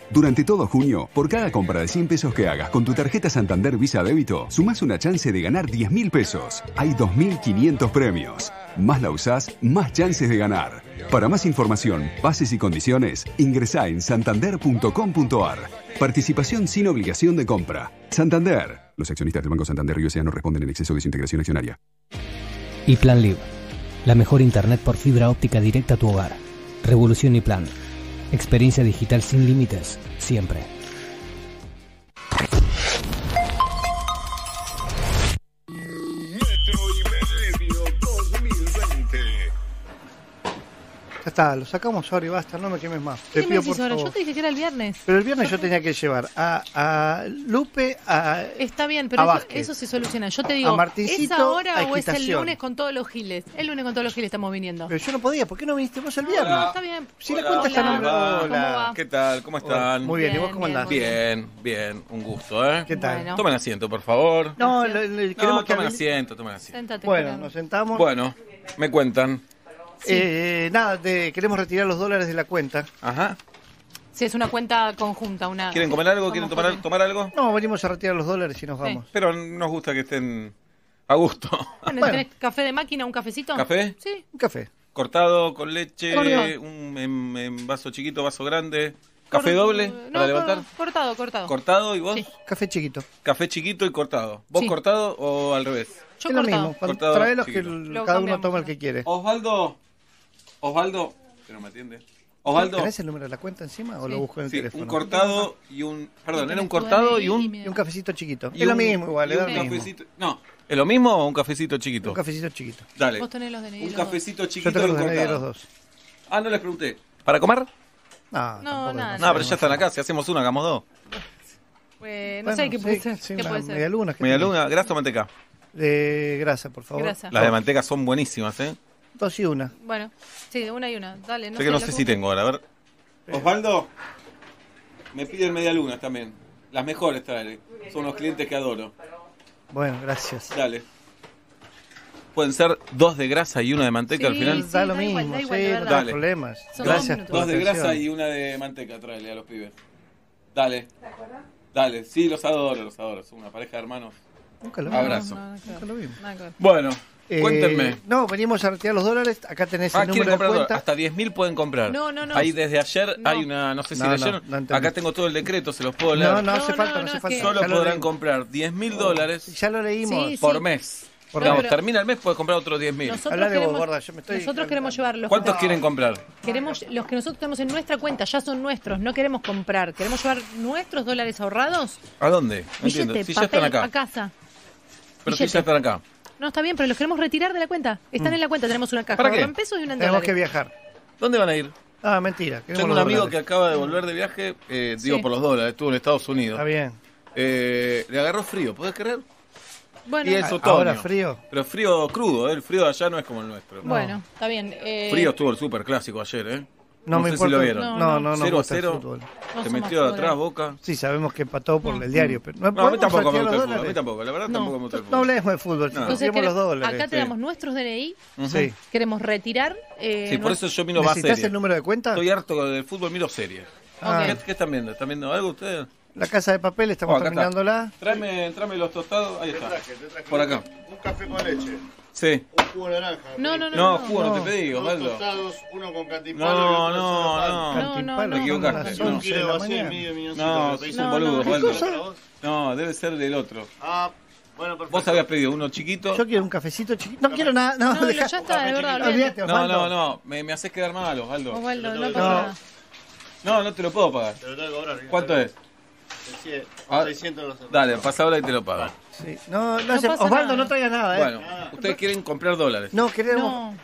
Durante todo junio, por cada compra de 100 pesos que hagas con tu tarjeta Santander Visa Débito, sumás una chance de ganar 10 mil pesos. Hay 2.500 premios. Más la usás, más chances de ganar. Para más información, bases y condiciones, ingresá en santander.com.ar. Participación sin obligación de compra. Santander. Los accionistas del Banco Santander y no responden en exceso de su integración accionaria. Y Plan Live, la mejor internet por fibra óptica directa a tu hogar. Revolución y Plan. Experiencia digital sin límites, siempre. Está, lo sacamos ahora y basta, no me quemes más. Te ¿Qué me pido decís por ahora? favor. Yo te dije que era el viernes. Pero el viernes yo tenía que llevar a, a Lupe, a, Está bien, pero a eso, Vázquez. eso se soluciona. Yo te digo, A ¿es ahora a o es el lunes con todos los giles? El lunes con todos los giles estamos viniendo. Pero yo no podía, ¿por qué no viniste vos el viernes? No, está bien. Si la cuenta está a nombre- ¿Cómo Hola. ¿Qué tal? ¿Cómo están? Muy bien, ¿y vos cómo andás? Bien, bien, un gusto, ¿eh? ¿Qué tal? Bueno. Tomen asiento, por favor. No, le- le- No, queremos que tomen asiento, tomen asiento. Séntate. Bueno, nos sentamos. Bueno, me cuentan. Eh, nada, te- queremos retirar los dólares de la cuenta. Ajá. Sí, es una cuenta conjunta. Una... ¿Quieren comer algo? ¿Quieren tomar, tomar algo? No, venimos a retirar los dólares y nos Sí. vamos. Pero nos gusta que estén a gusto. Bueno, ¿tenés café de máquina, un cafecito? ¿Café? Sí. Un café. Cortado con leche, Cortado. un en, en vaso chiquito, vaso grande. ¿Café Cor- doble No, para levantar? cor- cortado, cortado. ¿Cortado y vos? Sí. Café chiquito. Café chiquito y cortado. ¿Vos Sí. cortado o al revés? Yo es lo cortado. mismo. Cuando Cortado trae los que chiquito. el- Lo cada uno toma el que quiere. Osvaldo. Osvaldo. Que no me atiende. Osvaldo. ¿Tenés el número de la cuenta encima o lo busco en el Sí, teléfono? un cortado y un. Perdón, era un cortado y un. Y un cafecito chiquito. y es lo mismo igual, es un lo mismo. cafecito- No, ¿es lo mismo o un cafecito chiquito? Un cafecito chiquito. Dale. Vos tenés los DNI. Un dos. cafecito Yo chiquito tengo y un los de los dos. Ah, no les pregunté. ¿Para comer? No, No, nada. No, pero ya están acá. Si hacemos una, hagamos dos. Eh, no Bueno, sé qué puede sí, ser. sí, ¿Qué una puede ser? media luna. ¿qué Media tenés? luna, grasa o manteca. De grasa, por favor. Grasa. Las de manteca son buenísimas, ¿eh? Dos y una. Bueno, sí, una y una. Dale, no sé. que no sé si tengo ahora, a ver. Osvaldo, me piden medialunas también. Las mejores traeré. Son los clientes que adoro. Bueno, gracias. Dale. Pueden ser dos de grasa y una de manteca al final. sí, da lo mismo, sí, no problemas. Gracias dos Dos de grasa y una de manteca traerle a los pibes. Dale. Dale, sí, los adoro, los adoro. Son una pareja de hermanos. Nunca lo. Abrazo. Nunca lo Bueno, eh, Cuéntenme. No, venimos a retirar los dólares. Acá tenés ah, el número de cuenta. Hasta 10.000 pueden comprar. No, no, no. Ahí desde ayer hay una, no sé si no, leyeron. Acá tengo todo el decreto, se los puedo leer. No, no, hace falta, no, hace falta. Solo podrán comprar 10.000 dólares. Ya lo leímos. Por mes. Por no, termina el mes, puedes comprar otros 10 mil. Nosotros, queremos, nosotros queremos llevar los ¿Cuántos quieren comprar? Queremos, los que nosotros tenemos en nuestra cuenta ya son nuestros, no queremos comprar. Queremos llevar nuestros dólares ahorrados. ¿A dónde? No entiendo. Si ya están acá. A casa. Pero si ya están acá. No, está bien, pero los queremos retirar de la cuenta. Están mm. en la cuenta, tenemos una caja ¿Para qué? pesos y una Tenemos que viajar. ¿Dónde van a ir? Ah, mentira. Tengo un amigo que acaba de volver de viaje, eh, digo por los dólares, estuvo en Estados Unidos. Está bien. Eh, le agarró frío, ¿podés creer? Bueno, Y es ah, otoño. Ahora frío. Pero frío crudo, ¿eh? el frío de allá no es como el nuestro. bueno, está bien. eh, Frío estuvo el super clásico ayer, ¿eh? No, no me sé importa. si lo vieron. No, no, no. 0 a 0. Te metió de atrás Boca. Sí, sabemos que empató por el diario. Pero no, no a mí tampoco me gusta el fútbol. A mí tampoco, la verdad tampoco me gusta el fútbol. No hablemos de fútbol, no. queremos los dólares. Acá tenemos nuestros DNI. Sí. Queremos retirar. Eh, sí, por eso yo miro más series. el número de cuenta? Estoy harto del fútbol, miro series. Ah. ¿Qué, están viendo? ¿Están viendo algo ustedes? La casa de papel, estamos oh, terminándola. Tráeme, tráeme los tostados, ahí está. Por acá. Un café con leche. Sí. Un jugo de naranja. No, no, no. No, jugo no, te pedí, Osvaldo. Dos tostados, uno con cantipalo. No, no, no. No, no, Te equivocaste. Un kilo vacío, medio milloncito. No, te hizo un boludo, Osvaldo. No, debe ser del otro. Ah, bueno, perfecto. Vos habías pedido uno chiquito. Yo quiero un cafecito chiquito. No, no quiero nada. No, no deja... ya está, de verdad. Olvídate, no, no, no. Me, me haces quedar mal, Osvaldo. Osvaldo, no pasa nada. No, no te lo puedo pagar. Te lo tengo que cobrar. ¿Cuánto es? 600 ah. Dale, pasa ahora y te lo pago. No, no, No sé. Osvaldo, nada. no traiga nada, ¿eh? Bueno, ustedes quieren comprar dólares. No, queremos.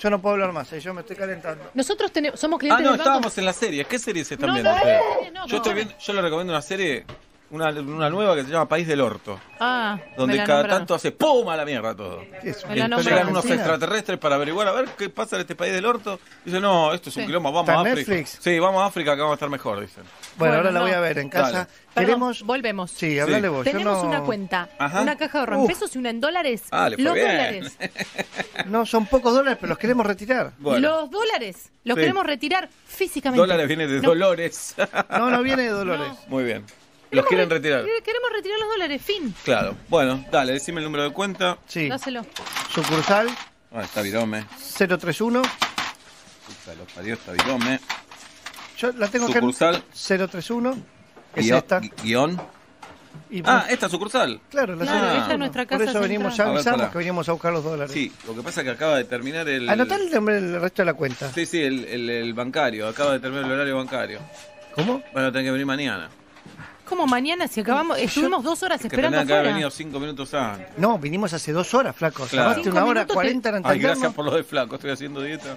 Yo no puedo hablar más, ¿eh? yo me estoy calentando. Nosotros tenemos, somos Ah, no, estábamos en la serie ¿Qué series están No, viendo no, ustedes? no, no, Yo no. yo les recomiendo una serie una, nueva que se llama País del Orto. Ah, donde cada tanto hace ¡pum! a la mierda todo. Es Llegan unos extraterrestres para averiguar a ver qué pasa en este País del Orto. Dicen, no, esto es un quilombo, vamos a África. Sí, vamos a África que vamos a estar mejor, dicen. Bueno, ahora la voy a ver en casa. Dale. Queremos... Volvemos. Sí, hablale sí. vos. Tenemos una cuenta, una caja de ahorro en pesos y una en dólares. Ah, le fue pues los dólares. no, son pocos dólares, pero los queremos retirar. Los dólares, los queremos retirar físicamente. Dólares viene de no. Dolores. no, no viene de Dolores. Muy bien. Los quieren retirar. Eh, queremos retirar los dólares, fin. Claro. Bueno, dale, decime el número de cuenta. Sí. Dáselo. Sucursal Ah, está Virome. 031. Puta, los parió, está Virome. Yo la tengo Sucursal. 031. Es esta. Guión. Ah, esta sucursal. claro, la Claro, esta es nuestra casa. Por eso venimos, ya que veníamos a buscar los dólares. Sí, lo que pasa es que acaba de terminar el. Anotá el nombre del resto de la cuenta. Sí, sí, el, el- bancario. Acaba de terminar el horario bancario. ¿Cómo? bueno a tener que venir mañana como mañana, si acabamos, estuvimos dos horas esperando. Que, que haber venido cinco minutos antes. No, vinimos hace dos horas, flaco. Claro. una hora cuarenta te... Gracias por lo de flaco, estoy haciendo dieta.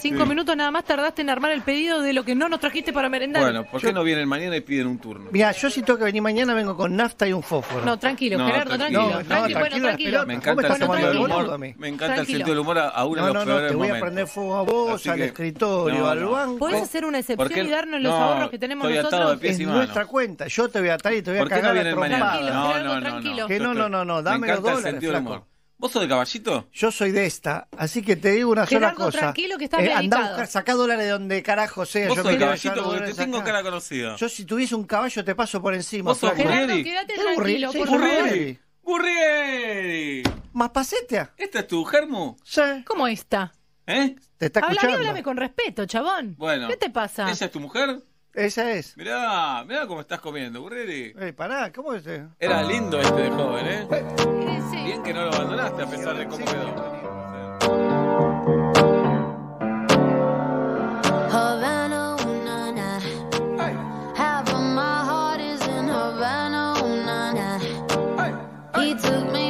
Cinco minutos nada más tardaste en armar el pedido de lo que no nos trajiste para merendar. Bueno, ¿por qué yo... no vienen mañana y piden un turno? Mira, yo si tengo que venir mañana vengo con nafta y un fósforo. No, tranquilo, Gerardo, tranquilo. tranquilo. No, tranquilo, bueno, tranquilo. Me encanta el sentido del humor. Me encanta el sentido del humor a uno de los peores. No, no, te voy a prender fuego a vos, al escritorio, al banco. ¿Podés hacer una excepción y darnos los ahorros que tenemos nosotros? Es nuestra cuenta. Yo te voy a atar y te voy a cagar a trompar. No, no, no. Que no, no, no, no. Dame los dólares, flaco. ¿Vos sos de caballito? Yo soy de esta, así que te digo una sola cosa. tranquilo que estás eh, Andá a buscar, sacá dólares de donde carajo sea. ¿Vos yo sos de caballito porque te tengo cara conocida. Yo si tuviese un caballo te paso por encima. ¿Vos sos Gerardo, quédate tranquilo, sí, por ¿Más pasetea? ¿Esta es tu germo? Sí. ¿Cómo esta? ¿Eh? Te está escuchando. Háblame, háblame con respeto, chabón. Bueno. ¿Qué te pasa? ¿Esa es tu mujer? Esa es. Mirá, mirá cómo estás comiendo, Burreri. Eh, pará, ¿cómo es este? Era lindo este de joven, ¿eh? eh. Bien que no lo abandonaste a pesar de cómo quedó. He took me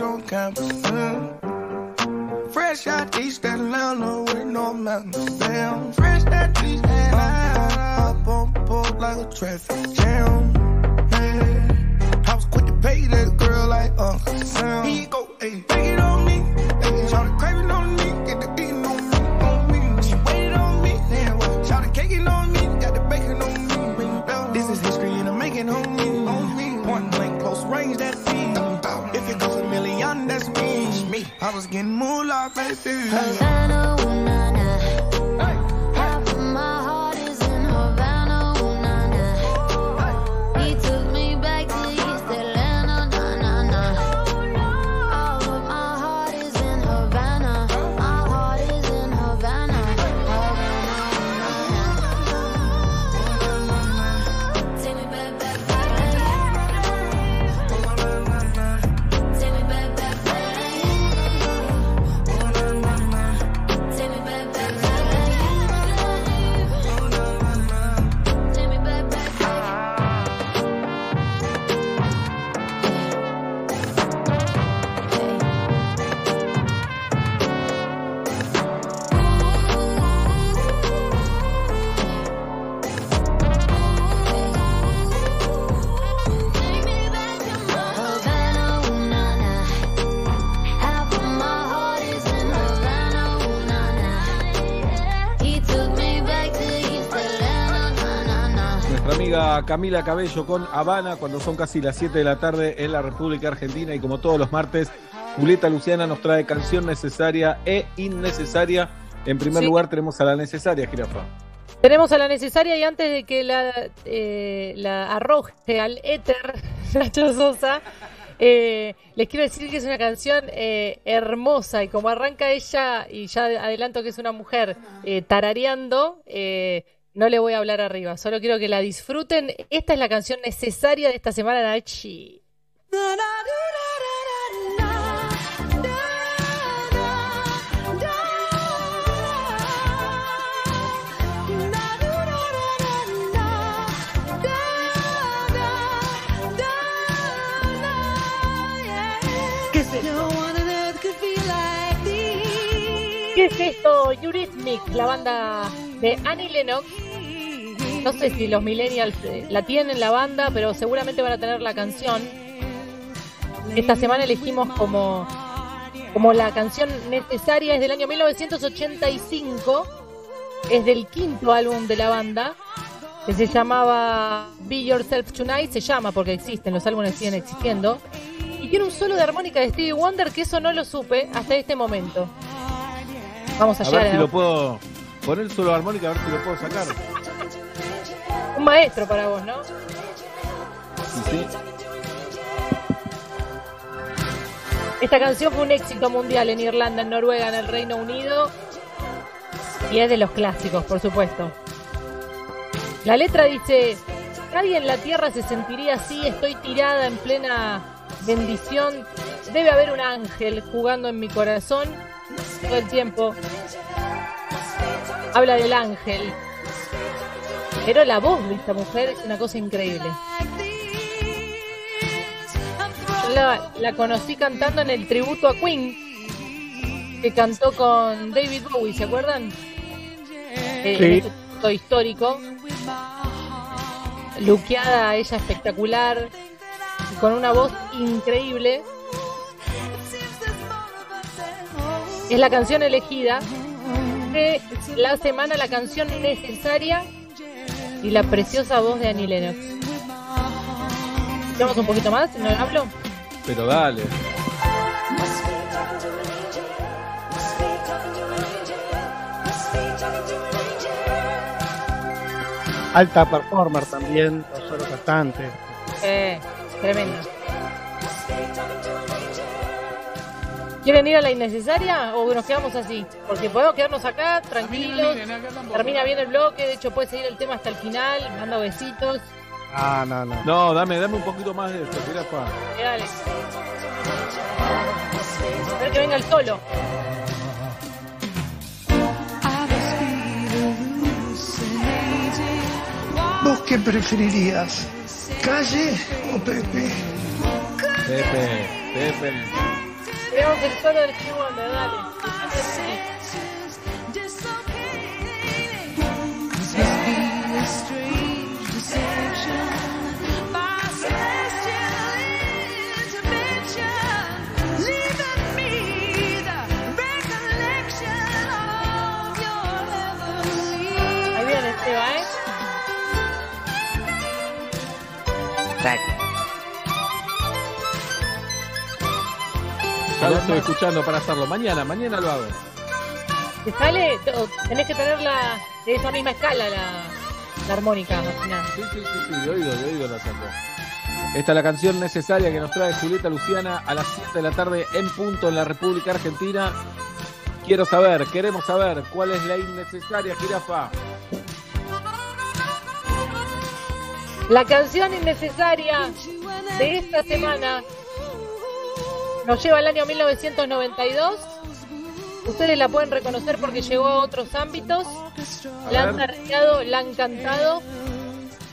on campus. Mm. Fresh out East Atlanta with no mountains. Damn, fresh out East Atlanta. Up on board like a traffic jam. Yeah. I was quick to pay that girl like Uncle Sam. He go, hey, take it on I was getting moolah, baby. Havana, ooh, na, na. Camila Cabello con Habana cuando son casi las 7 de la tarde en la República Argentina y como todos los martes, Julieta Luciana nos trae canción necesaria e innecesaria. En primer Sí. lugar tenemos a la necesaria, Jirafa. Tenemos a la necesaria y antes de que la, eh, la arroje al éter Nacho Sosa, eh, les quiero decir que es una canción eh, hermosa y como arranca ella, y ya adelanto que es una mujer tarareando, eh, no le voy a hablar arriba, solo quiero que la disfruten. Esta es la canción necesaria de esta semana, Nachi. ¿Qué es esto? ¿Qué es esto? Eurythmic, la banda de Annie Lennox. No sé si los millennials eh, la tienen la banda, pero seguramente van a tener la canción. Esta semana elegimos como, como la canción necesaria, es del año 1985. Es del quinto álbum de la banda, que se llamaba Be Yourself Tonight. Se llama porque existen, los álbumes siguen existiendo. Y tiene un solo de armónica de Stevie Wonder que eso no lo supe hasta este momento. Vamos a, A llegar ver si a- lo puedo poner solo armónica, a ver si lo puedo sacar. Un maestro para vos, ¿no? Sí, sí. Esta canción fue un éxito mundial en Irlanda, en Noruega, en el Reino Unido. Y es de los clásicos, por supuesto. La letra dice, nadie en la tierra se sentiría así, estoy tirada en plena bendición. Debe haber un ángel jugando en mi corazón todo el tiempo. Habla del ángel. Pero la voz de esta mujer es una cosa increíble. Yo la, la conocí cantando en el tributo a Queen, que cantó con David Bowie, ¿se acuerdan? Eh, Sí. En este tributo histórico. Luqueada, ella espectacular, con una voz increíble. Es la canción elegida de la semana, la canción necesaria y la preciosa voz de Annie Lennox. ¿Vamos un poquito más? ¿No hablo? Pero dale. Alta performer también, no solo cantante. Eh, tremendo. ¿Quieren ir a la innecesaria o nos quedamos así? Porque podemos quedarnos acá tranquilos. Termina bien el bloque, de hecho puede seguir el tema hasta el final. Manda besitos. Ah, no, no. No, dame, dame un poquito más de esto, Jirafa. Eh, Dale. Ver que venga el solo. ¿Vos qué preferirías? ¿Calle o Pepe? Pepe. Pepe. Tenemos el solo del Steve Wonder, dale. Ahí viene ¿eh? Ya lo estoy escuchando para hacerlo. Mañana, mañana lo hago. Te sale, tenés que tenerla de esa misma escala la, la armónica al final. Sí, sí, sí, sí, de oído, de oído la saco. Esta es la canción necesaria que nos trae Julieta Luciana a las 7 de la tarde en punto en la República Argentina. Quiero saber, queremos saber cuál es la innecesaria jirafa. La canción innecesaria de esta semana nos lleva al año 1992. Ustedes la pueden reconocer porque llegó a otros ámbitos. La han tardeado, la han cantado.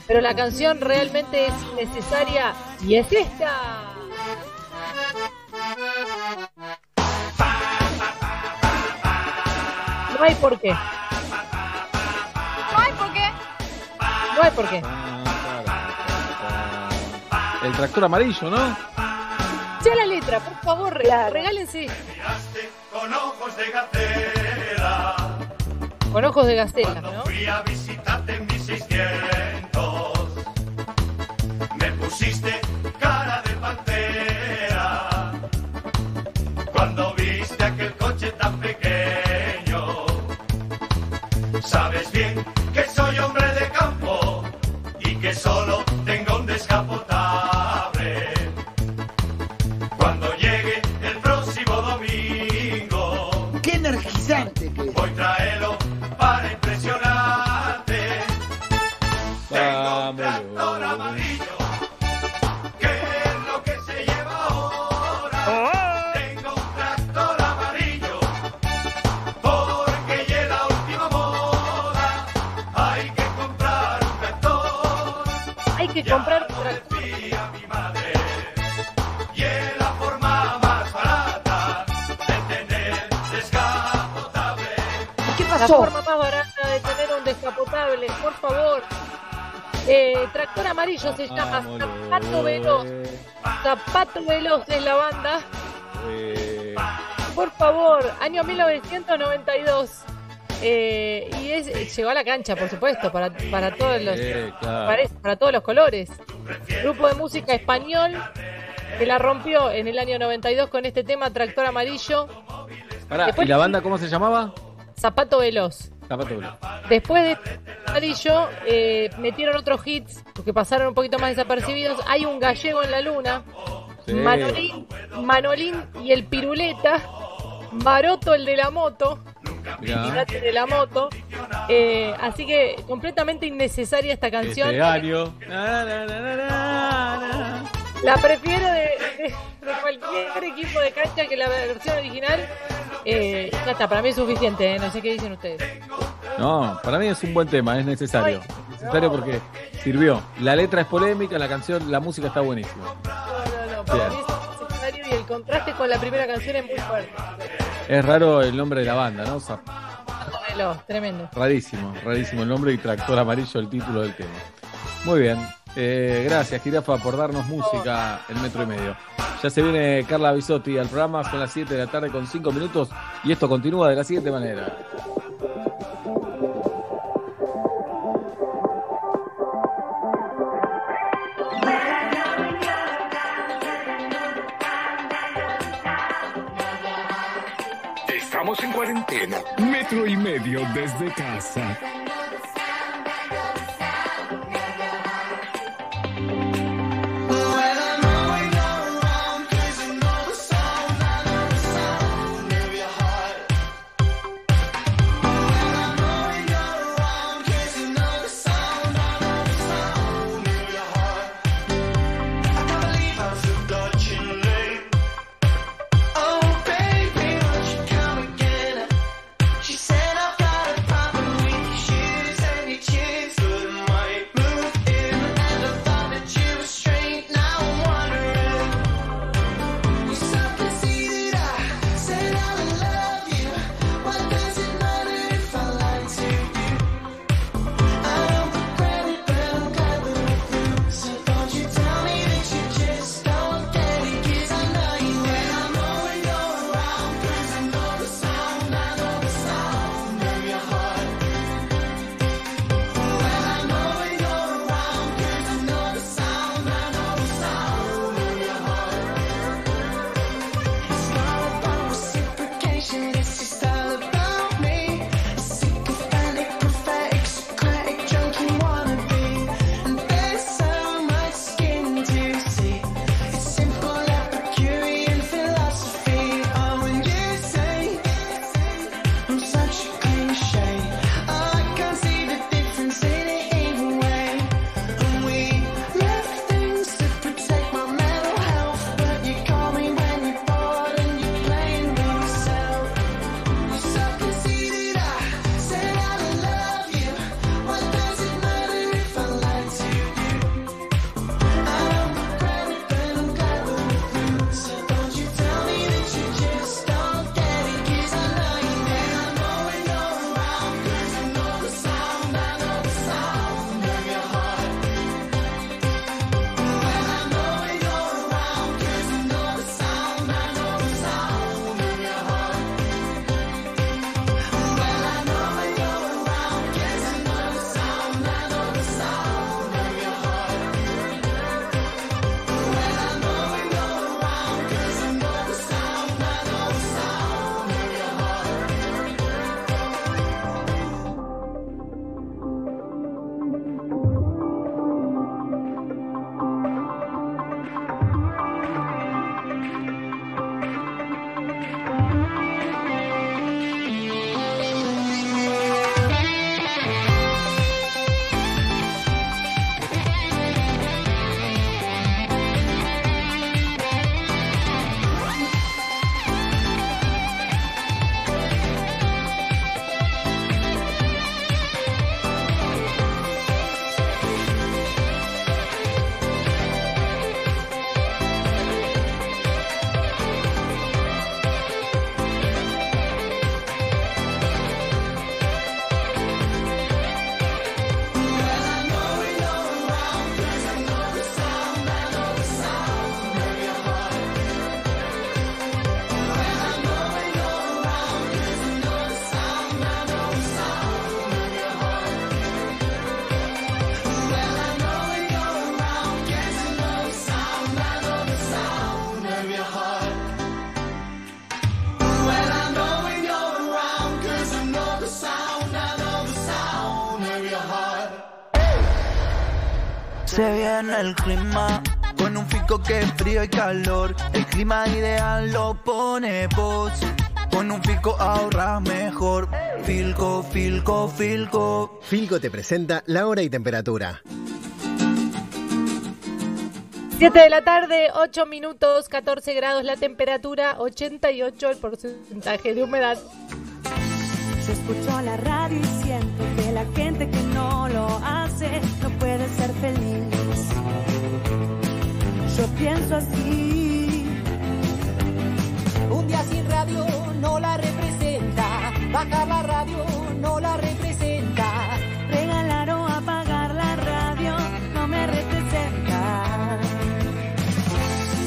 Pero la canción realmente es necesaria y es esta. No hay por qué. No hay por qué. No hay por qué. El tractor amarillo, ¿no? Letra, por favor, re- regálense. Con ojos de gatera. Con ojos de gastela, Cuando ¿no? fui a visitarte en mis 600, me pusiste se llama Zapato Veloz. Zapato Veloz es la banda. Eh, Por favor, año 1992. Eh, y es, llegó a la cancha, por supuesto, para, para todos los para, para todos los colores. Grupo de música español que la rompió en el año 92 con este tema Tractor Amarillo, pará, Después- ¿y la banda cómo se llamaba? Zapato Veloz. Después de Amarillo eh, metieron otros hits que pasaron un poquito más desapercibidos. Hay un gallego en la luna, Sí. Manolín, Manolín y el Piruleta, Maroto el de la moto, Mirá. De la moto. Eh, así que completamente innecesaria esta canción. Este La prefiero de, de- de cualquier equipo de cancha que la versión original. Eh, ya está, para mí es suficiente, eh, no sé qué dicen ustedes. No, para mí es un buen tema, es necesario. Es necesario porque sirvió. La letra es polémica, la canción, la música está buenísima. No, no, no, para mí es necesario y el contraste con la primera canción es muy fuerte. Es raro el nombre de la banda, ¿no? O sea, tremendo. rarísimo, rarísimo el nombre y tractor amarillo el título del tema. Muy bien. Eh, gracias, Jirafa, por darnos música en metro y medio. Ya se viene Carla Bisotti al programa, son las 7 de la tarde con 5 minutos y esto continúa de la siguiente manera. Estamos en cuarentena. Metro y medio desde casa. El clima con un fico que es frío y calor. El clima ideal lo pone vos. Con un Filco ahorras mejor. Filco, Filco, Filco. Filco te presenta la hora y temperatura. 7 de la tarde, 8 minutos, 14 grados la temperatura, 88 el porcentaje de humedad. Yo escucho la radio y siento que la gente que no lo hace no puede ser feliz. Pienso así. Un día sin radio no la representa. Bajar la radio no la representa. Regalar o apagar la radio no me representa.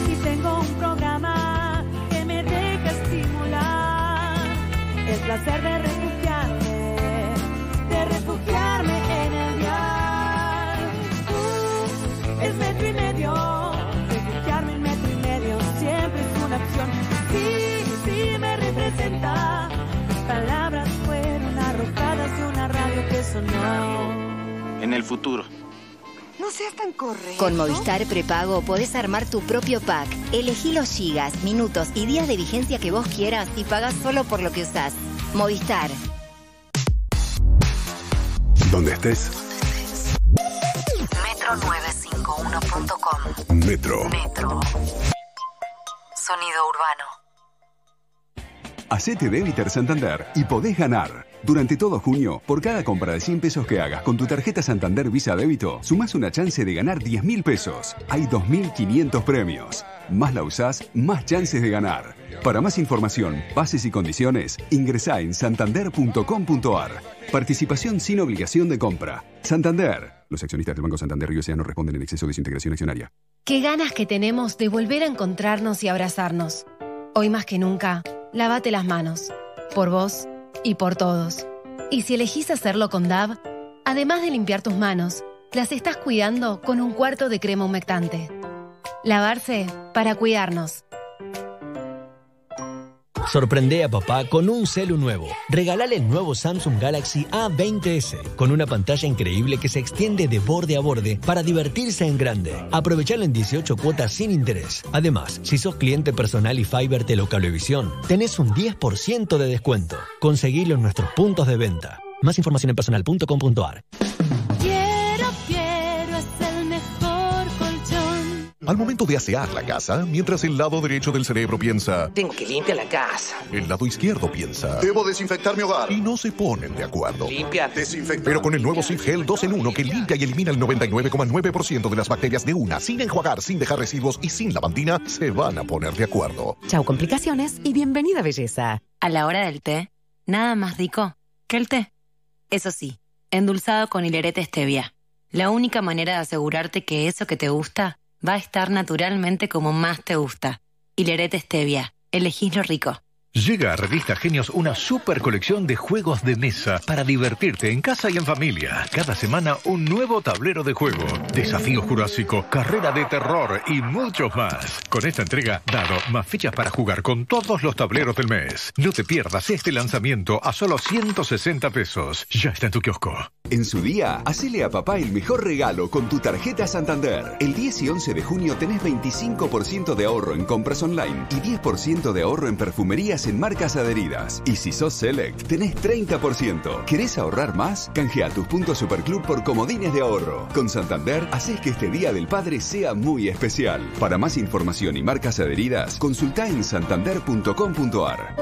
Y tengo un programa que me deja estimular el placer de En el futuro. No seas tan correcto. Con Movistar Prepago podés armar tu propio pack. Elegí los gigas, minutos y días de vigencia que vos quieras y pagás solo por lo que usás. Movistar. Donde estés, Metro951.com. Metro. Metro. Sonido urbano. Hacete débiter Santander y podés ganar. Durante todo junio, por cada compra de 100 pesos que hagas con tu tarjeta Santander Visa Débito, sumás una chance de ganar 10 mil pesos. Hay 2.500 premios. Más la usás, más chances de ganar. Para más información, bases y condiciones, ingresá en santander.com.ar. Participación sin obligación de compra. Santander. Los accionistas del Banco Santander y Océano responden en exceso de su integración accionaria. Qué ganas que tenemos de volver a encontrarnos y abrazarnos. Hoy más que nunca, lávate las manos. Por vos y por todos. Y si elegís hacerlo con DAB, además de limpiar tus manos, las estás cuidando con un cuarto de crema humectante. Lavarse para cuidarnos. Sorprende a papá con un celu nuevo. Regalale el nuevo Samsung Galaxy A20s con una pantalla increíble que se extiende de borde a borde para divertirse en grande. Aprovechalo en 18 cuotas sin interés. Además, si sos cliente personal y Fiber Telocablovisión, tenés un 10% de descuento. Conseguilo en nuestros puntos de venta. Más información en personal.com.ar. Al momento de asear la casa, mientras el lado derecho del cerebro piensa, Tengo que limpiar la casa. el lado izquierdo piensa, Debo desinfectar mi hogar. y no se ponen de acuerdo. Limpia. Pero con el nuevo Sif Gel 2 en 1 que limpia y elimina el 99,9% de las bacterias de una, sin enjuagar, sin dejar residuos y sin lavandina, se van a poner de acuerdo. Chau complicaciones y bienvenida belleza. A la hora del té, nada más rico que el té. Eso sí, endulzado con hilerete stevia. La única manera de asegurarte que eso que te gusta va a estar naturalmente como más te gusta. Hilerete stevia. Elegís lo rico. Llega a Revista Genios una super colección de juegos de mesa para divertirte en casa y en familia. Cada semana un nuevo tablero de juego, desafío jurásico, carrera de terror y muchos más. Con esta entrega, dado más fichas para jugar con todos los tableros del mes. No te pierdas este lanzamiento a solo 160 pesos. Ya está en tu kiosco. En su día, hacele a papá el mejor regalo con tu tarjeta Santander. El 10 y 11 de junio tenés 25% de ahorro en compras online y 10% de ahorro en perfumerías en marcas adheridas. Y si sos Select, tenés 30%. ¿Querés ahorrar más? Canjea tus puntos Superclub por comodines de ahorro. Con Santander, haces que este Día del Padre sea muy especial. Para más información y marcas adheridas, consulta en santander.com.ar.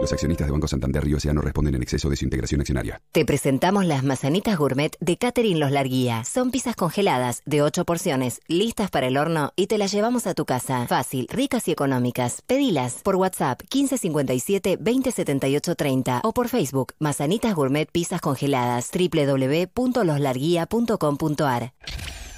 Los accionistas de Banco Santander y Océano responden en exceso de su integración accionaria. Te presentamos las mazanitas gourmet de Catherine Los Larguía. Son pizzas congeladas de 8 porciones, listas para el horno y te las llevamos a tu casa. Fácil, ricas y económicas. Pedilas por WhatsApp 1557 2078 30 o por Facebook Mazanitas Gourmet Pizzas Congeladas www.loslarguía.com.ar.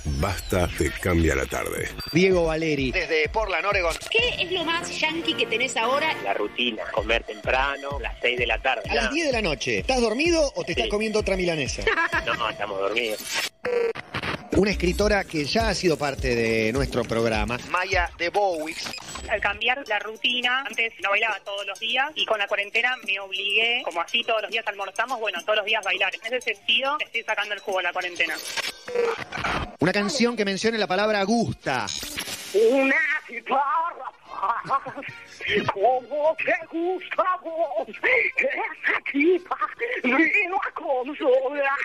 Basta te cambia la tarde. Diego Valeri, desde Portland, Oregon. ¿Qué es lo más yankee que tenés ahora? La rutina, comer temprano, las 6 de la tarde. A las 10 de la noche, ¿estás dormido o te estás comiendo otra milanesa? No, estamos dormidos. Una escritora que ya ha sido parte de nuestro programa, Maya de Bowix. Al cambiar la rutina, antes no bailaba todos los días y con la cuarentena me obligué, como así todos los días almorzamos, bueno, todos los días bailar. En ese sentido, estoy sacando el jugo a la cuarentena. Una canción que mencione la palabra gusta. Una guitarra como te gusta vos, esa tipa vino a consolar.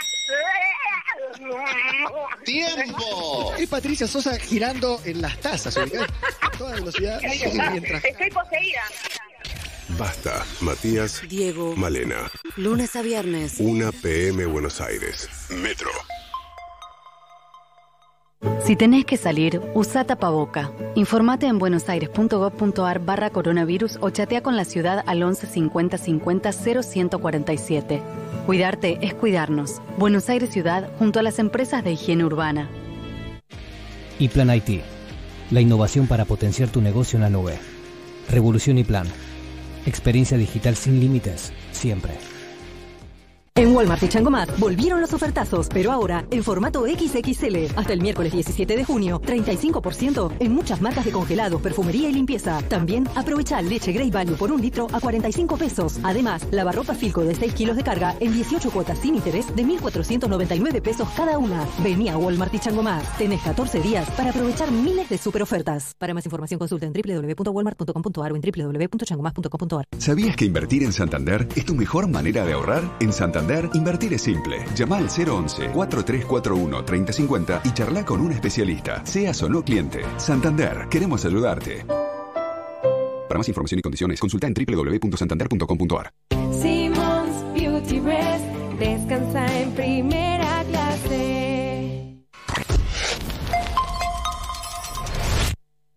¡Tiempo! Es Patricia Sosa girando en las tazas, a toda velocidad. Mientras... Estoy poseída. Basta, Matías, Diego, Malena. lunes a viernes. 1 PM Buenos Aires. Metro. Si tenés que salir, usa tapaboca. Informate en buenosaires.gov.ar barra coronavirus o chatea con la ciudad al 11 50 50 0147. Cuidarte es cuidarnos. Buenos Aires Ciudad junto a las empresas de higiene urbana. Y Plan IT, la innovación para potenciar tu negocio en la nube. Revolución y Plan. Experiencia digital sin límites, siempre. En Walmart y Changomat volvieron los ofertazos, pero ahora en formato XXL. Hasta el miércoles 17 de junio, 35% en muchas marcas de congelados, perfumería y limpieza. También aprovecha leche Grey Value por un litro a 45 pesos. Además, lavarropa Filco de 6 kilos de carga en 18 cuotas sin interés de 1.499 pesos cada una. Vení a Walmart y Changomat. Tenés 14 días para aprovechar miles de super ofertas. Para más información consulta en www.walmart.com.ar o en www.changomat.com.ar. ¿Sabías que invertir en Santander es tu mejor manera de ahorrar? En Santander, invertir es simple. Llama al 011-4341-3050 y charla con un especialista, seas o no cliente. Santander, queremos ayudarte. Para más información y condiciones, consulta en www.santander.com.ar. Simmons Beauty Rest descansa en primera clase.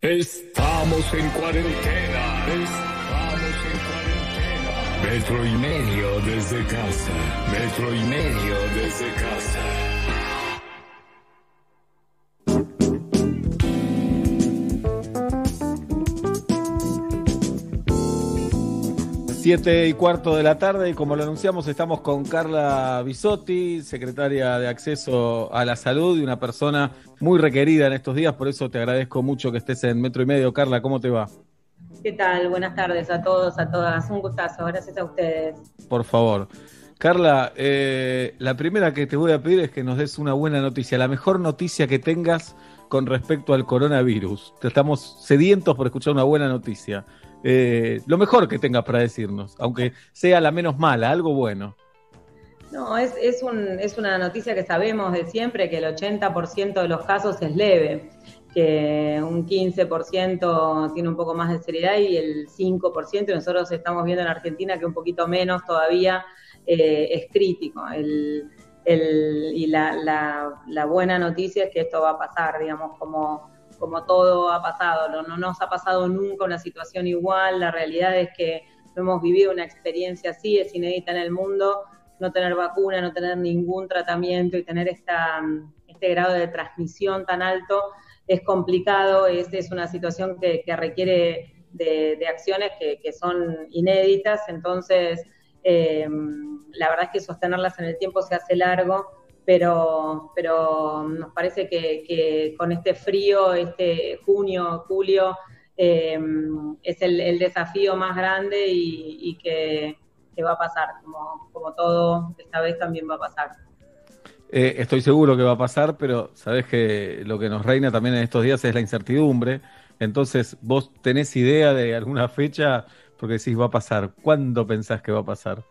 Estamos en cuarentena. Estamos en cuarentena. Metro y medio desde casa. Metro y medio desde casa. Siete y cuarto de la tarde y como lo anunciamos estamos con Carla Bisotti, secretaria de Acceso a la Salud y una persona muy requerida en estos días, por eso te agradezco mucho que estés en Metro y Medio. Carla, ¿cómo te va? ¿Qué tal? Buenas tardes a todos, a todas. Un gustazo, gracias a ustedes. Por favor. Carla, eh, la primera que te voy a pedir es que nos des una buena noticia, la mejor noticia que tengas con respecto al coronavirus. Te estamos sedientos por escuchar una buena noticia. Eh, lo mejor que tengas para decirnos, aunque sea la menos mala, algo bueno. No, es, es, un, es una noticia que sabemos de siempre, que el 80% de los casos es leve, que un 15% tiene un poco más de seriedad y el 5%, y nosotros estamos viendo en Argentina que un poquito menos todavía eh, es crítico. El, y la, buena noticia es que esto va a pasar, digamos, como, como todo ha pasado. No, no nos ha pasado nunca una situación igual. La realidad es que no hemos vivido una experiencia así, es inédita en el mundo. No tener vacuna, no tener ningún tratamiento y tener esta, este grado de transmisión tan alto es complicado. Es, es una situación que, requiere de, acciones que, son inéditas. Entonces, eh, la verdad es que sostenerlas en el tiempo se hace largo, pero, pero nos parece que, con este frío, este junio, julio, eh, es el, desafío más grande y, y que, que va a pasar, como, como todo, esta vez también va a pasar. Eh, estoy seguro que va a pasar, pero sabes que lo que nos reina también en estos días es la incertidumbre. Entonces, ¿vos tenés idea de alguna fecha? Porque decís va a pasar. ¿Cuándo pensás que va a pasar?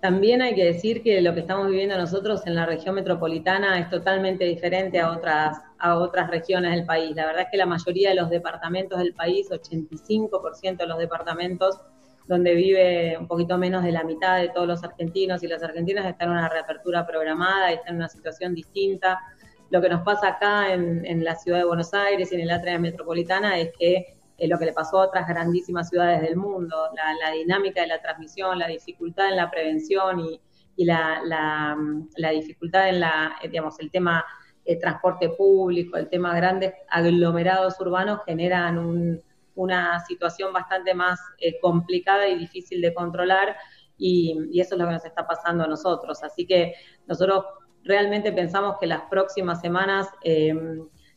También hay que decir que lo que estamos viviendo nosotros en la región metropolitana es totalmente diferente a otras, a otras regiones del país. La verdad es que la mayoría de los departamentos del país, 85% de los departamentos donde vive un poquito menos de la mitad de todos los argentinos y las argentinas están en una reapertura programada y están en una situación distinta. Lo que nos pasa acá en, en la ciudad de Buenos Aires y en el área metropolitana es que eh, lo que le pasó a otras grandísimas ciudades del mundo, la, la dinámica de la transmisión, la dificultad en la prevención y, y la, la, la dificultad en la, eh, digamos, el tema eh, transporte público, el tema grandes aglomerados urbanos generan un, una situación bastante más eh, complicada y difícil de controlar y, eso es lo que nos está pasando a nosotros. Así que nosotros realmente pensamos que las próximas semanas, eh,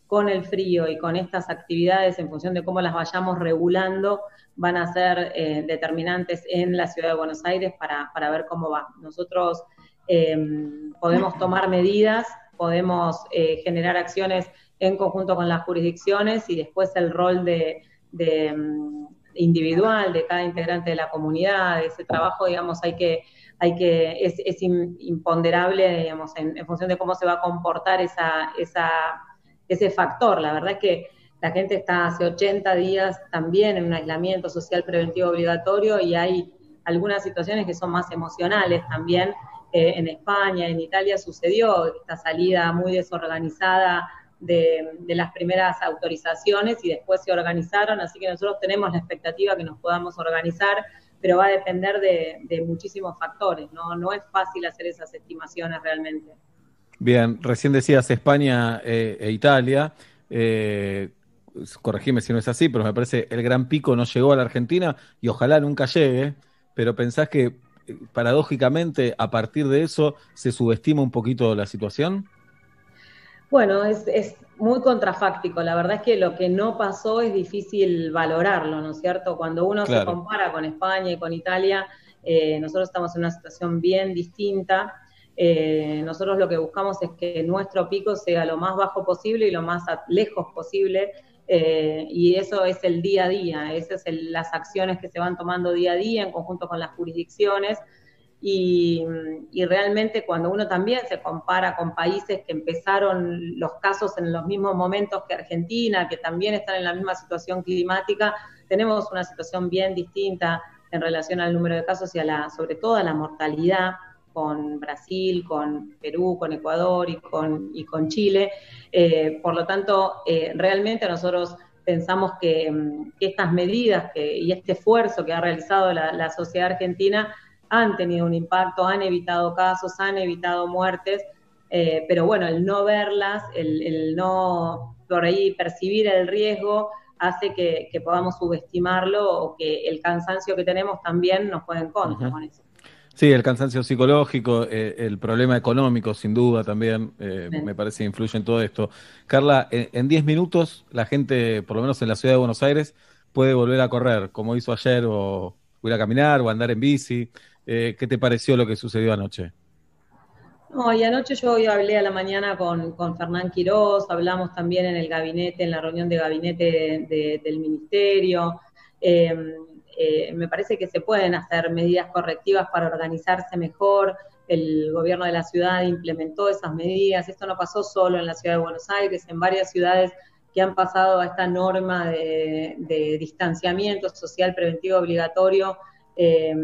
con el frío y con estas actividades, en función de cómo las vayamos regulando, van a ser eh, determinantes en la ciudad de Buenos Aires para, para ver cómo va. Nosotros eh, podemos tomar medidas podemos eh, generar acciones en conjunto con las jurisdicciones y después el rol de, mm, individual de cada integrante de la comunidad, ese trabajo, digamos, hay que, hay que, es, imponderable, digamos, en, en función de cómo se va a comportar esa, esa, ese factor. La verdad es que la gente está hace 80 días también en un aislamiento social preventivo obligatorio y hay algunas situaciones que son más emocionales también. Eh, en España, en Italia sucedió esta salida muy desorganizada de, las primeras autorizaciones y después se organizaron, así que nosotros tenemos la expectativa que nos podamos organizar, pero va a depender de, de muchísimos factores, ¿no? No es fácil hacer esas estimaciones realmente. Bien, recién decías España eh, e Italia. Eh, corregime si no es así, pero me parece el gran pico no llegó a la Argentina y ojalá nunca llegue. Pero pensás que eh, paradójicamente a partir de eso se subestima un poquito la situación. Bueno, es, es muy contrafáctico. La verdad es que lo que no pasó es difícil valorarlo, ¿no es cierto? Cuando uno se compara con España y con Italia, eh, nosotros estamos en una situación bien distinta. Eh, nosotros lo que buscamos es que nuestro pico sea lo más bajo posible y lo más lejos posible. eh, y eso es el día a día, esas son las acciones que se van tomando día a día en conjunto con las jurisdicciones. Y, realmente cuando uno también se compara con países que empezaron los casos en los mismos momentos que Argentina, que también están en la misma situación climática, tenemos una situación bien distinta en relación al número de casos y a la, sobre todo a la mortalidad con Brasil, con Perú, con Ecuador y con, y con Chile. Eh, por lo tanto, eh, realmente nosotros pensamos que, mm, que estas medidas que, y este esfuerzo que ha realizado la sociedad argentina han tenido un impacto, han evitado casos, han evitado muertes, eh, pero bueno, el no verlas, el, el no por ahí percibir el riesgo, hace que, que podamos subestimarlo o que el cansancio que tenemos también nos juegue en contra con eso. Sí, el cansancio psicológico, eh, el problema económico, sin duda, también eh, me parece que influye en todo esto. Carla, en en 10 minutos la gente, por lo menos en la ciudad de Buenos Aires, puede volver a correr, como hizo ayer, o, o ir a caminar, o andar en bici. Eh, ¿qué te pareció lo que sucedió anoche? No, y anoche yo hablé a la mañana con, con Fernán Quirós, hablamos también en el gabinete, en la reunión de gabinete de- del ministerio. Eh, eh, me parece que se pueden hacer medidas correctivas para organizarse mejor. El gobierno de la ciudad implementó esas medidas. Esto no pasó solo en la ciudad de Buenos Aires, en varias ciudades que han pasado a esta norma de distanciamiento social preventivo obligatorio eh,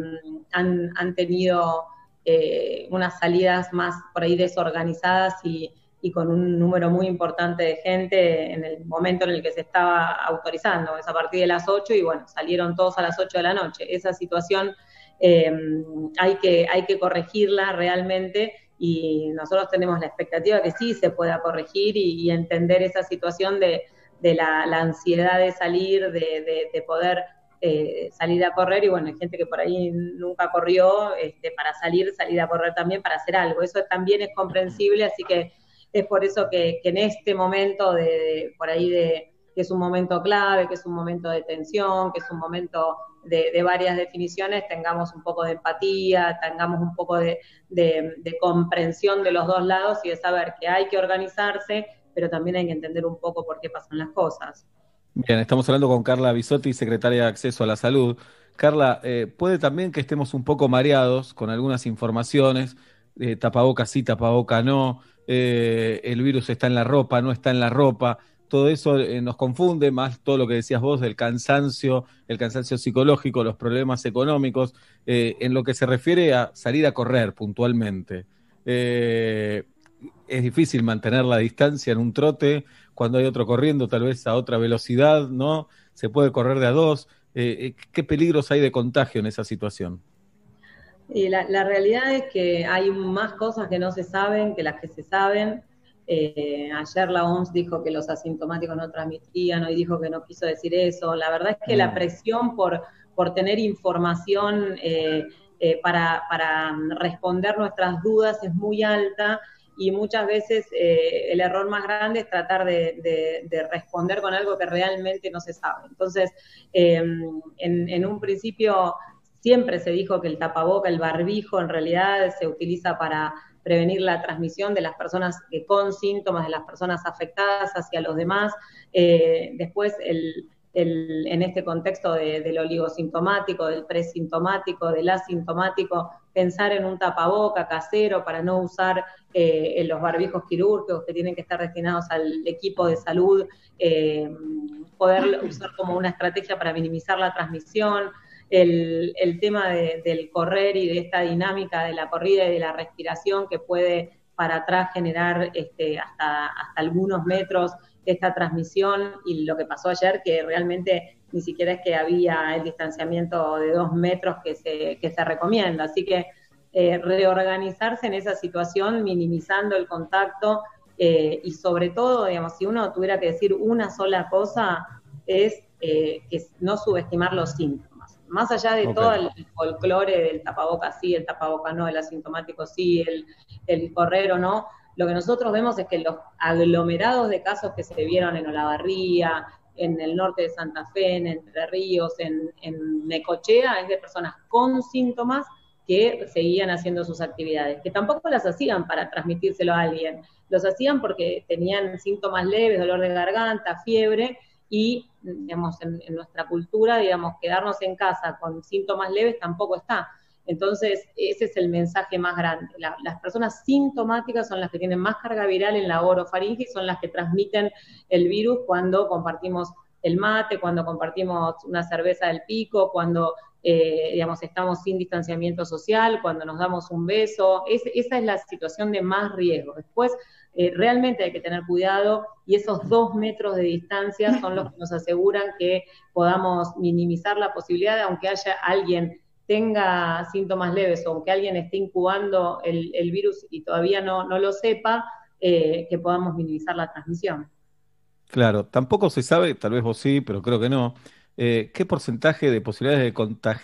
han, han tenido eh, unas salidas más por ahí desorganizadas y, y con un número muy importante de gente en el momento en el que se estaba autorizando, es a partir de las 8 y bueno, salieron todos a las 8 de la noche. Esa situación eh, hay, que, hay que corregirla realmente y nosotros tenemos la expectativa que sí se pueda corregir y, entender esa situación de, de la, ansiedad de salir, de- de poder eh, salir a correr y bueno, hay gente que por ahí nunca corrió, este, para salir, salir a correr también para hacer algo. Eso también es comprensible, así que es por eso que, en este momento de, por ahí de que es un momento clave, que es un momento de tensión, que es un momento de, varias definiciones, tengamos un poco de empatía, tengamos un poco de comprensión de los dos lados y de saber que hay que organizarse, pero también hay que entender un poco por qué pasan las cosas. Bien, estamos hablando con Carla Bisotti, secretaria de Acceso a la Salud. Carla, eh, puede también que estemos un poco mareados con algunas informaciones, eh, tapaboca sí, tapaboca no, eh, el virus está en la ropa, no está en la ropa, todo eso eh, nos confunde, más todo lo que decías vos del cansancio, el cansancio psicológico, los problemas económicos, en lo que se refiere a salir a correr puntualmente. Es difícil mantener la distancia en un trote cuando hay otro corriendo, tal vez a otra velocidad, ¿no? Se puede correr de a dos. Eh, eh, ¿qué peligros hay de contagio en esa situación? Y la, la realidad es que hay más cosas que no se saben que las que se saben. Eh, ayer la OMS dijo que los asintomáticos no transmitían, hoy dijo que no quiso decir eso. La verdad es que la Mm. presión por, por tener información eh, eh, para, para responder nuestras dudas es muy alta y muchas veces eh, el error más grande es tratar de, de- de responder con algo que realmente no se sabe. Entonces, eh, en, un principio siempre se dijo que el tapaboca, el barbijo, en realidad se utiliza para, prevenir la transmisión de las personas que con síntomas, de las personas afectadas hacia los demás. Eh, después, el- en este contexto de- del oligosintomático, del presintomático, del asintomático, pensar en un tapaboca casero para no usar eh, los barbijos quirúrgicos que tienen que estar destinados al equipo de salud, eh, poder usar como una estrategia para minimizar la transmisión, el, el tema de- del correr y de esta dinámica de la corrida y de la respiración que puede para atrás generar este, hasta, hasta algunos metros esta transmisión y lo que pasó ayer, que realmente ni siquiera es que había el distanciamiento de dos metros que se, que se recomienda. Así que eh, reorganizarse en esa situación, minimizando el contacto eh, y sobre todo, digamos, si uno tuviera que decir una sola cosa, es eh, que no subestimar los síntomas. Más allá de todo el folclore del tapaboca sí, el tapaboca no, el asintomático sí, el, el correr o no, lo que nosotros vemos es que los aglomerados de casos que se vieron en Olavarría, en el norte de Santa Fe, en Entre Ríos, en, en Necochea, es de personas con síntomas que seguían haciendo sus actividades, que tampoco las hacían para transmitírselo a alguien, los hacían porque tenían síntomas leves, dolor de garganta, fiebre, y digamos, en, en nuestra cultura, digamos, quedarnos en casa con síntomas leves tampoco está. Entonces, ese es el mensaje más grande. La- las personas sintomáticas son las que tienen más carga viral en la orofaringe y son las que transmiten el virus cuando compartimos el mate, cuando compartimos una cerveza del pico, cuando eh, digamos, estamos sin distanciamiento social, cuando nos damos un beso. Es- esa es la situación de más riesgo. Después, eh, realmente hay que tener cuidado y esos dos metros de distancia son los que nos aseguran que podamos minimizar la posibilidad de, aunque haya alguien tenga síntomas leves o aunque alguien esté incubando el, el virus y todavía no, no lo sepa, eh, que podamos minimizar la transmisión. Claro, tampoco se sabe, tal vez vos sí, pero creo que no, eh, qué porcentaje de posibilidades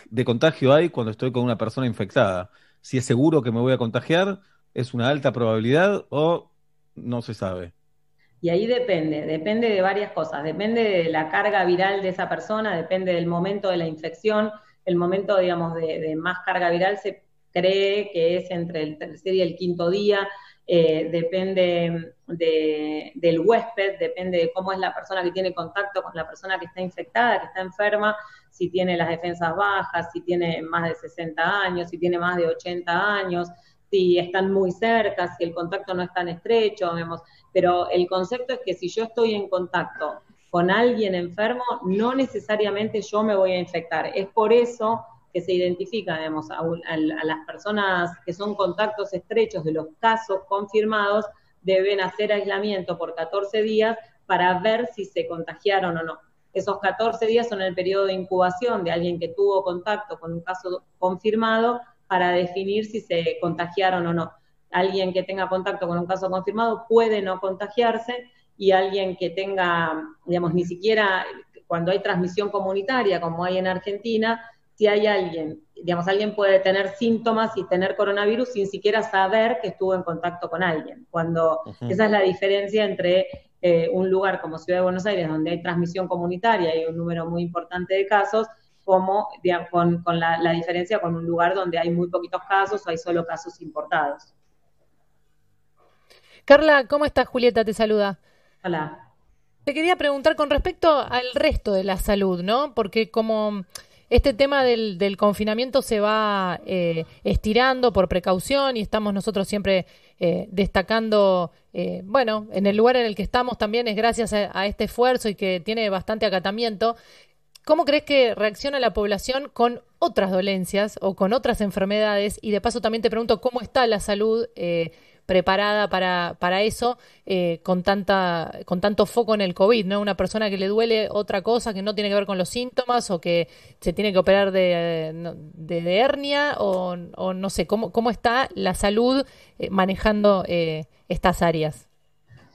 de contagio hay cuando estoy con una persona infectada. Si es seguro que me voy a contagiar, es una alta probabilidad o no se sabe. Y ahí depende, depende de varias cosas, depende de la carga viral de esa persona, depende del momento de la infección, el momento, digamos, de, más carga viral se cree que es entre el tercer y el quinto día, eh, depende de- del huésped, depende de cómo es la persona que tiene contacto con la persona que está infectada, que está enferma, si tiene las defensas bajas, si tiene más de 60 años, si tiene más de 80 años, si están muy cerca, si el contacto no es tan estrecho, vemos. Pero el concepto es que si yo estoy en contacto con alguien enfermo, no necesariamente yo me voy a infectar. Es por eso que se identifica, digamos, a, las personas que son contactos estrechos de los casos confirmados, deben hacer aislamiento por 14 días para ver si se contagiaron o no. Esos 14 días son el periodo de incubación de alguien que tuvo contacto con un caso confirmado para definir si se contagiaron o no. Alguien que tenga contacto con un caso confirmado puede no contagiarse y alguien que tenga, digamos, ni siquiera cuando hay transmisión comunitaria, como hay en Argentina, si hay alguien, digamos, alguien puede tener síntomas y tener coronavirus sin siquiera saber que estuvo en contacto con alguien. Cuando esa es la diferencia entre eh, un lugar como Ciudad de Buenos Aires, donde hay transmisión comunitaria y un número muy importante de casos, como digamos, con, con la, la diferencia con un lugar donde hay muy poquitos casos o hay solo casos importados. Carla, ¿cómo estás? Julieta te saluda. Hola. Te quería preguntar con respecto al resto de la salud, ¿no? Porque como este tema del, confinamiento se va eh, estirando por precaución y estamos nosotros siempre eh, destacando, eh, bueno, en el lugar en el que estamos también es gracias a, a este esfuerzo y que tiene bastante acatamiento. ¿Cómo crees que reacciona la población con otras dolencias o con otras enfermedades? Y de paso también te pregunto cómo está la salud eh, preparada para, para eso eh, con, tanta, con tanto foco en el COVID, ¿no? Una persona que le duele otra cosa que no tiene que ver con los síntomas o que se tiene que operar de, de, hernia o, no sé, ¿cómo, cómo está la salud eh, manejando eh, estas áreas?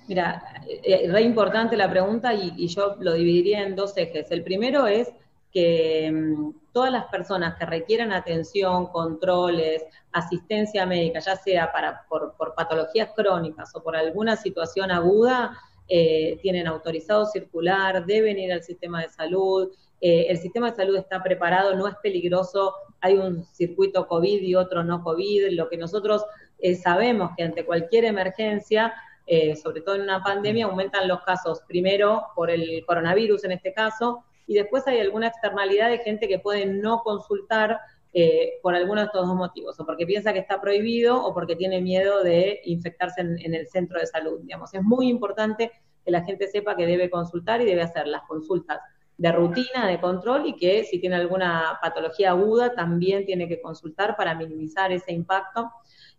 Mira, eh, re importante la pregunta y yo lo dividiría en dos ejes. El primero es que mm, todas las personas que requieran atención, controles, asistencia médica, ya sea para, por, por patologías crónicas o por alguna situación aguda, eh, tienen autorizado circular, deben ir al sistema de salud. eh, el sistema de salud está preparado, no es peligroso, hay un circuito COVID y otro no COVID. Lo que nosotros eh, sabemos que ante cualquier emergencia, eh, sobre todo en una pandemia, aumentan los casos, primero por el coronavirus en este caso, y después hay alguna externalidad de gente que puede no consultar eh, por alguno de estos dos motivos, o porque piensa que está prohibido o porque tiene miedo de infectarse en, el centro de salud. Digamos, es muy importante que la gente sepa que debe consultar y debe hacer las consultas de rutina, de control y que si tiene alguna patología aguda también tiene que consultar para minimizar ese impacto.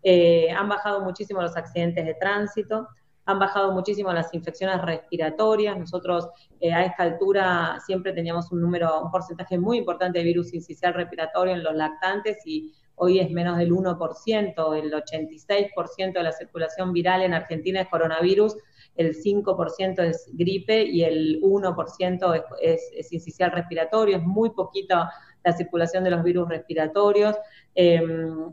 Eh, han bajado muchísimo los accidentes de tránsito, han bajado muchísimo las infecciones respiratorias. Nosotros eh, a esta altura siempre teníamos un número, un porcentaje muy importante de virus incisional respiratorio en los lactantes y hoy es menos del 1%, el 86% de la circulación viral en Argentina es coronavirus, el 5% es gripe y el 1% es, es, es respiratorio, es muy poquita la circulación de los virus respiratorios. Eh,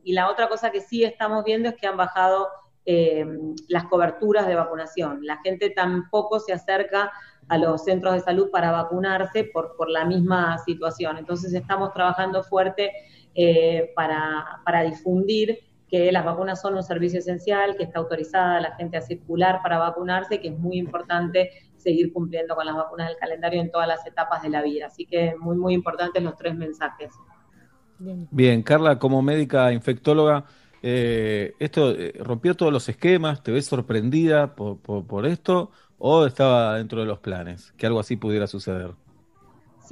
y la otra cosa que sí estamos viendo es que han bajado eh, las coberturas de vacunación. La gente tampoco se acerca a los centros de salud para vacunarse por, por la misma situación. Entonces estamos trabajando fuerte eh, para, para difundir que las vacunas son un servicio esencial, que está autorizada la gente a circular para vacunarse, que es muy importante seguir cumpliendo con las vacunas del calendario en todas las etapas de la vida. Así que muy, muy importantes los tres mensajes. Bien, Carla, como médica infectóloga, eh, ¿esto eh, rompió todos los esquemas? ¿Te ves sorprendida por, por, esto? ¿O estaba dentro de los planes que algo así pudiera suceder?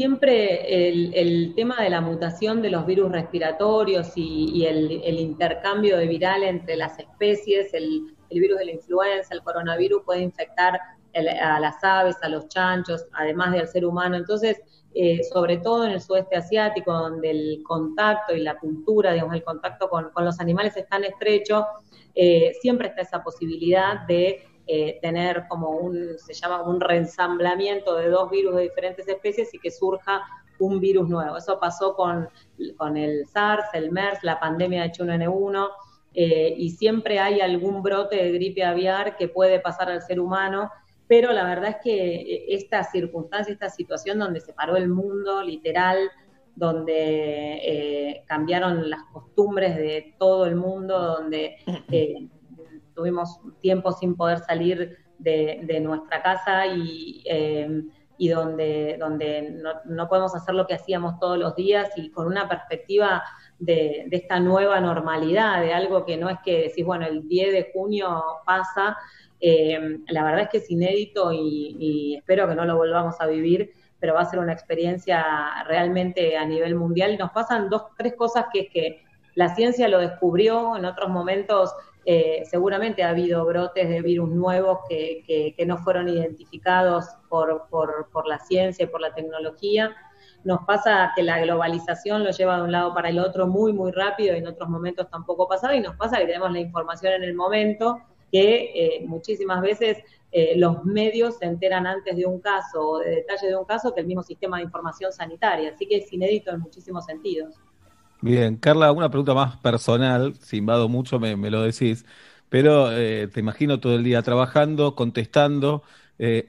siempre el, tema de la mutación de los virus respiratorios y, el, intercambio de viral entre las especies, el, el, virus de la influenza, el coronavirus puede infectar a las aves, a los chanchos, además del ser humano. Entonces, eh, sobre todo en el sudeste asiático, donde el contacto y la cultura, digamos, el contacto con, con los animales es tan estrecho, eh, siempre está esa posibilidad de eh, tener como un, se llama un reensamblamiento de dos virus de diferentes especies y que surja un virus nuevo. Eso pasó con, con el SARS, el MERS, la pandemia de H1N1, eh, y siempre hay algún brote de gripe aviar que puede pasar al ser humano, pero la verdad es que eh, esta circunstancia, esta situación donde se paró el mundo, literal, donde eh, cambiaron las costumbres de todo el mundo, donde eh, tuvimos tiempo sin poder salir de, de nuestra casa y, eh, y donde, donde no, no, podemos hacer lo que hacíamos todos los días y con una perspectiva de, de, esta nueva normalidad, de algo que no es que decís, bueno, el 10 de junio pasa, eh, la verdad es que es inédito y, espero que no lo volvamos a vivir, pero va a ser una experiencia realmente a nivel mundial. Nos pasan dos, tres cosas que es que la ciencia lo descubrió, en otros momentos eh, seguramente ha habido brotes de virus nuevos que, no fueron identificados por, la ciencia y por la tecnología. Nos pasa que la globalización lo lleva de un lado para el otro muy, muy rápido y en otros momentos tampoco pasaba. Y nos pasa que tenemos la información en el momento que eh, muchísimas veces eh, los medios se enteran antes de un caso o de detalle de un caso que el mismo sistema de información sanitaria. Así que es inédito en muchísimos sentidos. Bien, Carla, una pregunta más personal, si invado mucho me, me lo decís, pero eh, te imagino todo el día trabajando, contestando.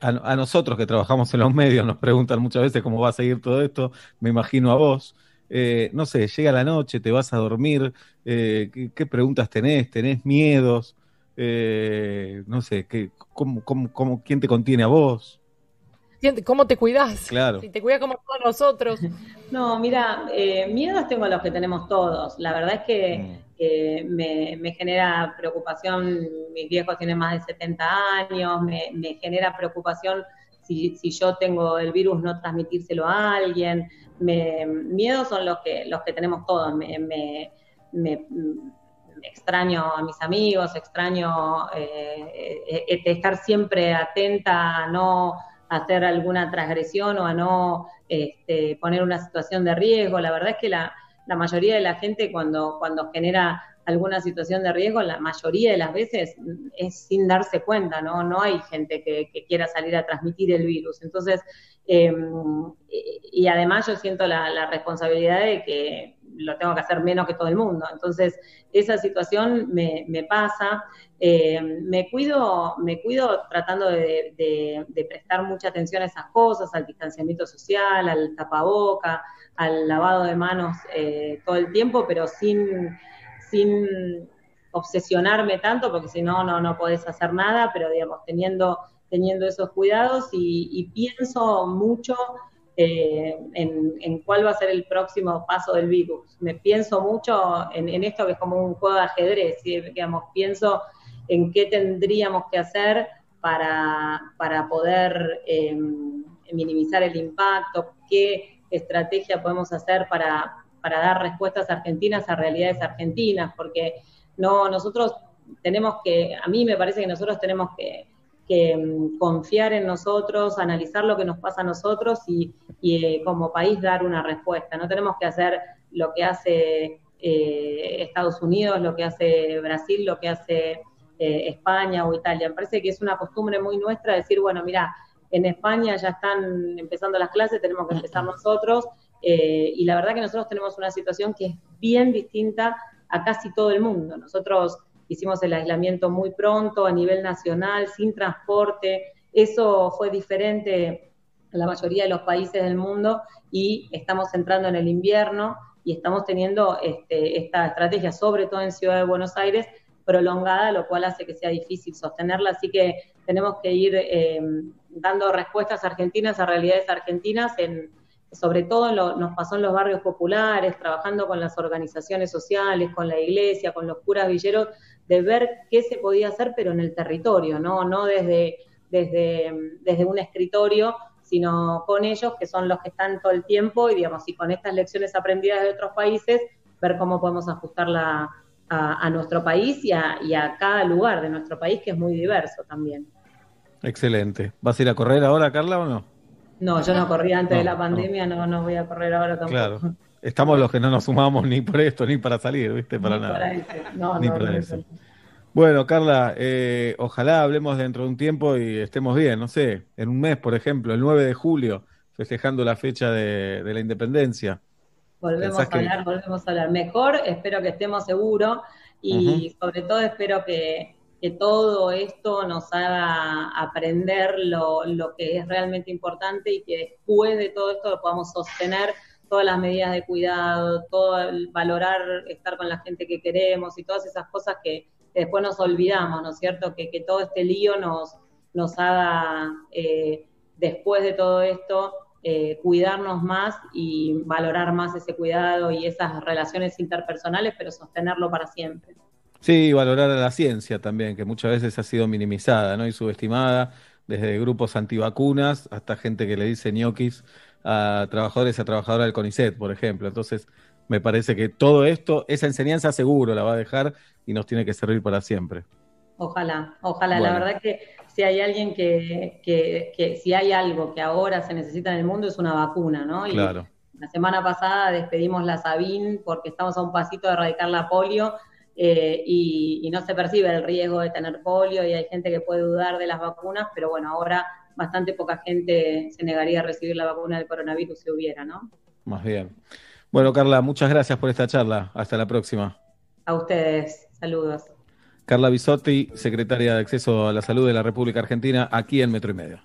A, a, nosotros que trabajamos en los medios nos preguntan muchas veces cómo va a seguir todo esto, me imagino a vos. No sé, llega la noche, te vas a dormir, eh, ¿qué, ¿qué, preguntas tenés? ¿Tenés miedos? No sé, ¿qué, cómo, cómo, cómo, ¿quién te contiene a vos? ¿Cómo te cuidas? Claro. Si te cuidas como todos nosotros. No, mira, eh, miedos tengo los que tenemos todos. La verdad es que mm. eh, me, me, genera preocupación, mis viejos tienen más de 70 años, me, me genera preocupación si, si, yo tengo el virus no transmitírselo a alguien. Me, miedos son los que, los que tenemos todos. Me, me, me extraño a mis amigos, extraño eh, eh, estar siempre atenta a no hacer alguna transgresión o a no este, poner una situación de riesgo. La verdad es que la, mayoría de la gente cuando, cuando genera alguna situación de riesgo, la mayoría de las veces es sin darse cuenta, ¿no? No hay gente que, quiera salir a transmitir el virus. Entonces, eh, y además yo siento la, responsabilidad de que lo tengo que hacer menos que todo el mundo. Entonces, esa situación me, me pasa. Eh, me cuido, me cuido tratando de, de, prestar mucha atención a esas cosas, al distanciamiento social, al tapaboca, al lavado de manos eh, todo el tiempo, pero sin, sin obsesionarme tanto, porque si no, no, no podés hacer nada, pero digamos, teniendo, teniendo esos cuidados y pienso mucho eh, en, cuál va a ser el próximo paso del virus. Me pienso mucho en, esto que es como un juego de ajedrez, digamos, pienso en qué tendríamos que hacer para, poder eh, minimizar el impacto, qué estrategia podemos hacer para, para dar respuestas argentinas a realidades argentinas, porque no, nosotros tenemos que, a mí me parece que nosotros tenemos que, que, mm, confiar en nosotros, analizar lo que nos pasa a nosotros y, y, eh, como país dar una respuesta. No tenemos que hacer lo que hace eh, Estados Unidos, lo que hace Brasil, lo que hace eh, España o Italia. Me parece que es una costumbre muy nuestra decir, bueno, mira, en España ya están empezando las clases, tenemos que empezar nosotros. y la verdad que nosotros tenemos una situación que es bien distinta a casi todo el mundo. Nosotros hicimos el aislamiento muy pronto a nivel nacional, sin transporte. Eso fue diferente en la mayoría de los países del mundo y estamos entrando en el invierno y estamos teniendo este, esta estrategia, sobre todo en Ciudad de Buenos Aires, prolongada, lo cual hace que sea difícil sostenerla. Así que tenemos que ir eh, dando respuestas argentinas a realidades argentinas, en, sobre todo lo, nos pasó en los barrios populares, trabajando con las organizaciones sociales, con la iglesia, con los curas villeros, de ver qué se podía hacer, pero en el territorio, no, no desde, desde, desde un escritorio, sino con ellos, que son los que están todo el tiempo, y digamos, y con estas lecciones aprendidas de otros países, ver cómo podemos ajustarla a, a nuestro país y a, y a cada lugar de nuestro país, que es muy diverso también. Excelente. ¿Vas a ir a correr ahora, Carla, o no? No, yo no corrí antes de la pandemia, no. no, voy a correr ahora tampoco. Claro. Estamos los que no nos sumamos ni por esto, ni para salir, ¿viste? Para Ni nada. para eso. No, Ni no, para no, eso. no. Bueno, Carla, eh, ojalá hablemos dentro de un tiempo y estemos bien, no sé, en un mes, por ejemplo, el 9 de julio, festejando la fecha de, de la independencia. Volvemos a que- hablar, volvemos a hablar. Mejor, espero que estemos seguros y sobre todo espero que, que todo esto nos haga aprender lo, lo que es realmente importante y que después de todo esto lo podamos sostener todas las medidas de cuidado, todo valorar estar con la gente que queremos y todas esas cosas que, después nos olvidamos, ¿no es cierto? Que, que todo este lío nos, nos haga, eh, después de todo esto, eh, cuidarnos más y valorar más ese cuidado y esas relaciones interpersonales, pero sostenerlo para siempre. Sí, valorar a la ciencia también, que muchas veces ha sido minimizada, ¿no? Y subestimada, desde grupos antivacunas hasta gente que le dice ñoquis a trabajadores y a trabajadoras del CONICET, por ejemplo. Entonces, me parece que todo esto, esa enseñanza seguro la va a dejar y nos tiene que servir para siempre. Ojalá, ojalá. La verdad que si hay alguien que, que, que si hay algo que ahora se necesita en el mundo es una vacuna, ¿no? Y Claro. la semana pasada despedimos la Sabin porque estamos a un pasito de erradicar la polio eh, y, y no se percibe el riesgo de tener polio y hay gente que puede dudar de las vacunas, pero bueno, ahora bastante poca gente se negaría a recibir la vacuna del coronavirus si hubiera, ¿no? Más bien. Bueno, Carla, muchas gracias por esta charla. Hasta la próxima. A ustedes, saludos. Carla Bisotti, secretaria de Acceso a la Salud de la República Argentina, aquí en Metro y Medio.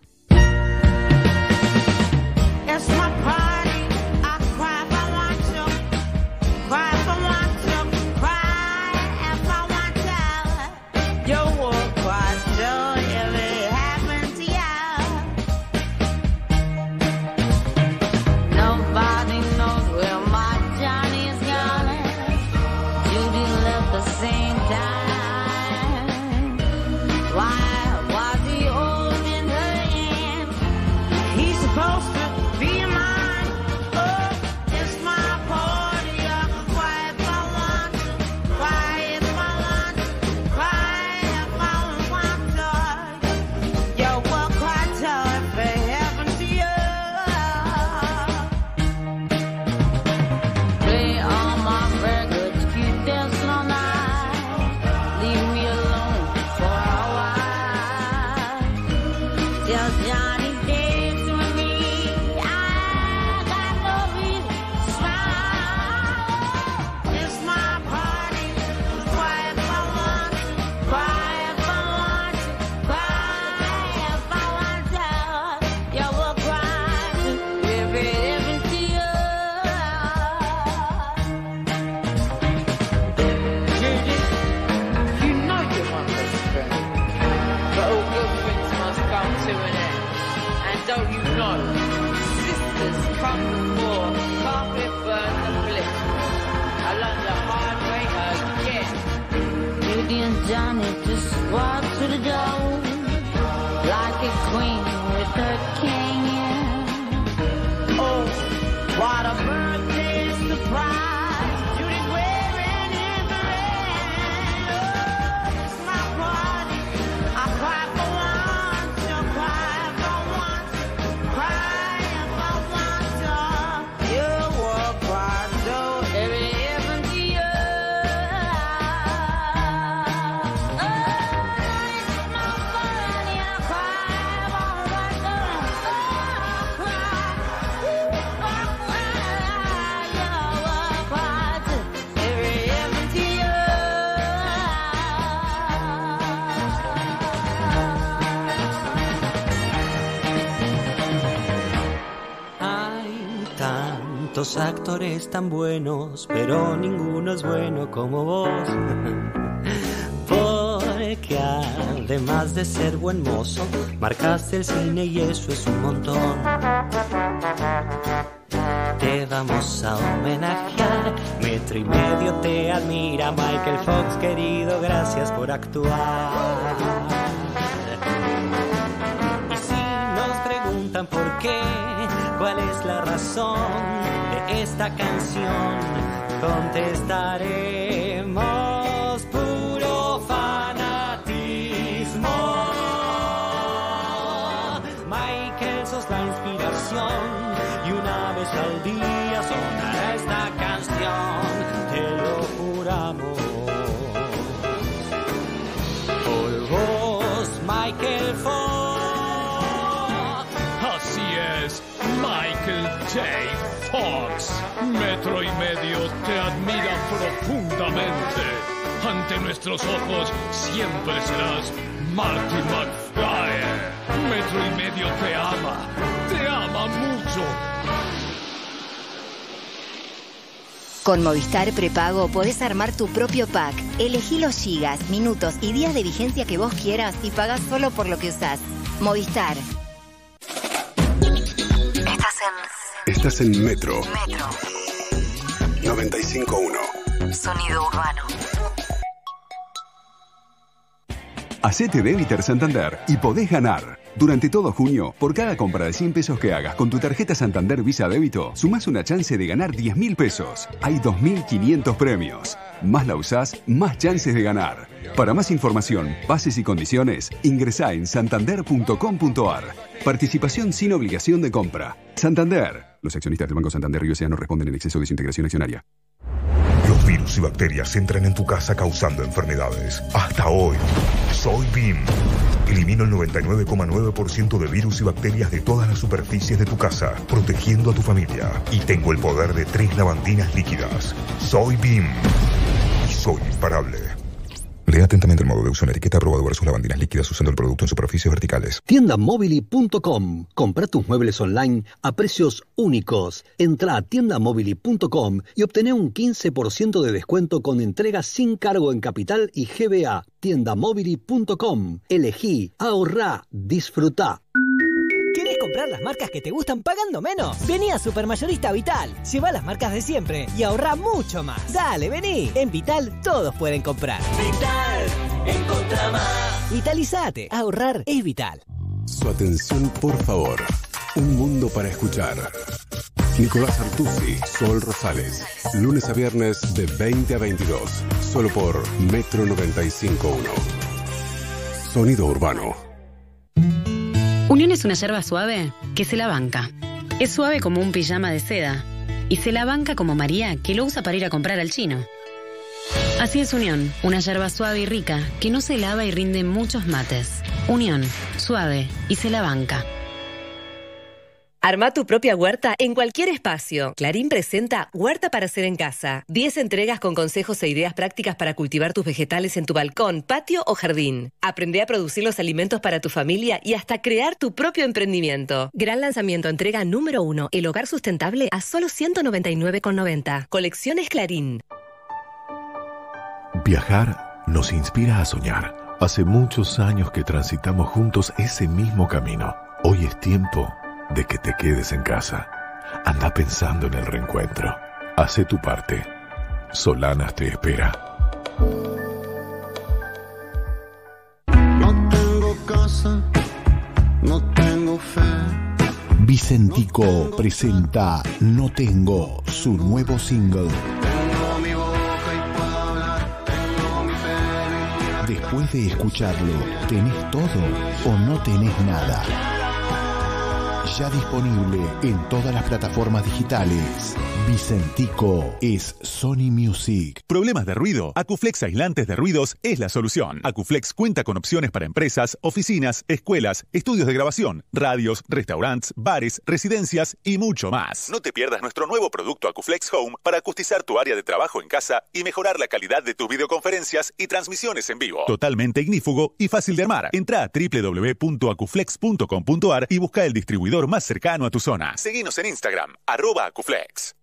Tantos actores tan buenos, pero ninguno es bueno como vos. Porque además de ser buen mozo, marcaste el cine y eso es un montón. Te vamos a homenajear, metro y medio te admira Michael Fox, querido, gracias por actuar. Y si nos preguntan por qué, cuál es la razón esta canción, contestaremos puro fanatismo. Michael sos la inspiración y una vez al día sonará esta canción, te lo juramos. Por vos, Michael Fox. Así es, Michael J. Fox. Metro y medio te admira profundamente. Ante nuestros ojos siempre serás Marty McFly. Metro y medio te ama, te ama mucho. Con Movistar Prepago podés armar tu propio pack. Elegí los gigas, minutos y días de vigencia que vos quieras y pagás solo por lo que usás. Movistar. Estás en. Estás en Metro. Metro. 95.1. Sonido urbano. Hacete débiter Santander y podés ganar. Durante todo junio, por cada compra de 100 pesos que hagas con tu tarjeta Santander Visa Débito, sumás una chance de ganar 10 mil pesos. Hay 2.500 premios. Más la usás, más chances de ganar. Para más información, bases y condiciones, ingresá en santander.com.ar. Participación sin obligación de compra. Santander. Los accionistas del Banco Santander y USA no responden en exceso de su integración accionaria. Los virus y bacterias entran en tu casa causando enfermedades. Hasta hoy, soy BIM. Elimino el 99,9% de virus y bacterias de todas las superficies de tu casa, protegiendo a tu familia. Y tengo el poder de tres lavandinas líquidas. Soy BIM. Y soy imparable. Lea atentamente el modo de uso en etiqueta aprobado versus lavandinas líquidas usando el producto en superficies verticales. Tiendamobili.com. Compra tus muebles online a precios únicos. Entra a tiendamobili.com y obtené un 15% de descuento con entrega sin cargo en capital y GBA. Tiendamobili.com. Elegí, ahorrá, disfrutá. ¿Querés comprar las marcas que te gustan pagando menos? Vení a Supermayorista Vital. Lleva las marcas de siempre y ahorra mucho más. Dale, vení. En Vital todos pueden comprar. Vital, encontra más. Vitalizate. Ahorrar es vital. Su atención, por favor. Un mundo para escuchar. Nicolás Artusi, Sol Rosales. Lunes a viernes de 20 a 22. Solo por Metro 95.1. Sonido urbano. Unión es una yerba suave que se la banca. Es suave como un pijama de seda. Y se la banca como María, que lo usa para ir a comprar al chino. Así es Unión, una yerba suave y rica que no se lava y rinde muchos mates. Unión, suave y se la banca. Arma tu propia huerta en cualquier espacio. Clarín presenta Huerta para hacer en casa. 10 entregas con consejos e ideas prácticas para cultivar tus vegetales en tu balcón, patio o jardín. Aprende a producir los alimentos para tu familia y hasta crear tu propio emprendimiento. Gran lanzamiento, entrega número 1, el hogar sustentable a solo 199,90. Colecciones Clarín. Viajar nos inspira a soñar. Hace muchos años que transitamos juntos ese mismo camino. Hoy es tiempo que te quedes en casa. anda pensando en el reencuentro. Hace tu parte. Solanas te espera. No tengo casa, no tengo fe. Vicentico presenta No Tengo, su nuevo single. Tengo mi boca y puedo hablar, tengo mi y Después de escucharlo, ¿tenés todo o no tenés nada? Ya disponible en todas las plataformas digitales. Vicentico es Sony Music. ¿Problemas de ruido? Acuflex Aislantes de Ruidos es la solución. Acuflex cuenta con opciones para empresas, oficinas, escuelas, estudios de grabación, radios, restaurantes, bares, residencias y mucho más. No te pierdas nuestro nuevo producto Acuflex Home para acustizar tu área de trabajo en casa y mejorar la calidad de tus videoconferencias y transmisiones en vivo. Totalmente ignífugo y fácil de armar. Entra a www.acuflex.com.ar y busca el distribuidor más cercano a tu zona. Seguinos en Instagram, arroba Acuflex.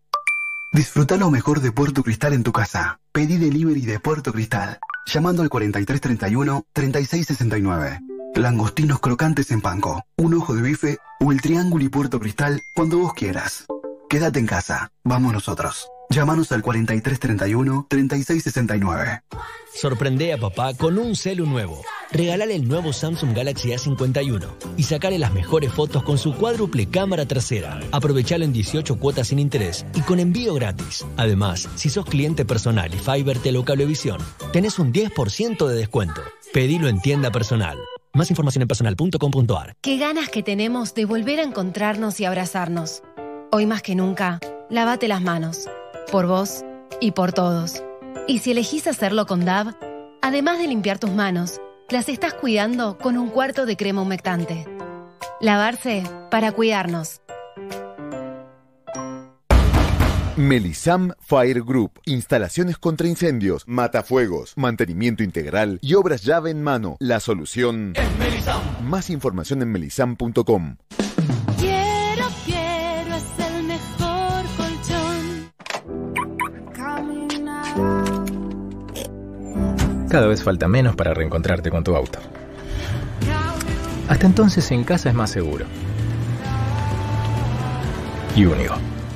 Disfruta lo mejor de Puerto Cristal en tu casa. Pedí delivery de Puerto Cristal. Llamando al 4331-3669. Langostinos crocantes en panco, un ojo de bife o el triángulo y Puerto Cristal cuando vos quieras. Quédate en casa. Vamos nosotros. Llámanos al 4331-3669. Sorprende a papá con un celu nuevo. Regalale el nuevo Samsung Galaxy A51 y sacale las mejores fotos con su cuádruple cámara trasera. Aprovechalo en 18 cuotas sin interés y con envío gratis. Además, si sos cliente personal y Fiber Telecablevisión, tenés un 10% de descuento. Pedilo en tienda personal. Más información en personal.com.ar. Qué ganas que tenemos de volver a encontrarnos y abrazarnos. Hoy más que nunca, lávate las manos. Por vos y por todos. Y si elegís hacerlo con DAB, además de limpiar tus manos, las estás cuidando con un cuarto de crema humectante. Lavarse para cuidarnos. Melisam Fire Group. Instalaciones contra incendios, matafuegos, mantenimiento integral y obras llave en mano. La solución. Más información en melisam.com. Cada vez falta menos para reencontrarte con tu auto. Hasta entonces en casa es más seguro. Y único.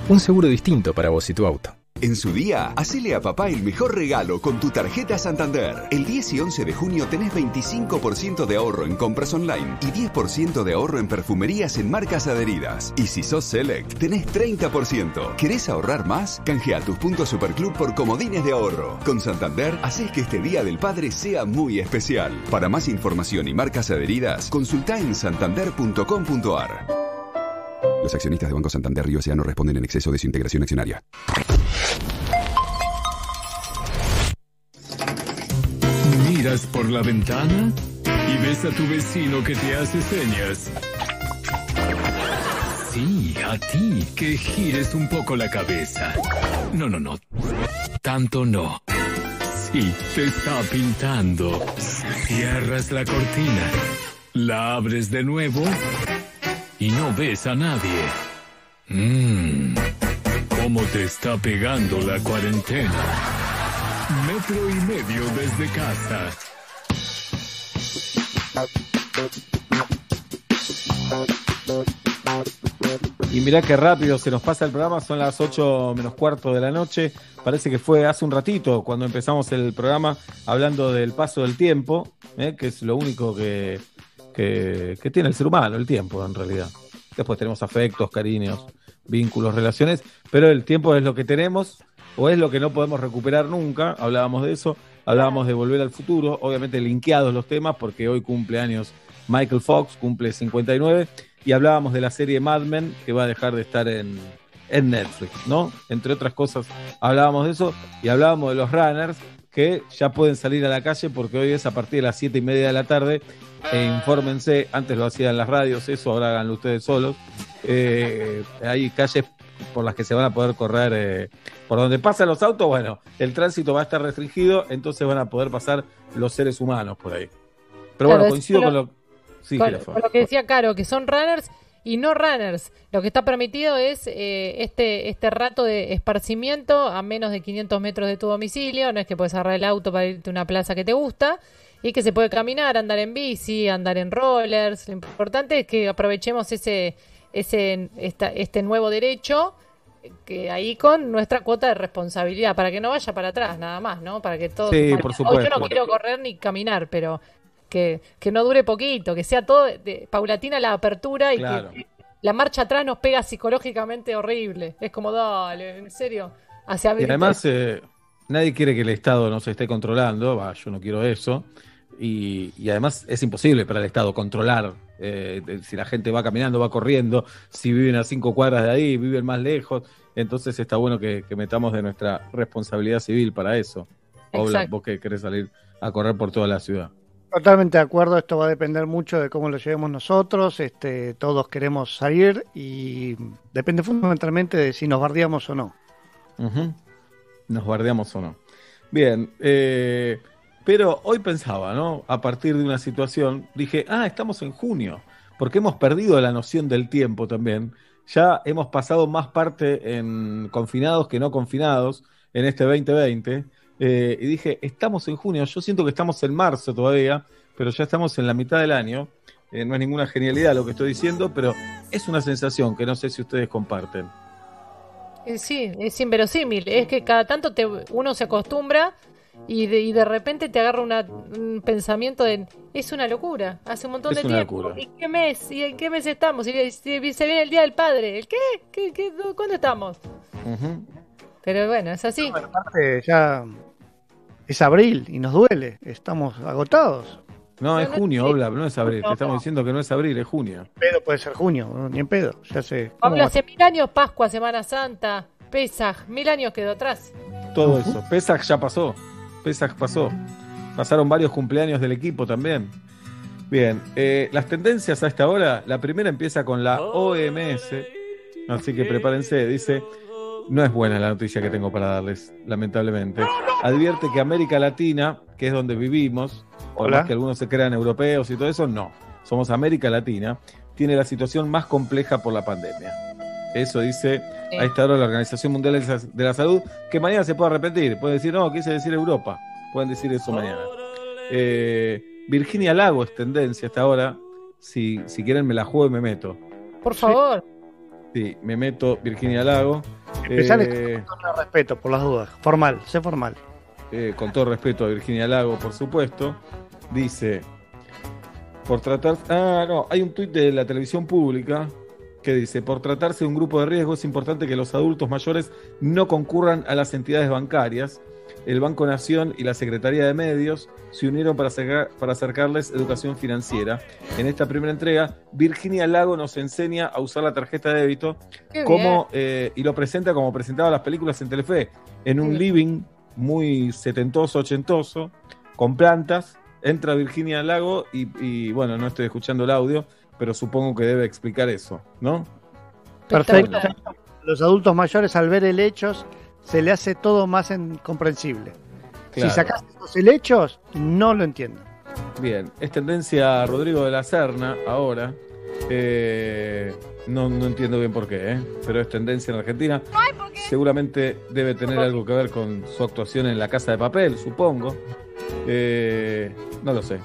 Un seguro distinto para vos y tu auto. En su día, hacele a papá el mejor regalo con tu tarjeta Santander. El 10 y 11 de junio tenés 25% de ahorro en compras online y 10% de ahorro en perfumerías en marcas adheridas. Y si sos Select, tenés 30%. ¿Querés ahorrar más? Canjea tus puntos Superclub por comodines de ahorro. Con Santander, haces que este Día del Padre sea muy especial. Para más información y marcas adheridas, consulta en santander.com.ar. Los accionistas de Banco Santander y Océano responden en exceso de su integración accionaria. Miras por la ventana y ves a tu vecino que te hace señas. Sí, a ti, que gires un poco la cabeza. No, no, no. Tanto no. Sí, te está pintando. Cierras la cortina. La abres de nuevo y no ves a nadie. Mmm, ¿cómo te está pegando la cuarentena? Metro y medio desde casa. Y mirá qué rápido se nos pasa el programa, son las 8 menos cuarto de la noche. Parece que fue hace un ratito cuando empezamos el programa hablando del paso del tiempo, ¿eh? que es lo único que, que, tiene el ser humano, el tiempo en realidad. Después tenemos afectos, cariños, vínculos, relaciones, pero el tiempo es lo que tenemos o es lo que no podemos recuperar nunca. Hablábamos de eso, hablábamos de volver al futuro, obviamente linkeados los temas porque hoy cumple años Michael Fox, cumple 59, y hablábamos de la serie Mad Men que va a dejar de estar en, en Netflix, ¿no? Entre otras cosas, hablábamos de eso y hablábamos de los runners que ya pueden salir a la calle porque hoy es a partir de las 7 y media de la tarde. E infórmense, antes lo hacían las radios, eso ahora háganlo ustedes solos. Eh, hay calles por las que se van a poder correr, eh, por donde pasan los autos, bueno, el tránsito va a estar restringido, entonces van a poder pasar los seres humanos por ahí. Pero Claro, bueno, coincido con lo... Sí, con, con lo que decía Caro, que son runners y no runners. Lo que está permitido es eh, este, este rato de esparcimiento a menos de 500 metros de tu domicilio. No es que puedes agarrar el auto para irte a una plaza que te gusta y que se puede caminar, andar en bici, andar en rollers. Lo importante es que aprovechemos ese, ese esta- este nuevo derecho que ahí con nuestra cuota de responsabilidad para que no vaya para atrás nada más, ¿no? Para que todo Sí, por que- hoy yo supuesto. no quiero correr ni caminar, pero que, que no dure poquito, que sea todo de, paulatina la apertura y Claro. que la marcha atrás nos pega psicológicamente horrible. Es como, dale, en serio. Hacia Y además, eh, nadie quiere que el Estado nos esté controlando, va, yo no quiero eso. Y, y además es imposible para el Estado controlar eh, si la gente va caminando, va corriendo, si viven a cinco cuadras de ahí, viven más lejos. Entonces está bueno que, que metamos de nuestra responsabilidad civil para eso. Exacto. vos que querés salir a correr por toda la ciudad. Totalmente de acuerdo, esto va a depender mucho de cómo lo llevemos nosotros, este, todos queremos salir y depende fundamentalmente de si nos bardeamos o no. Nos guardiamos o no. Bien, eh, pero hoy pensaba, ¿no? A partir de una situación, dije, ah, estamos en junio, porque hemos perdido la noción del tiempo también. Ya hemos pasado más parte en confinados que no confinados en este 2020. eh, y dije, estamos en junio, yo siento que estamos en marzo todavía, pero ya estamos en la mitad del año. Eh, no es ninguna genialidad lo que estoy diciendo, pero es una sensación que no sé si ustedes comparten. Eh, Sí, es inverosímil. Es que cada tanto uno se acostumbra y de, y de repente te agarra una- un pensamiento de es una locura. Hace un montón Es de una tiempo. locura. ¿Y qué mes? ¿Y en qué mes estamos? Y, y- y se viene el Día del Padre. ¿El qué? ¿Qué, qué? ¿Cuándo estamos? Pero bueno, es así. Aparte, ya es abril y nos duele, estamos agotados. No, es no, junio, sí. No es abril. Te estamos diciendo que no es abril, es junio. Pedo puede ser junio, ni en pedo, ya sé. ¿cómo Pablo, hace mil años, Pascua, Semana Santa, Pesaj, mil años quedó atrás. Todo eso. Pesach ya pasó. Pesach pasó. Pasaron varios cumpleaños del equipo también. Bien, eh, las tendencias a esta hora, la primera empieza con la OMS, así que prepárense, dice, no es buena la noticia que tengo para darles, lamentablemente. Advierte que América Latina, que es donde vivimos, Hola. que algunos se crean europeos y todo eso, no, somos América Latina, tiene la situación más compleja por la pandemia. Eso dice a esta hora la Organización Mundial de la- de Salud, que mañana se puede arrepentir, puede decir, no, quise decir Europa, pueden decir eso mañana. Eh, Virginia Lago es tendencia hasta ahora. Si, si quieren me la juego y me meto. Por favor. Sí, me meto Virginia Lago. Empezar Eh, con todo respeto, por las dudas. Formal, sé formal. eh, con todo respeto a Virginia Lago, por supuesto. Dice, por tratar... Ah, no, hay un tuit de la televisión pública que dice, por tratarse de un grupo de riesgo es importante que los adultos mayores no concurran a las entidades bancarias. El Banco Nación y la Secretaría de Medios se unieron para, acercar- para acercarles educación financiera. En esta primera entrega, Virginia Lago nos enseña a usar la tarjeta de débito como, eh, y lo presenta como presentaba las películas en Telefe, en un living muy setentoso, ochentoso, con plantas. Entra Virginia Lago y, y, bueno, no estoy escuchando el audio, pero supongo que debe explicar eso, ¿no? Perfecto. Los adultos mayores al ver helechos se le hace todo más en- comprensible. Claro. Si sacas los helechos, no lo entiendo. Bien, es tendencia Rodrigo de la Serna ahora. Eh, no, no entiendo bien por qué, ¿eh? pero es tendencia en Argentina. Seguramente debe tener algo que ver con su actuación en La Casa de Papel, supongo. Eh, no lo sé.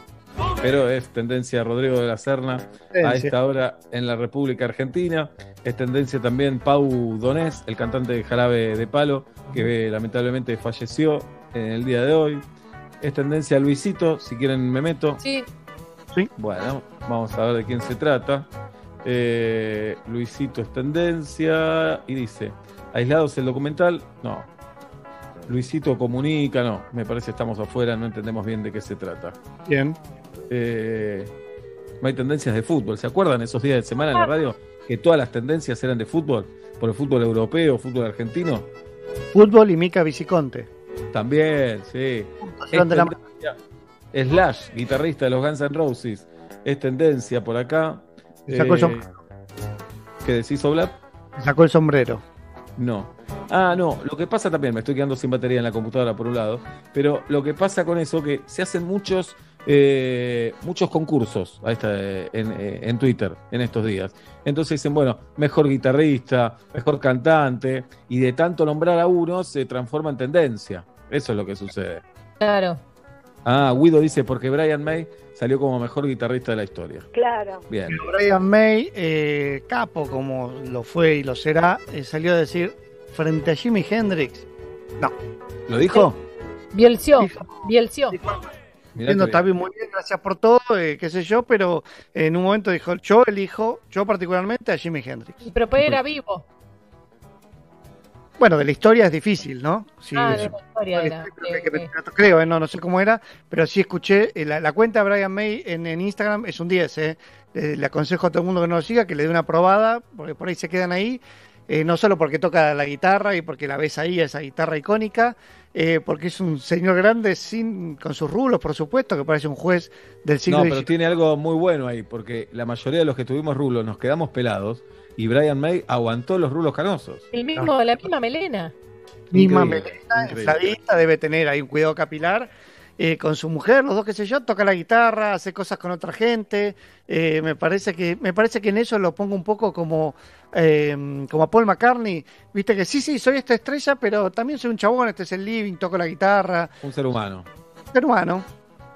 Pero es tendencia Rodrigo de la Serna a esta hora en la República Argentina. Es tendencia también Pau Donés, el cantante de Jarabe de Palo, que lamentablemente falleció en el día de hoy. Es tendencia Luisito, si quieren me meto. Sí. Bueno, vamos a ver de quién se trata. Eh, Luisito es tendencia y dice, aislados el documental, no. Luisito comunica, no. Me parece estamos afuera, no entendemos bien de qué se trata. Bien. Eh, no hay tendencias de fútbol. ¿Se acuerdan esos días de semana en la radio que todas las tendencias eran de fútbol? Por el fútbol europeo, fútbol argentino. Fútbol y Mica Viciconte. También, sí. La-. Slash, guitarrista de los Guns N' Roses, es tendencia por acá. Se sacó el sombrero. ¿Qué decís, Oblap? Sacó el sombrero. No. Ah, no. Lo que pasa también, me estoy quedando sin batería en la computadora por un lado, pero lo que pasa con eso que se hacen muchos eh, muchos concursos a esta, eh, en, eh, en Twitter en estos días. Entonces dicen, bueno, mejor guitarrista, mejor cantante, y de tanto nombrar a uno se transforma en tendencia. Eso es lo que sucede. Claro. Ah, Guido dice, porque Brian May salió como mejor guitarrista de la historia. Claro. Bien. Brian May, eh, capo como lo fue y lo será, eh, salió a decir frente a Jimi Hendrix, no. ¿Lo dijo? Bielció, Bielció. Mirá Entiendo, qué está bien. muy bien, gracias por todo, eh, qué sé yo, pero en un momento dijo, yo elijo, yo particularmente a Jimi Hendrix. Pero pues era vivo. Bueno, de la historia es difícil, ¿no? Sí, ah, de la historia era. que me- creo, eh, no, no sé cómo era, pero sí escuché, eh, la, la cuenta de Brian May en, en Instagram es un 10, eh. Eh, le aconsejo a todo el mundo que no lo siga, que le dé una probada, porque por ahí se quedan ahí, eh, no solo porque toca la guitarra y porque la ves ahí, esa guitarra icónica, eh, porque es un señor grande sin con sus rulos, por supuesto, que parece un juez del siglo No, pero tiene algo muy bueno ahí, porque la mayoría de los que tuvimos rulos nos quedamos pelados y Brian May aguantó los rulos canosos. El mismo, la misma melena. misma melena, infladita, debe tener ahí un cuidado capilar. Eh, con su mujer, los dos, qué sé yo, toca la guitarra, hace cosas con otra gente. eh, me parece que me parece que en eso lo pongo un poco como, eh, como a Paul McCartney. Viste que sí, sí, soy esta estrella, pero también soy un chabón, este es el living, toco la guitarra. Un ser humano. Ser humano.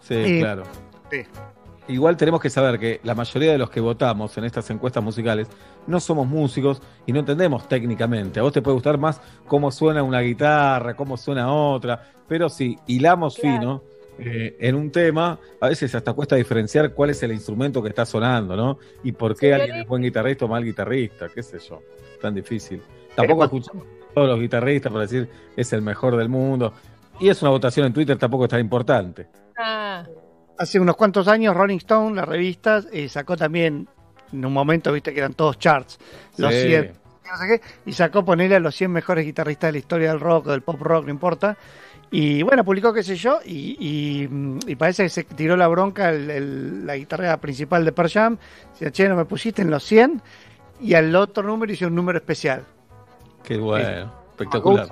Sí, Eh, claro. sí. Igual tenemos que saber que la mayoría de los que votamos en estas encuestas musicales no somos músicos y no entendemos técnicamente. A vos te puede gustar más cómo suena una guitarra, cómo suena otra, pero si hilamos fino eh, en un tema, a veces hasta cuesta diferenciar cuál es el instrumento que está sonando, ¿no? Y por qué alguien es buen guitarrista o mal guitarrista, qué sé yo. Tan difícil. Tampoco escuchamos a todos los guitarristas para decir es el mejor del mundo. Y es una votación en Twitter tampoco es tan importante. Ah, Hace unos cuantos años Rolling Stone, las revistas, eh, sacó también, en un momento, viste que eran todos charts, los Sí. 100, no sé qué, y sacó ponerle a los 100 mejores guitarristas de la historia del rock o del pop rock, no importa. Y bueno, publicó qué sé yo, y, y, mm, y parece que se tiró la bronca el- el- la guitarra principal de Pearl Jam, decía, che, no me pusiste en los 100, y al otro número hizo un número especial, Qué bueno, espectacular.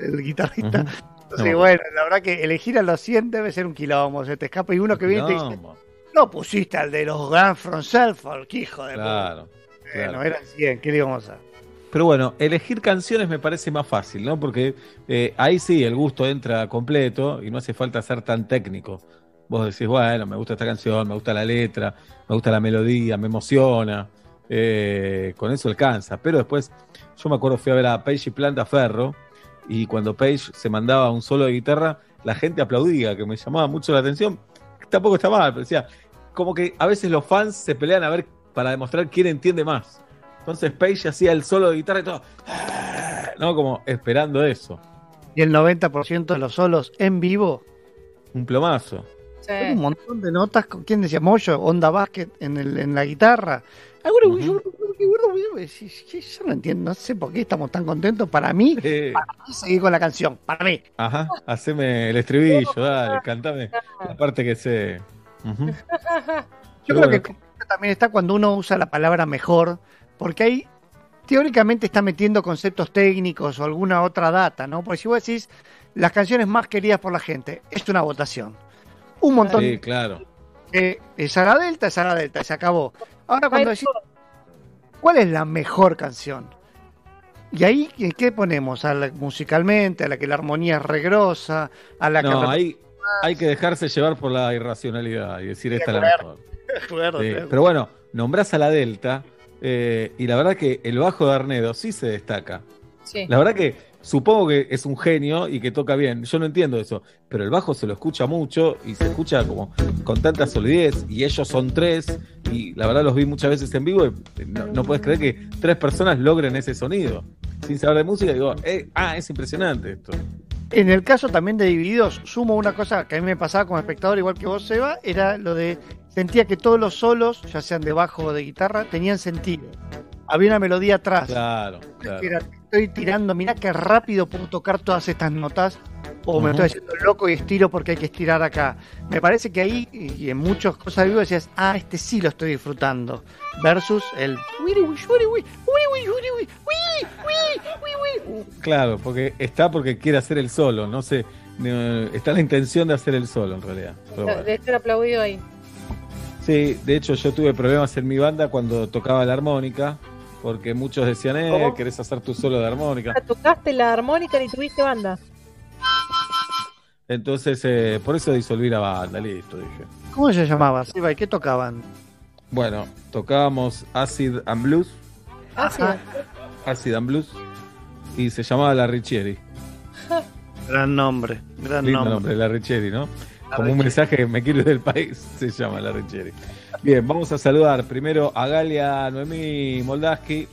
el guitarrista. Entonces, No. bueno, la verdad que elegir a los 100 debe ser un quilombo, se te escapa y uno que viene y te dice, no pusiste al de los Guns from Selfolk, hijo de Claro, puta. claro. Bueno, eran 100, ¿qué le íbamos a hacer? Pero bueno, elegir canciones me parece más fácil, ¿no? Porque eh, ahí sí el gusto entra completo y no hace falta ser tan técnico. Vos decís, bueno, me gusta esta canción, me gusta la letra, me gusta la melodía, me emociona. eh, con eso alcanza. Pero después, yo me acuerdo, fui a ver a Page y Planta Ferro y cuando Page se mandaba un solo de guitarra, la gente aplaudía, que me llamaba mucho la atención. Tampoco está mal, pero decía, como que a veces los fans se pelean a ver para demostrar quién entiende más. Entonces Page hacía el solo de guitarra y todo, ¿no? Como esperando eso. Y el 90% de los solos en vivo, Un plomazo. Hay un montón de notas con quién decía Moyo, Onda Basket en, el, en la guitarra. Algunos, yo, yo- yo no entiendo, no sé por qué estamos tan contentos. Para mí, para mí seguir con la canción, para mí. Ajá, haceme el estribillo, dale, cantame la parte que sé. Yo Pero creo bueno, que también está cuando uno usa la palabra mejor, porque ahí teóricamente está metiendo conceptos técnicos o alguna otra data, ¿no? Porque si vos decís las canciones más queridas por la gente, es una votación. Un montón Sí, claro. Eh, es a la Delta, es a la Delta, se acabó. Ahora cuando decís, ¿cuál es la mejor canción? Y ahí, ¿en qué ponemos? A la- musicalmente, a la que la armonía es regrosa, a la No, que... ahí hay que dejarse llevar por la irracionalidad y decir esta es la mejor. Acuerdo, Sí. Pero bueno, nombrás a la Delta eh, y la verdad que el bajo de Arnedo sí se destaca. Sí. La verdad que supongo que es un genio y que toca bien. Yo no entiendo eso, pero el bajo se lo escucha mucho y se escucha como con tanta solidez y ellos son tres y la verdad los vi muchas veces en vivo y no, no puedes creer que tres personas logren ese sonido. Sin saber de música digo, eh, ah, es impresionante esto. En el caso también de Divididos, sumo una cosa que a mí me pasaba como espectador, igual que vos, Seba, era lo de. Sentía que todos los solos, ya sean de bajo o de guitarra, tenían sentido. Había una melodía atrás. Claro, claro. Era, estoy tirando, mirá qué rápido puedo tocar todas estas notas. O me estoy haciendo loco y estiro porque hay que estirar acá. Me parece que ahí, y en muchas cosas vivo, decías, ah, este sí lo estoy disfrutando. Versus el. Claro, porque está porque quiere hacer el solo, no sé, está la intención de hacer el solo en realidad. Bueno. De estar aplaudido ahí. Sí, de hecho yo tuve problemas en mi banda cuando tocaba la armónica, porque muchos decían, eh, ¿Cómo? querés hacer tu solo de armónica. Tocaste la armónica ni tuviste banda. Entonces, eh, por eso disolví la banda, listo, dije. ¿Cómo se llamaba? Seba, ¿y qué tocaban? Bueno, tocábamos Acid and Blues, Ah, sí. Acid and Blues, y se llamaba La Richieri. Gran nombre, gran Lindo nombre. nombre, La Richieri, ¿no? La Como un mensaje que me quiero del país, se llama La Richieri. Bien, vamos a saludar primero a Galia Noemí Moldaski,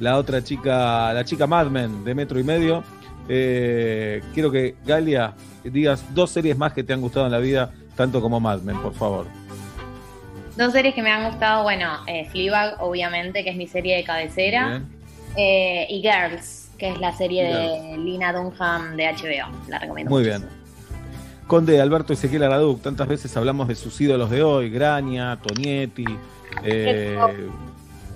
la otra chica, la chica Madmen de Metro y Medio. Eh, quiero que Galia digas dos series más que te han gustado en la vida, tanto como Madmen, por favor. Dos series que me han gustado, bueno, eh, Fleabag, obviamente, que es mi serie de cabecera, eh, y Girls, que es la serie de Lina Dunham de HBO. La recomiendo Muy bien. Conde Alberto Ezequiel Araduc, tantas veces hablamos de sus ídolos de hoy, Graña, Tonietti, eh,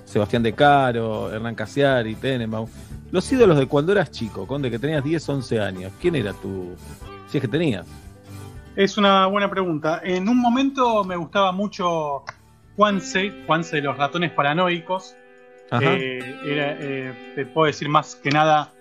Sebastián De Caro, Hernán Casiari, Tenenbaum. Los ídolos de cuando eras chico, Conde, que tenías 10, 11 años. ¿Quién era tu...? Si es que tenías. Es una buena pregunta. En un momento me gustaba mucho Juanse, Juanse de los ratones paranoicos. Eh, era, eh, te puedo decir más que nada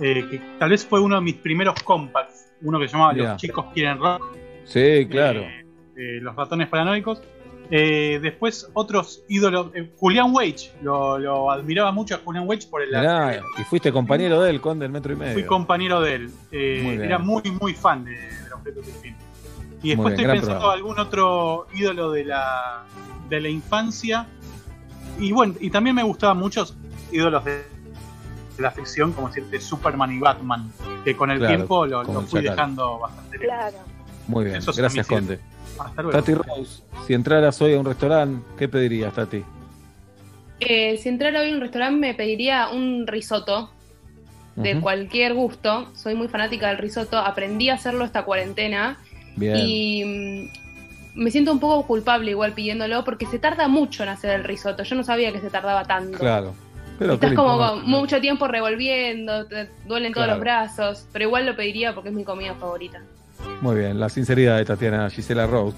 eh, que tal vez fue uno de mis primeros compacts, uno que se llamaba. Los chicos quieren rock, Sí, claro. eh, los ratones paranoicos. Eh, después otros ídolos, eh, Julián Wage, lo, lo admiraba mucho a Julián Wage por el Mirá, y fuiste compañero de él, Conde, del Metro y Medio. fui compañero de él. Eh, Muy era muy, muy fan de, objeto sin fin. Y después bien, estoy pensando programa. algún otro ídolo de la, de la infancia. Y bueno, y también me gustaban muchos ídolos de, de la ficción, como decirte Superman y Batman, que con el Claro, tiempo lo, fui Chacal. dejando bastante lejos. Muy bien, gracias, Conde. ídolos. Hasta luego. Tati Rose, si entraras hoy a un restaurante, ¿qué pedirías, Tati? Eh, si entrara hoy a un restaurante me pediría un risotto de cualquier gusto. Soy muy fanática del risotto. Aprendí a hacerlo esta cuarentena Bien. y mm, me siento un poco culpable igual pidiéndolo porque se tarda mucho en hacer el risotto. Yo no sabía que se tardaba tanto. Claro. Pero Estás ¿qué le como con mucho tiempo revolviendo, te duelen todos los brazos, pero igual lo pediría porque es mi comida favorita. Muy bien, la sinceridad de Tatiana Gisela Rose.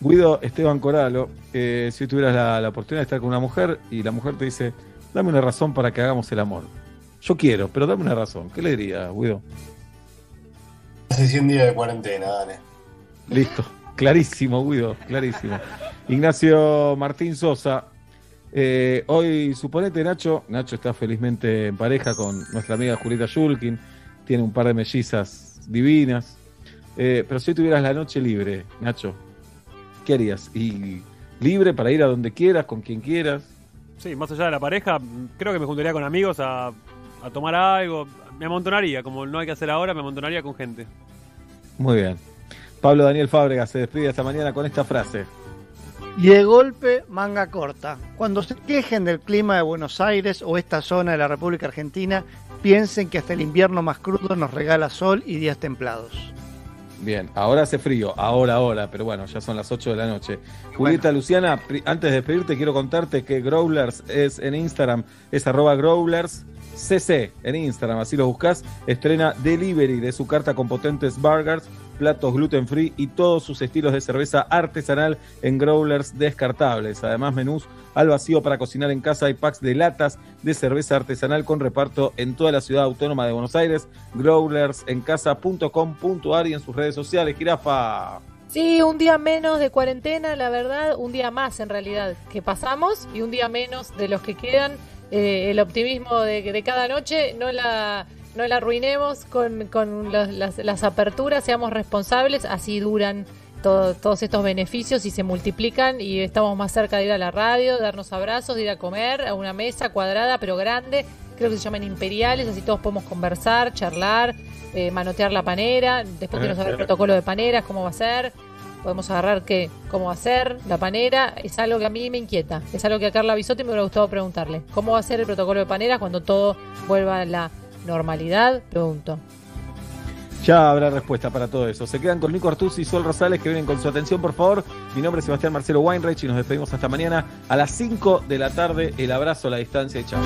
Guido Esteban Coralo, eh, si tuvieras la, la oportunidad de estar con una mujer y la mujer te dice, dame una razón para que hagamos el amor. Yo quiero, pero dame una razón. ¿Qué le dirías, Guido? Hace 100 días de cuarentena, dale. Listo, clarísimo, Guido, clarísimo. Ignacio Martín Sosa, eh, hoy suponete Nacho, Nacho está felizmente en pareja con nuestra amiga Julieta Shulkin, tiene un par de mellizas divinas, Eh, pero si hoy tuvieras la noche libre, Nacho, ¿qué harías? ¿Y libre para ir a donde quieras, con quien quieras? Sí, más allá de la pareja, creo que me juntaría con amigos a, a tomar algo. Me amontonaría, como no hay que hacer ahora, me amontonaría con gente. Muy bien. Pablo Daniel Fábrega se despide esta mañana con esta frase. Y de golpe, manga corta. Cuando se quejen del clima de Buenos Aires o esta zona de la República Argentina, piensen que hasta el invierno más crudo nos regala sol y días templados. Bien, ahora hace frío, ahora, ahora, pero bueno, ya son las 8 de la noche. Julieta Luciana, antes de despedirte, quiero contarte que Growlers es en Instagram, es arroba Growlers CC en Instagram, así lo buscas. Estrena delivery de su carta con potentes burgers, platos gluten free y todos sus estilos de cerveza artesanal en Growlers descartables. Además, menús al vacío para cocinar en casa y packs de latas de cerveza artesanal con reparto en toda la ciudad autónoma de Buenos Aires. Growlersencasa.com.ar y en sus redes sociales. Jirafa. Sí, un día menos de cuarentena, la verdad, un día más en realidad que pasamos y un día menos de los que quedan. Eh, el optimismo de, de cada noche no la, no la arruinemos con, con los- las, las aperturas, seamos responsables, así duran todo- todos estos beneficios y se multiplican y estamos más cerca de ir a la radio, darnos abrazos, de ir a comer a una mesa cuadrada pero grande, creo que se llaman imperiales, así todos podemos conversar, charlar, eh, manotear la panera, después quiero saber el protocolo de paneras, cómo va a ser, podemos agarrar qué, cómo va a ser la panera, es algo que a mí me inquieta, es algo que a Carla Bisotti me hubiera gustado preguntarle, ¿cómo va a ser el protocolo de paneras cuando todo vuelva a la normalidad? Pregunto. Ya habrá respuesta para todo eso. Se quedan con Nico Artuz y Sol Rosales que vienen con su atención, por favor. Mi nombre es Sebastián Marcelo Weinreich y nos despedimos hasta mañana a las 5 de la tarde. El abrazo a la distancia y chao.